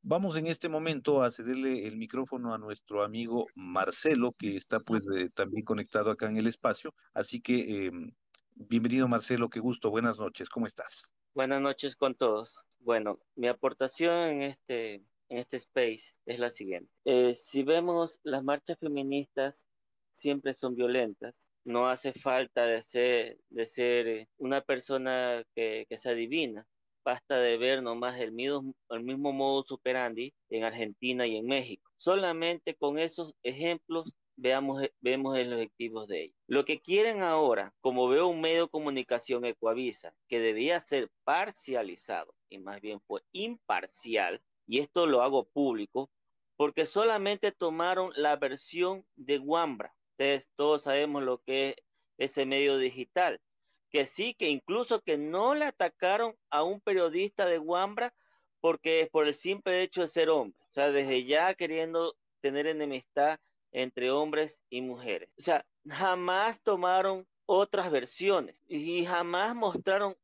Vamos en este momento a cederle el micrófono a nuestro amigo Marcelo, que está pues también conectado acá en el espacio. Así que em, bienvenido Marcelo, qué gusto, buenas noches, ¿cómo estás? Buenas noches con todos. Bueno, mi aportación en este, en este space es la siguiente. Eh, si vemos las marchas feministas siempre son violentas. No hace falta de ser, de ser eh, una persona que, que se adivina. Basta de ver nomás el mismo, el mismo modus operandi en Argentina y en México. Solamente con esos ejemplos veamos, vemos los objetivos de ellos. Lo que quieren ahora, como veo un medio de comunicación Ecoavisa, que debía ser parcializado y más bien fue imparcial, y esto lo hago público, porque solamente tomaron la versión de Wambra, Ustedes todos sabemos lo que es ese medio digital, que sí, que incluso que no le atacaron a un periodista de Wambra porque es por el simple hecho de ser hombre, o sea, desde ya queriendo tener enemistad entre hombres y mujeres. O sea, jamás tomaron otras versiones y jamás mostraron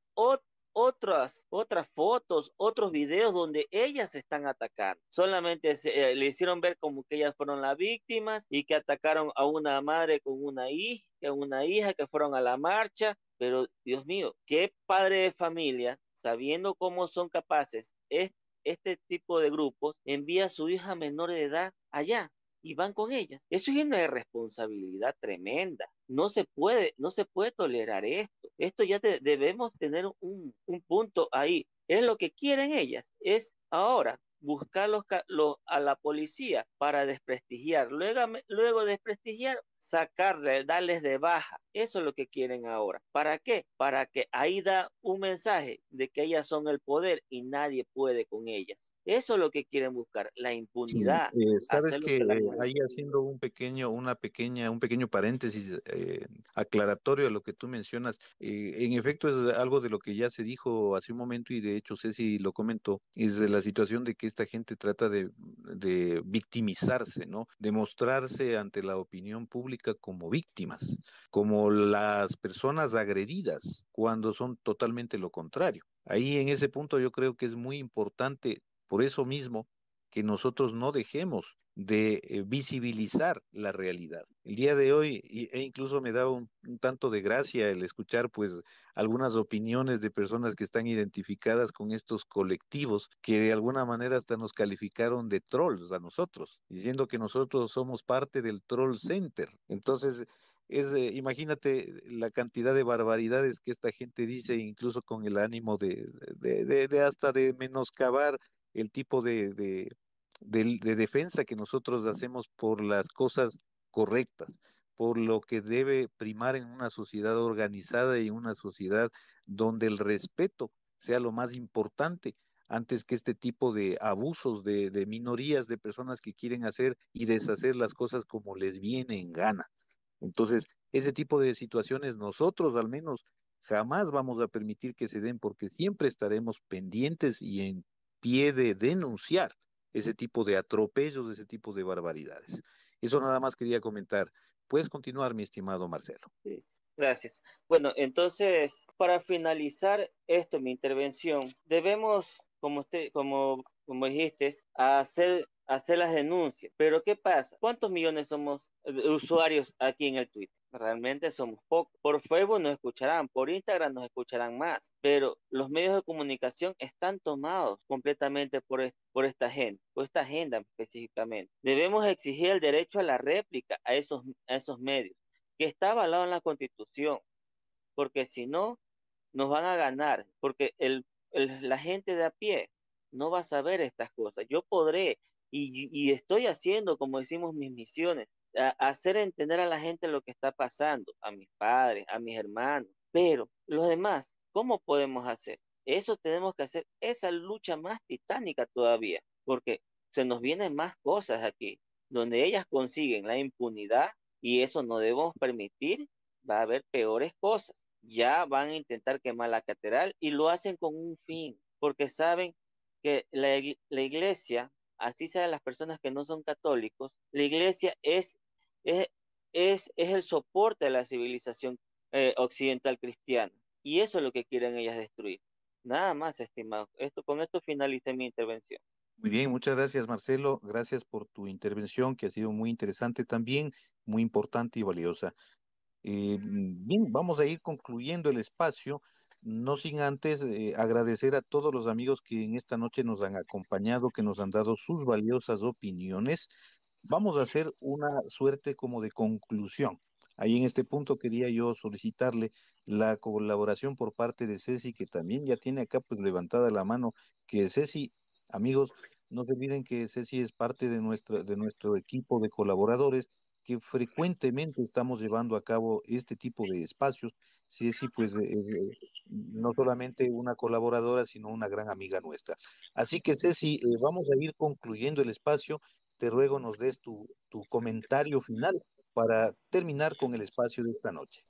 otras, otras fotos, otros videos donde ellas se están atacando. Solamente eh, le hicieron ver como que ellas fueron las víctimas y que atacaron a una madre con una hija, una hija que fueron a la marcha. Pero Dios mío, qué padre de familia, sabiendo cómo son capaces este tipo de grupos, envía a su hija menor de edad allá y van con ellas. Eso es una irresponsabilidad tremenda. No se puede, no se puede tolerar esto. Esto ya debemos tener un, punto ahí. Es lo que quieren ellas. Es ahora buscar a la policía para desprestigiar. Luego, luego desprestigiar, sacarle, darles de baja. Eso es lo que quieren ahora. ¿Para qué? Para que ahí da un mensaje de que ellas son el poder y nadie puede con ellas. Eso es lo que quieren buscar, la impunidad. Eh, sabes que, ahí haciendo un pequeño, una pequeña, un pequeño paréntesis eh, aclaratorio a lo que tú mencionas, eh, en efecto es algo de lo que ya se dijo hace un momento y de hecho Ceci lo comentó, es la situación de que esta gente trata de, de victimizarse, ¿no? De mostrarse ante la opinión pública como víctimas, como las personas agredidas, cuando son totalmente lo contrario. Ahí en ese punto yo creo que es muy importante por eso mismo, que nosotros no dejemos de eh, visibilizar la realidad. El día de hoy, e incluso me da un, tanto de gracia el escuchar pues algunas opiniones de personas que están identificadas con estos colectivos que de alguna manera hasta nos calificaron de trolls a nosotros, diciendo que nosotros somos parte del troll center. Entonces, es, imagínate la cantidad de barbaridades que esta gente dice, incluso con el ánimo de, de, de hasta de menoscabar el tipo de, de, defensa que nosotros hacemos por las cosas correctas, por lo que debe primar en una sociedad organizada y una sociedad donde el respeto sea lo más importante antes que este tipo de abusos de, de, minorías, de personas que quieren hacer y deshacer las cosas como les viene en gana. Entonces, ese tipo de situaciones nosotros al menos jamás vamos a permitir que se den porque siempre estaremos pendientes y en pie de denunciar ese tipo de atropellos, ese tipo de barbaridades. Eso nada más quería comentar. Puedes continuar, mi estimado Marcelo. Sí, gracias. Bueno, entonces, para finalizar esto, mi intervención, debemos, como usted, como, como dijiste, hacer, hacer las denuncias. Pero ¿qué pasa? ¿Cuántos millones somos de usuarios aquí en el Twitter? Realmente somos pocos. Por Facebook nos escucharán, por Instagram nos escucharán más, pero los medios de comunicación están tomados completamente por, por esta gente, por esta agenda específicamente. Debemos exigir el derecho a la réplica a esos, a esos medios, que está avalado en la Constitución, porque si no, nos van a ganar, porque el, la gente de a pie no va a saber estas cosas. Yo podré y, y estoy haciendo, como decimos, mis misiones, hacer entender a la gente lo que está pasando, a mis padres, a mis hermanos, pero los demás, ¿cómo podemos hacer? Eso tenemos que hacer, esa lucha más titánica todavía, porque se nos vienen más cosas aquí, donde ellas consiguen la impunidad y eso no debemos permitir, va a haber peores cosas. Ya van a intentar quemar la catedral y lo hacen con un fin, porque saben que la, la iglesia, así sean las personas que no son católicos, la iglesia es es, es, el soporte de la civilización eh, occidental cristiana. Y eso es lo que quieren ellas destruir. Nada más, estimado. Esto, con esto finalicé mi intervención. Muy bien, muchas gracias Marcelo, gracias por tu intervención que ha sido muy interesante también, muy importante y valiosa. Eh, bien, vamos a ir concluyendo el espacio, no sin antes eh, agradecer a todos los amigos que en esta noche nos han acompañado, que nos han dado sus valiosas opiniones vamos a hacer una suerte como de conclusión. Ahí en este punto quería yo solicitarle la colaboración por parte de Ceci, que también ya tiene acá pues levantada la mano, que Ceci, amigos, no se olviden que Ceci es parte de nuestro, de nuestro equipo de colaboradores que frecuentemente estamos llevando a cabo este tipo de espacios. Ceci, pues, eh, eh, no solamente una colaboradora, sino una gran amiga nuestra. Así que, Ceci, eh, vamos a ir concluyendo el espacio te ruego nos des tu, comentario final para terminar con el espacio de esta noche.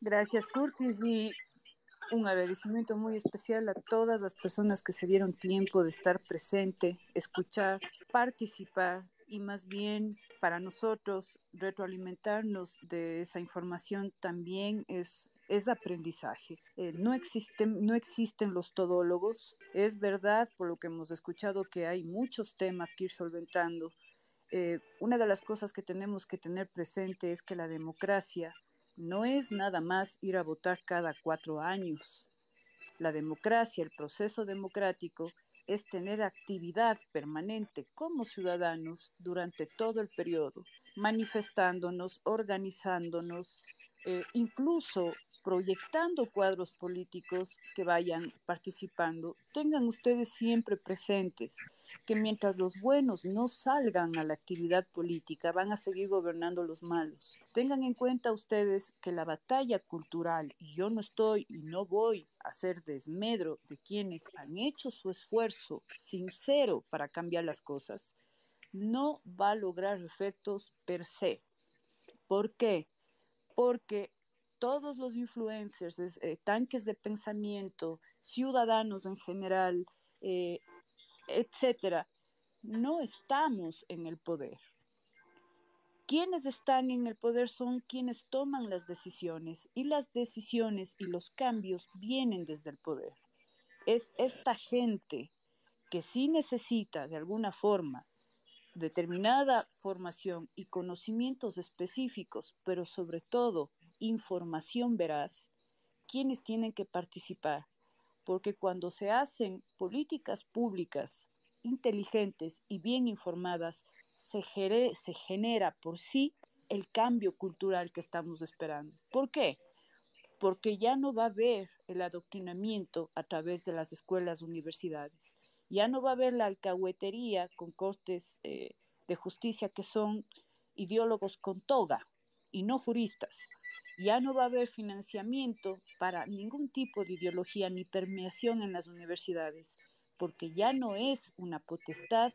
Gracias, Curtis, y un agradecimiento muy especial a todas las personas que se dieron tiempo de estar presente, escuchar, participar y más bien para nosotros retroalimentarnos de esa información también es es aprendizaje. Eh, no, existen, no existen los todólogos. Es verdad, por lo que hemos escuchado, que hay muchos temas que ir solventando. Eh, una de las cosas que tenemos que tener presente es que la democracia no es nada más ir a votar cada cuatro años. La democracia, el proceso democrático, es tener actividad permanente como ciudadanos durante todo el periodo, manifestándonos, organizándonos, eh, incluso proyectando cuadros políticos que vayan participando, tengan ustedes siempre presentes que mientras los buenos no salgan a la actividad política, van a seguir gobernando los malos. Tengan en cuenta ustedes que la batalla cultural, y yo no estoy y no voy a hacer desmedro de quienes han hecho su esfuerzo sincero para cambiar las cosas, no va a lograr efectos per se. ¿Por qué? Porque todos los influencers, eh, tanques de pensamiento, ciudadanos en general, eh, etcétera, no estamos en el poder. Quienes están en el poder son quienes toman las decisiones y las decisiones y los cambios vienen desde el poder. Es esta gente que sí necesita de alguna forma determinada formación y conocimientos específicos, pero sobre todo información veraz, quienes tienen que participar, porque cuando se hacen políticas públicas inteligentes y bien informadas, se, genera por sí el cambio cultural que estamos esperando. ¿Por qué? Porque ya no va a haber el adoctrinamiento a través de las escuelas, universidades. Ya no va a haber la alcahuetería con cortes eh, de justicia que son ideólogos con toga y no juristas ya no va a haber financiamiento para ningún tipo de ideología ni permeación en las universidades, porque ya no es una potestad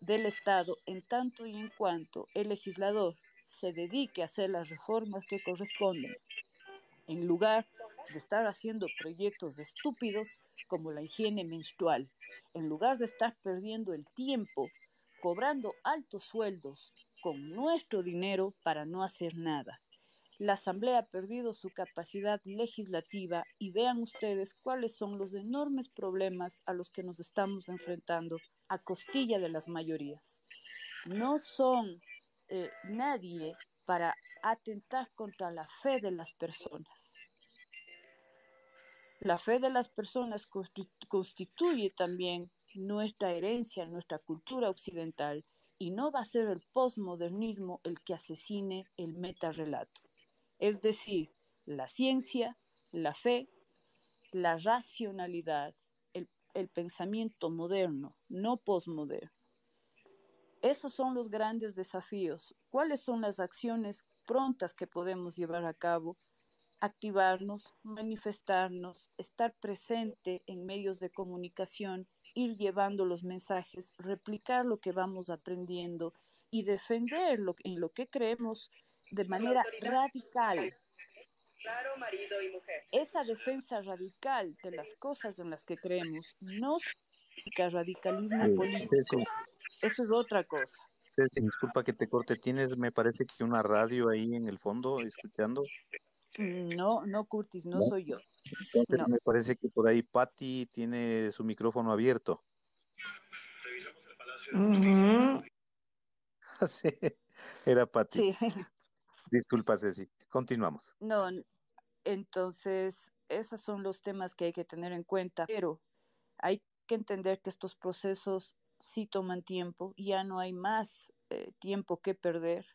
del Estado en tanto y en cuanto el legislador se dedique a hacer las reformas que corresponden, en lugar de estar haciendo proyectos estúpidos como la higiene menstrual, en lugar de estar perdiendo el tiempo cobrando altos sueldos con nuestro dinero para no hacer nada la Asamblea ha perdido su capacidad legislativa y vean ustedes cuáles son los enormes problemas a los que nos estamos enfrentando a costilla de las mayorías. No son eh, nadie para atentar contra la fe de las personas. La fe de las personas constituye también nuestra herencia, nuestra cultura occidental, y no va a ser el posmodernismo el que asesine el metarrelato es decir, la ciencia, la fe, la racionalidad, el, pensamiento moderno, no posmoderno. Esos son los grandes desafíos. ¿Cuáles son las acciones prontas que podemos llevar a cabo? Activarnos, manifestarnos, estar presente en medios de comunicación, ir llevando los mensajes, replicar lo que vamos aprendiendo y defender lo, en lo que creemos de manera radical. marido y mujer. Esa defensa radical de las cosas en las que creemos no significa radicalismo político. Eso es otra cosa. disculpa que te corte, tienes, me parece que una radio ahí en el fondo escuchando. Mm, no, no, Curtis, no, soy yo. me parece que por ahí Patty tiene su micrófono abierto. sí, era Patty. Sí. Disculpa, Ceci. Continuamos. No, entonces, esos son los temas que hay que tener en cuenta, pero hay que entender que estos procesos sí toman tiempo, ya no hay más eh, tiempo que perder.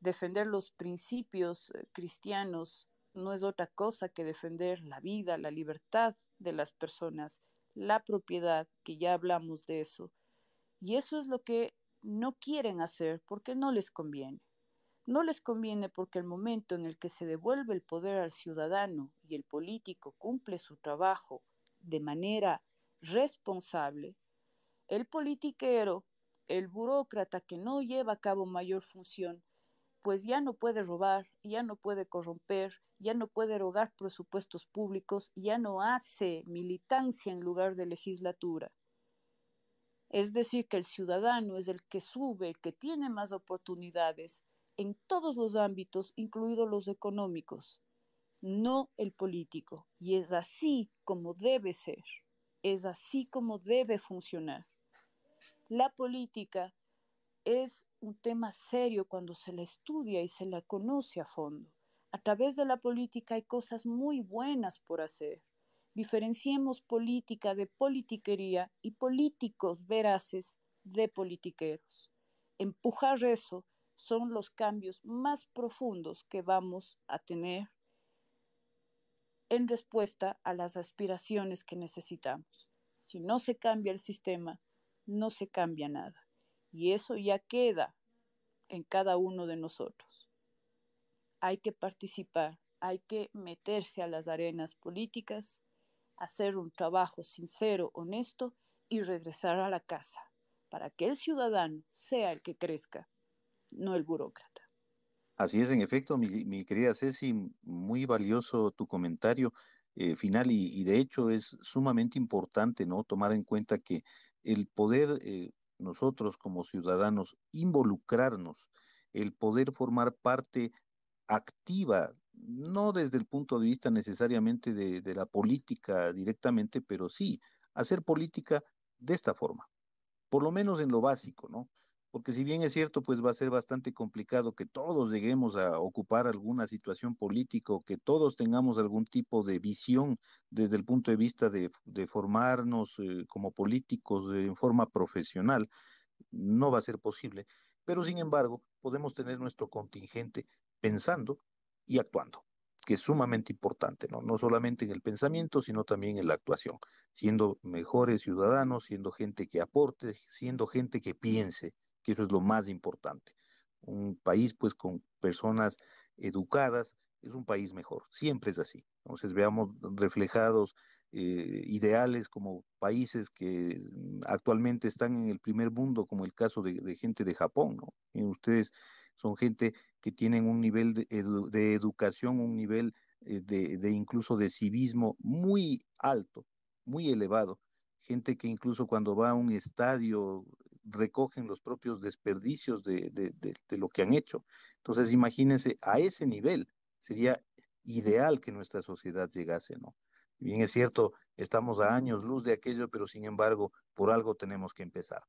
Defender los principios eh, cristianos no es otra cosa que defender la vida, la libertad de las personas, la propiedad, que ya hablamos de eso. Y eso es lo que no quieren hacer porque no les conviene. No les conviene porque el momento en el que se devuelve el poder al ciudadano y el político cumple su trabajo de manera responsable, el politiquero, el burócrata que no lleva a cabo mayor función, pues ya no puede robar, ya no puede corromper, ya no puede erogar presupuestos públicos, ya no hace militancia en lugar de legislatura. Es decir, que el ciudadano es el que sube, que tiene más oportunidades en todos los ámbitos, incluidos los económicos, no el político. Y es así como debe ser, es así como debe funcionar. La política es un tema serio cuando se la estudia y se la conoce a fondo. A través de la política hay cosas muy buenas por hacer. Diferenciemos política de politiquería y políticos veraces de politiqueros. Empujar eso son los cambios más profundos que vamos a tener en respuesta a las aspiraciones que necesitamos. Si no se cambia el sistema, no se cambia nada. Y eso ya queda en cada uno de nosotros. Hay que participar, hay que meterse a las arenas políticas, hacer un trabajo sincero, honesto y regresar a la casa para que el ciudadano sea el que crezca, no el burócrata. Así es, en efecto, mi, querida Ceci, muy valioso tu comentario eh, final y, de hecho es sumamente importante, ¿no? Tomar en cuenta que el poder eh, nosotros como ciudadanos involucrarnos, el poder formar parte activa, no desde el punto de vista necesariamente de, la política directamente, pero sí hacer política de esta forma, por lo menos en lo básico, ¿no? Porque si bien es cierto, pues va a ser bastante complicado que todos lleguemos a ocupar alguna situación política que todos tengamos algún tipo de visión desde el punto de vista de, formarnos eh, como políticos en forma profesional, no va a ser posible. Pero sin embargo, podemos tener nuestro contingente pensando y actuando, que es sumamente importante, ¿no? No solamente en el pensamiento, sino también en la actuación, siendo mejores ciudadanos, siendo gente que aporte, siendo gente que piense, que eso es lo más importante. Un país, pues, con personas educadas, es un país mejor, siempre es así. Entonces veamos reflejados eh, ideales como países que actualmente están en el primer mundo, como el caso de, gente de Japón, ¿no? Ustedes son gente que tienen un nivel de, educación, un nivel eh, de, incluso de civismo muy alto, muy elevado. Gente que incluso cuando va a un estadio recogen los propios desperdicios de, de lo que han hecho. Entonces, imagínense, a ese nivel sería ideal que nuestra sociedad llegase, ¿no? Bien es cierto, estamos a años luz de aquello, pero sin embargo, por algo tenemos que empezar.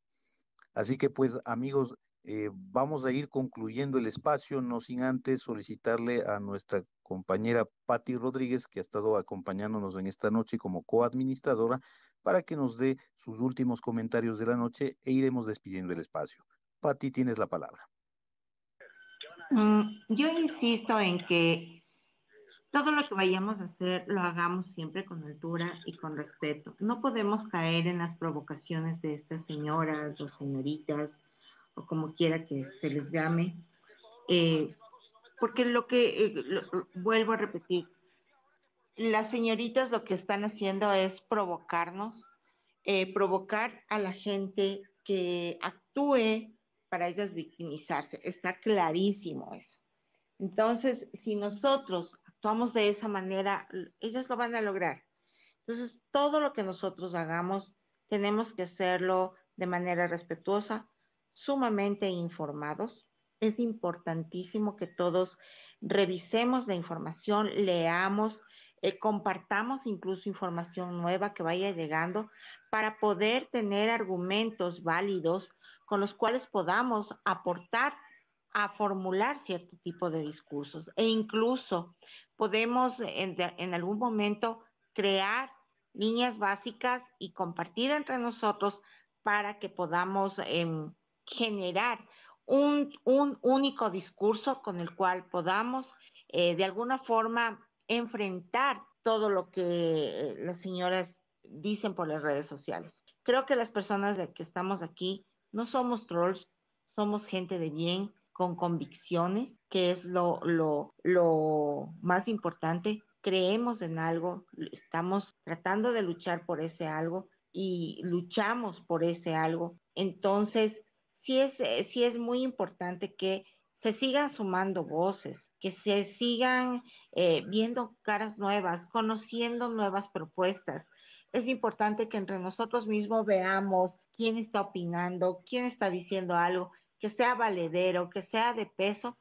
Así que pues amigos, eh, vamos a ir concluyendo el espacio, no sin antes solicitarle a nuestra compañera Patti Rodríguez, que ha estado acompañándonos en esta noche como coadministradora, para que nos dé sus últimos comentarios de la noche e iremos despidiendo el espacio. Patti, tienes la palabra. Mm, yo insisto en que todo lo que vayamos a hacer lo hagamos siempre con altura y con respeto. No podemos caer en las provocaciones de estas señoras o señoritas o como quiera que se les llame, eh, porque lo que, eh, vuelvo a repetir, las señoritas lo que están haciendo es provocarnos, eh, provocar a la gente que actúe para ellas victimizarse. Está clarísimo eso. Entonces, si nosotros actuamos de esa manera, ellas lo van a lograr. Entonces, todo lo que nosotros hagamos, tenemos que hacerlo de manera respetuosa, sumamente informados. Es importantísimo que todos revisemos la información, leamos, eh, compartamos incluso información nueva que vaya llegando para poder tener argumentos válidos con los cuales podamos aportar a formular cierto tipo de discursos. E incluso podemos en, algún momento crear líneas básicas y compartir entre nosotros para que podamos eh, generar un, un único discurso con el cual podamos eh, de alguna forma enfrentar todo lo que eh, las señoras dicen por las redes sociales. Creo que las personas de que estamos aquí no somos trolls, somos gente de bien, con convicciones, que es lo, lo, lo más importante. Creemos en algo, estamos tratando de luchar por ese algo y luchamos por ese algo. Entonces, sí es, eh, sí es muy importante que se sigan sumando voces, que se sigan eh, viendo caras nuevas, conociendo nuevas propuestas. Es importante que entre nosotros mismos veamos quién está opinando, quién está diciendo algo, que sea valedero, que sea de peso,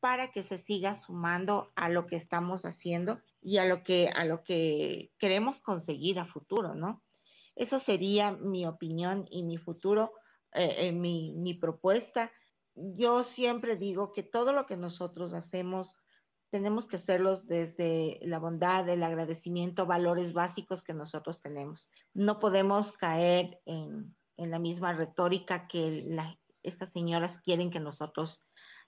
para que se siga sumando a lo que estamos haciendo y a lo que a lo que queremos conseguir a futuro, ¿no? Eso sería mi opinión y mi futuro, eh, eh, mi, mi propuesta. Yo siempre digo que todo lo que nosotros hacemos tenemos que hacerlo desde la bondad, el agradecimiento, valores básicos que nosotros tenemos. No podemos caer en, la misma retórica que la, estas señoras quieren que nosotros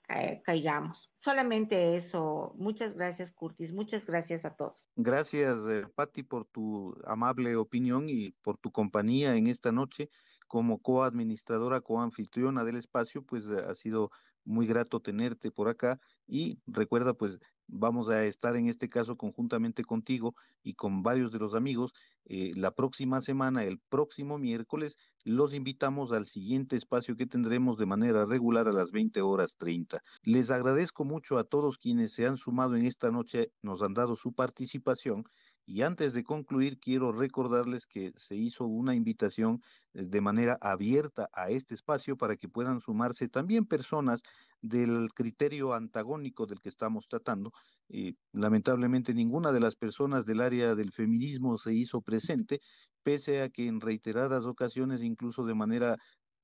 eh, caigamos. Solamente eso. Muchas gracias, Curtis. Muchas gracias a todos. Gracias, eh, Patti, por tu amable opinión y por tu compañía en esta noche como coadministradora, coanfitriona del espacio, pues ha sido muy grato tenerte por acá y recuerda pues vamos a estar en este caso conjuntamente contigo y con varios de los amigos eh, la próxima semana, el próximo miércoles, los invitamos al siguiente espacio que tendremos de manera regular a las 20 horas 30. Les agradezco mucho a todos quienes se han sumado en esta noche, nos han dado su participación y antes de concluir, quiero recordarles que se hizo una invitación eh, de manera abierta a este espacio para que puedan sumarse también personas del criterio antagónico del que estamos tratando. Y lamentablemente ninguna de las personas del área del feminismo se hizo presente, pese a que en reiteradas ocasiones, incluso de manera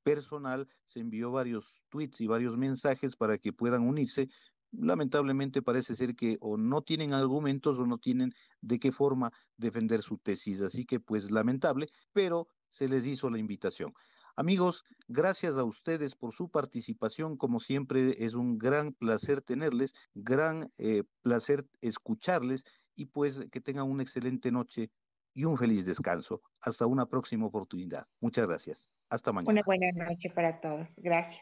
personal, se envió varios tweets y varios mensajes para que puedan unirse, lamentablemente parece ser que o no tienen argumentos o no tienen de qué forma defender su tesis. Así que pues lamentable, pero se les hizo la invitación. Amigos, gracias a ustedes por su participación. Como siempre, es un gran placer tenerles, gran eh, placer escucharles y pues que tengan una excelente noche y un feliz descanso. Hasta una próxima oportunidad. Muchas gracias. Hasta mañana. Una buena noche para todos. Gracias.